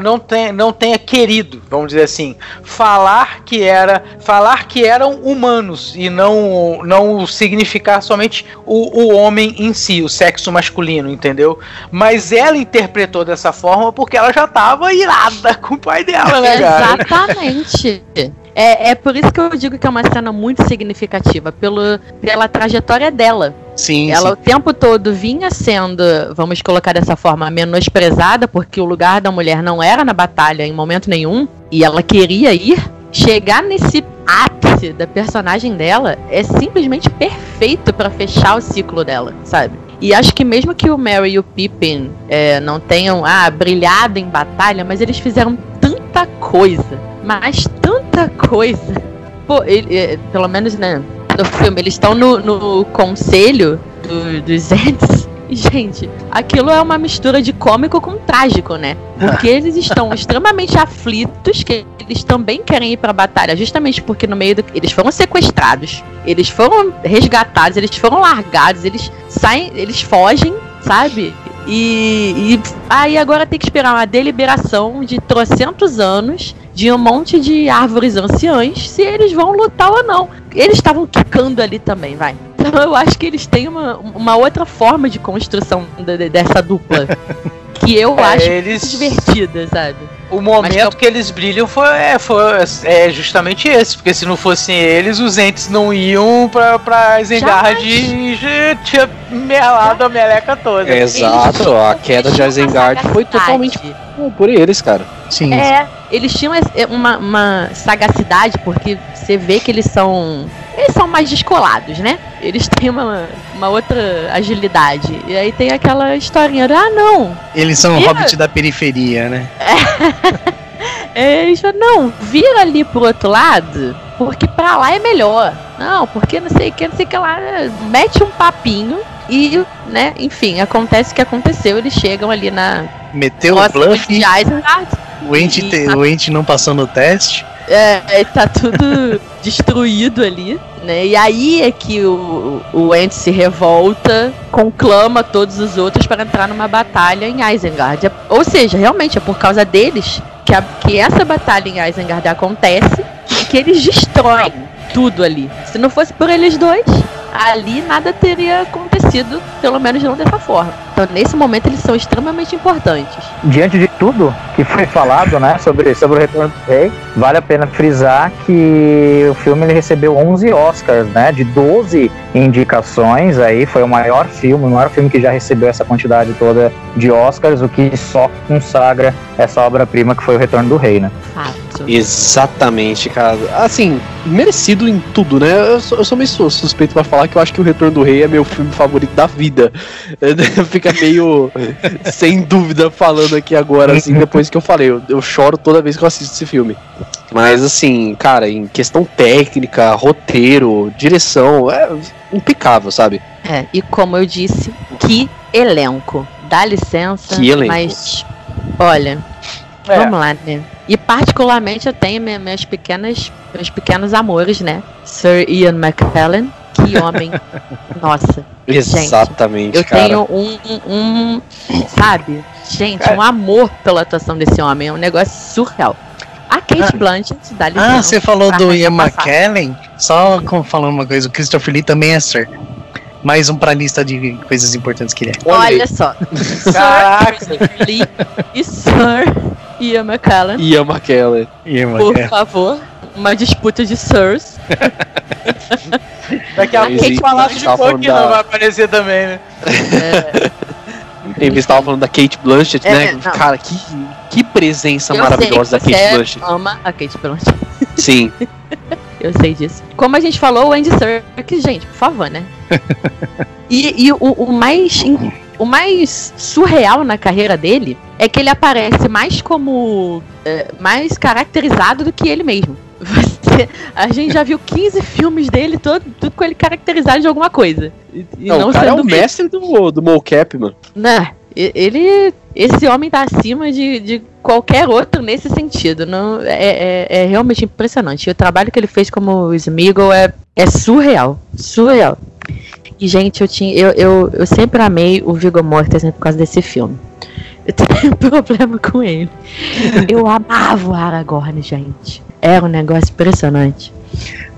não tenha, não tenha querido, vamos dizer assim, falar que era, falar que eram humanos e não não significar somente o, o homem em si, o sexo masculino, entendeu? Mas ela interpretou dessa forma porque ela já tava irada [laughs] com o pai dela, né, cara? Exatamente. É, é por isso que eu digo que é uma cena muito significativa, pelo, pela trajetória dela. Sim, Ela sim. o tempo todo vinha sendo, vamos colocar dessa forma, menosprezada, porque o lugar da mulher não era na batalha em momento nenhum, e ela queria ir. Chegar nesse ápice da personagem dela é simplesmente perfeito pra fechar o ciclo dela, sabe? E acho que mesmo que o Mary e o Pippin é, não tenham ah, brilhado em batalha, mas eles fizeram tanta coisa, mas tanta coisa. Pô, ele, é, pelo menos né, no filme, eles estão no, no conselho do- dos Ents. E, [laughs] Gente, aquilo é uma mistura de cômico com trágico, né? Porque [laughs] eles estão extremamente aflitos, que eles também querem ir pra batalha, justamente porque no meio do. Eles foram sequestrados, eles foram resgatados, eles foram largados, eles saem, eles fogem, sabe? E, e aí agora tem que esperar uma deliberação de trocentos anos de um monte de árvores anciãs se eles vão lutar ou não. Eles estavam quicando ali também, vai. Então eu acho que eles têm uma, uma outra forma de construção de- de- dessa dupla. [laughs] que eu É, acho eles- divertida, sabe? O momento Mas que eles brilham foi, é, foi é justamente esse, porque se não fossem eles, os entes não iam pra, pra Isengard e já tinha melado a meleca toda. Exato, a Eles queda de Isengard foi totalmente por eles, cara. Sim. É, eles tinham es- uma, uma sagacidade, porque você vê que eles são. Eles são mais descolados, né? Eles têm uma, uma outra agilidade. E aí tem aquela historinha ah, não. Eles são Ih, hobbit da periferia, né? É, [laughs] Eles falam, não, vira ali pro outro lado, porque pra lá é melhor. Não, porque não sei o que, não sei o que lá. Mete um papinho e, né, enfim, acontece o que aconteceu. Eles chegam ali na. Meteu o bluff, de Isengard. o ente, te- o ente não passou no teste. É, tá tudo [laughs] destruído ali, né? E aí é que o, o Ent se revolta, conclama todos os outros para entrar numa batalha em Isengard. Ou seja, realmente é por causa deles que, a- que essa batalha em Isengard acontece e que eles destroem tudo ali. Se não fosse por eles dois, ali nada teria acontecido, pelo menos não dessa forma. Então, nesse momento, eles são extremamente importantes. Diante de tudo que foi falado, né, sobre, sobre o Retorno do Rei, vale a pena frisar que o filme ele recebeu 11 Oscars, né, de 12 indicações, aí foi o maior filme, o maior filme que já recebeu essa quantidade toda de Oscars, o que só consagra essa obra-prima que foi o Retorno do Rei, né. Fato. Exatamente, cara. Assim, merecido em tudo, né? Eu sou, eu sou meio sus- suspeito pra falar que eu acho que o Retorno do Rei é meu filme favorito da vida. [laughs] Fica meio [laughs] sem dúvida falando aqui agora, assim, depois que eu falei. Eu, eu choro toda vez que eu assisto esse filme. Mas, assim, cara, em questão técnica, roteiro, direção, é impecável, sabe? É, e como eu disse, que elenco. Dá licença, Que elenco. mas olha, É. vamos lá, né? E particularmente eu tenho minha- minhas pequenas, meus pequenos amores, né? Sir Ian McKellen, que homem. [laughs] Nossa, Exatamente, eu cara. tenho um, um, um, sabe? Gente, um amor pela atuação desse homem, é um negócio surreal. A Kate Blanchett, dá licença. Ah, você falou do Ian passar. McKellen? Só falando uma coisa, o Christopher Lee também é Sir. Mais um pra lista de coisas importantes que ele é. Olha. Olha só, [laughs] Sir. Christopher Lee e Sir Ian McKellen. Ian McKellen. Ian Por McKellen. favor, uma disputa de Sirs. [laughs] Daqui a pouco Palácio de Buckingham da- vai aparecer também, né? Tem vez tava falando da Kate Blanchett, É, né? não. Cara, que, que presença Eu maravilhosa da sei que Kate você Blanchett. ama a Kate Blanchett. [laughs] Sim. Eu sei disso. Como a gente falou, o Andy Serkis, gente, por favor, né? [laughs] e e o, o mais o mais surreal na carreira dele é que ele aparece mais como é, mais caracterizado do que ele mesmo. [laughs] Você- a gente já viu 15 filmes dele, todo, tudo com ele caracterizado de alguma coisa. E, Não, não, o cara é o mestre do, do mocap, mano. Né? e- Ele. Esse homem tá acima de, de qualquer outro nesse sentido. Não, é, é, é realmente impressionante. E o trabalho que ele fez como Smeagol é, é surreal. Surreal. E, gente, eu, tinha, eu, eu, eu sempre amei o Viggo Mortensen por causa desse filme. Eu [laughs] tenho problema com ele. Eu amava o Aragorn, gente. Era um negócio impressionante.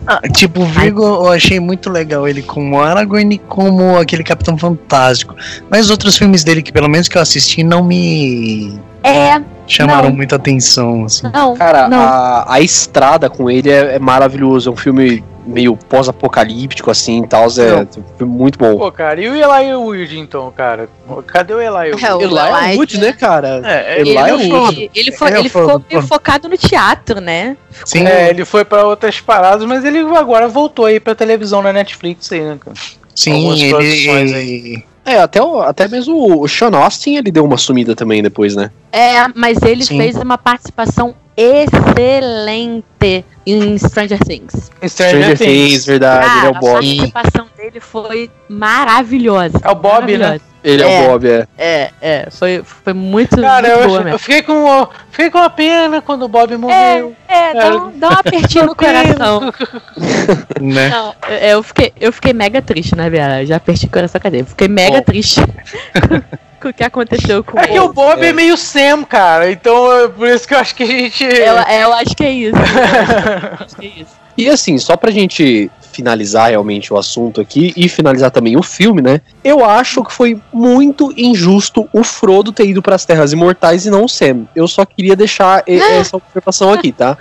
Ah, tipo, o Virgo eu achei muito legal ele como Aragorn e como aquele Capitão Fantástico. Mas os outros filmes dele, que pelo menos que eu assisti, não me É, chamaram Não. muita atenção, assim. não. Cara, não. a, a estrada com ele é, é maravilhoso. É um filme meio pós-apocalíptico, assim e tal. É filme muito bom. Pô, cara, e o Eli Wood então, cara? Cadê o Eli Wood? É, o é Elijah- Wood, né, cara? É, Ele lá é ele, Wood. ele, foi, Ele é ele ficou meio focado no teatro, né? Sim, É, ele foi pra outras paradas, mas ele agora voltou aí pra televisão na Netflix aí, né, cara? sim, ele. É, até, o- até mesmo o Sean Austin, ele deu uma sumida também depois, né? É, mas ele Sim. fez uma participação excelente em Stranger Things. Stranger Things, verdade, ele é o a Bob. participação dele foi maravilhosa. É o Bob, né? Ele é, É. o Bob, é. É, é, foi, foi muito, Cara, muito eu, boa eu fiquei com fiquei com a pena quando o Bob morreu. É, dá um, dá um apertinho no [laughs] coração. [laughs] Né? Não, eu, eu fiquei, eu fiquei mega triste, né, Bia? Já aperti o coração, cadê? Eu fiquei mega Bom. triste [laughs] com, o que aconteceu com É que ele. o Bob é. É. meio Sam, cara. Então é por isso que eu acho que a gente. Eu, eu acho que é isso. Eu acho que é isso. E assim, só pra gente finalizar realmente o assunto aqui e finalizar também o filme, né? Eu acho que foi muito injusto o Frodo ter ido para as Terras Imortais e não o Sam. Eu só queria deixar essa observação aqui, tá?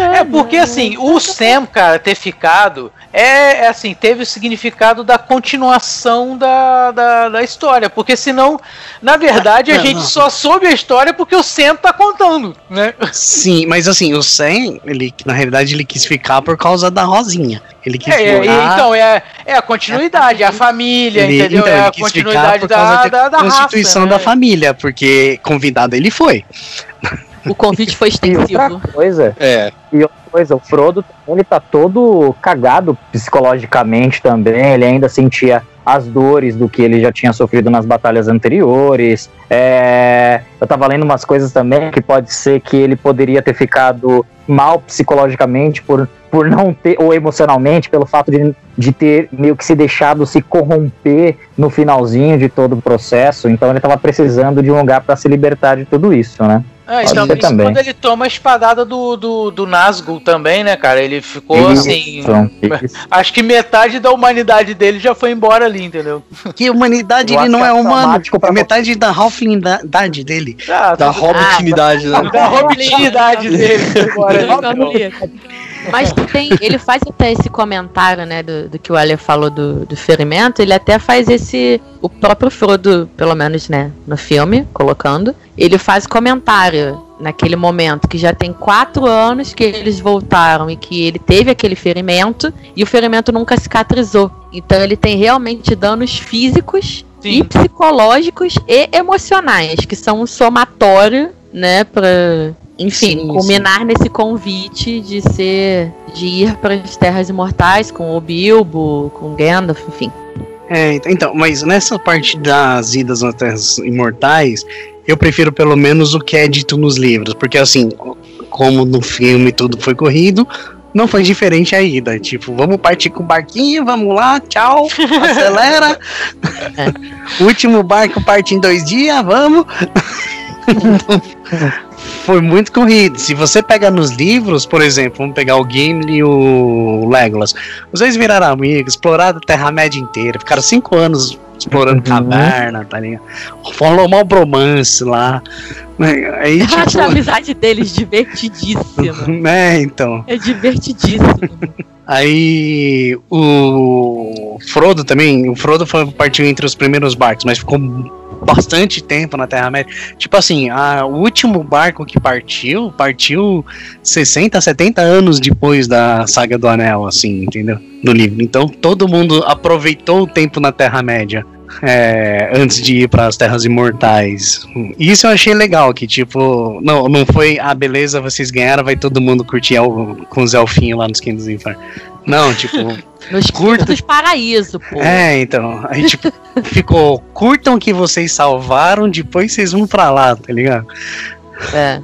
É porque assim, o Sam, cara, ter ficado é, é assim, teve o significado da continuação da, da, da história. Porque senão, na verdade, a Não, gente não. só soube a história porque o Sam tá contando, né? Sim, mas assim, o Sam, ele, na realidade, ele quis ficar por causa da Rosinha. Ele quis É, é, morar- então, é, é a continuidade, é a família, ele, entendeu? então, é a continuidade da, da, da, da constituição raça, da né? família, porque convidado ele foi. O convite foi E outra extensivo. coisa, É. E outra coisa, o Frodo, ele tá todo cagado psicologicamente também, ele ainda sentia as dores do que ele já tinha sofrido nas batalhas anteriores. É, eu tava lendo umas coisas também que pode ser que ele poderia ter ficado mal psicologicamente por, por não ter, ou emocionalmente, pelo fato de, de ter meio que se deixado se corromper no finalzinho de todo o processo. Então ele tava precisando de um lugar para se libertar de tudo isso, né? Ah, então, também. quando ele toma a espadada do, do, do Nazgûl também, né, cara? Ele ficou Isso, assim. isso. Acho que metade da humanidade dele já foi embora ali, entendeu? Que humanidade ele não é é humano. É metade da halflingidade dele. Ah, Da hobitinidade, né? da hobitinidade [laughs] dele foi embora ali. então. Mas tem, ele faz até esse comentário, né, do, do que o Ale falou do, do ferimento, ele até faz esse, o próprio Frodo, pelo menos, né, no filme, colocando, ele faz comentário naquele momento, que já tem quatro anos que eles voltaram e que ele teve aquele ferimento, e o ferimento nunca cicatrizou. Então ele tem realmente danos físicos e Sim. psicológicos e emocionais, que são um somatório, né, pra, enfim, Sim, culminar nesse convite de ser, de ir para as Terras Imortais com o Bilbo, com o Gandalf, enfim. É, ent- então, mas nessa parte das idas nas Terras Imortais, eu prefiro pelo menos o que é dito nos livros, porque assim, como no filme tudo foi corrido, não foi diferente a ida. Tipo, vamos partir com o barquinho, vamos lá, tchau, [laughs] acelera. Último barco parte em dois dias, vamos. [laughs] foi muito corrido. Se você pega nos livros, por exemplo, vamos pegar o Gimli e o Legolas. Os dois viraram amigos, exploraram a Terra-média inteira, ficaram cinco anos explorando Uhum. caverna, tá ligado? Rolou mal bromance lá. Aí, Eu acho a tipo, amizade deles divertidíssima. né, [laughs] então. É divertidíssimo. Aí o Frodo também, o Frodo foi, partiu entre os primeiros barcos, mas ficou bastante tempo na Terra-média. Tipo assim, a, o último barco que partiu, partiu 60, 70 anos depois da saga do Anel, assim, entendeu? Do livro. Então todo mundo aproveitou o tempo na Terra-média. É, antes de ir para as Terras Imortais. Isso eu achei legal, que tipo, não, não foi, ah, beleza, vocês ganharam, vai todo mundo curtir el- com os elfinhos lá [laughs] nos Quintos do Inferno. Não, tipo, Nos Curta. curtos paraíso, pô. é, então, aí tipo, ficou, curtam que vocês salvaram, depois vocês vão pra lá, tá ligado? É.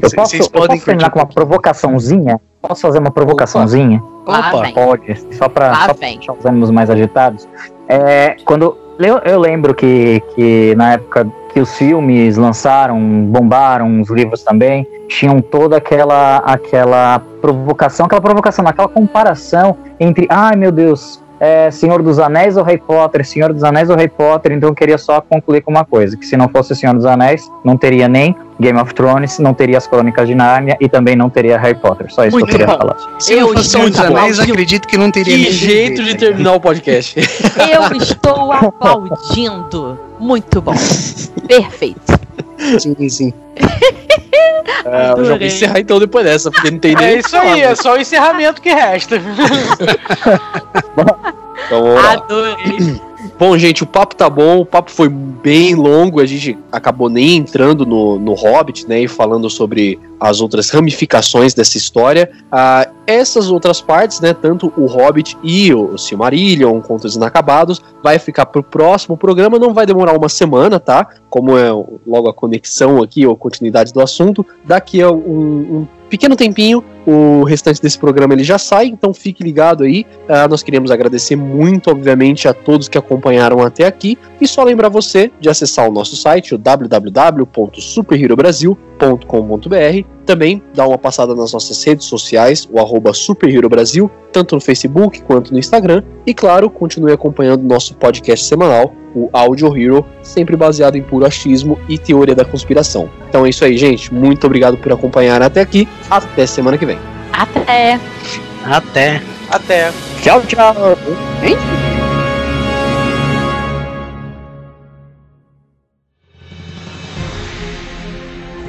Eu posso, vocês eu podem posso terminar com uma provocaçãozinha? Posso fazer uma provocaçãozinha? Opa, vem. Pode, só pra, Lá só pra deixar os ânimos mais agitados. É, quando eu, eu lembro que, que na época que os filmes lançaram, bombaram, os livros também, tinham toda aquela aquela provocação, aquela provocação, aquela comparação entre, ai meu Deus, é Senhor dos Anéis ou Harry Potter, Senhor dos Anéis ou Harry Potter, então eu queria só concluir com uma coisa, que se não fosse Senhor dos Anéis, não teria nem Game of Thrones, não teria as Crônicas de Nárnia e também não teria Harry Potter. Só isso Muito que eu queria bom. falar. se Eu estou Senhor dos Anéis, acredito que não teria Que nem jeito de terminar o podcast. Eu estou aplaudindo. Muito bom. Perfeito. [laughs] Sim, sim. [laughs] É, eu já vou encerrar então depois dessa, porque não tem nem. É isso aí, é só o encerramento que resta. [laughs] [laughs] Então, vamos lá. Adorei. Bom, gente, o papo tá bom, o papo foi bem longo, a gente acabou nem entrando no, no Hobbit, né, e falando sobre as outras ramificações dessa história. Ah, essas outras partes, né, tanto o Hobbit e o Silmarillion, Contos Inacabados, vai ficar pro próximo programa, não vai demorar uma semana, tá? Como é logo a conexão aqui, ou continuidade do assunto, daqui a um, um pequeno tempinho, o restante desse programa ele já sai, então fique ligado aí. Uh, nós queremos agradecer muito, obviamente, a todos que acompanharam até aqui e só lembrar você de acessar o nosso site, o www.superherobrasil.com.br. Também dá uma passada nas nossas redes sociais, o arroba Superhero Brasil, tanto no Facebook quanto no Instagram. E claro, continue acompanhando nosso podcast semanal, o Audio Hero, sempre baseado em puro achismo e teoria da conspiração. Então é isso aí, gente. Muito obrigado por acompanhar até aqui. Até semana que vem. Até. Até. Até. Tchau, tchau. Hein?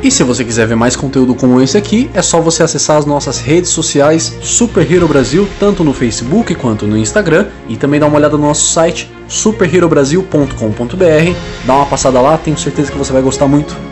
E se você quiser ver mais conteúdo como esse aqui, é só você acessar as nossas redes sociais Super Hero Brasil, tanto no Facebook quanto no Instagram, e também dar uma olhada no nosso site superherobrasil.com.br. Dá uma passada lá, tenho certeza que você vai gostar muito.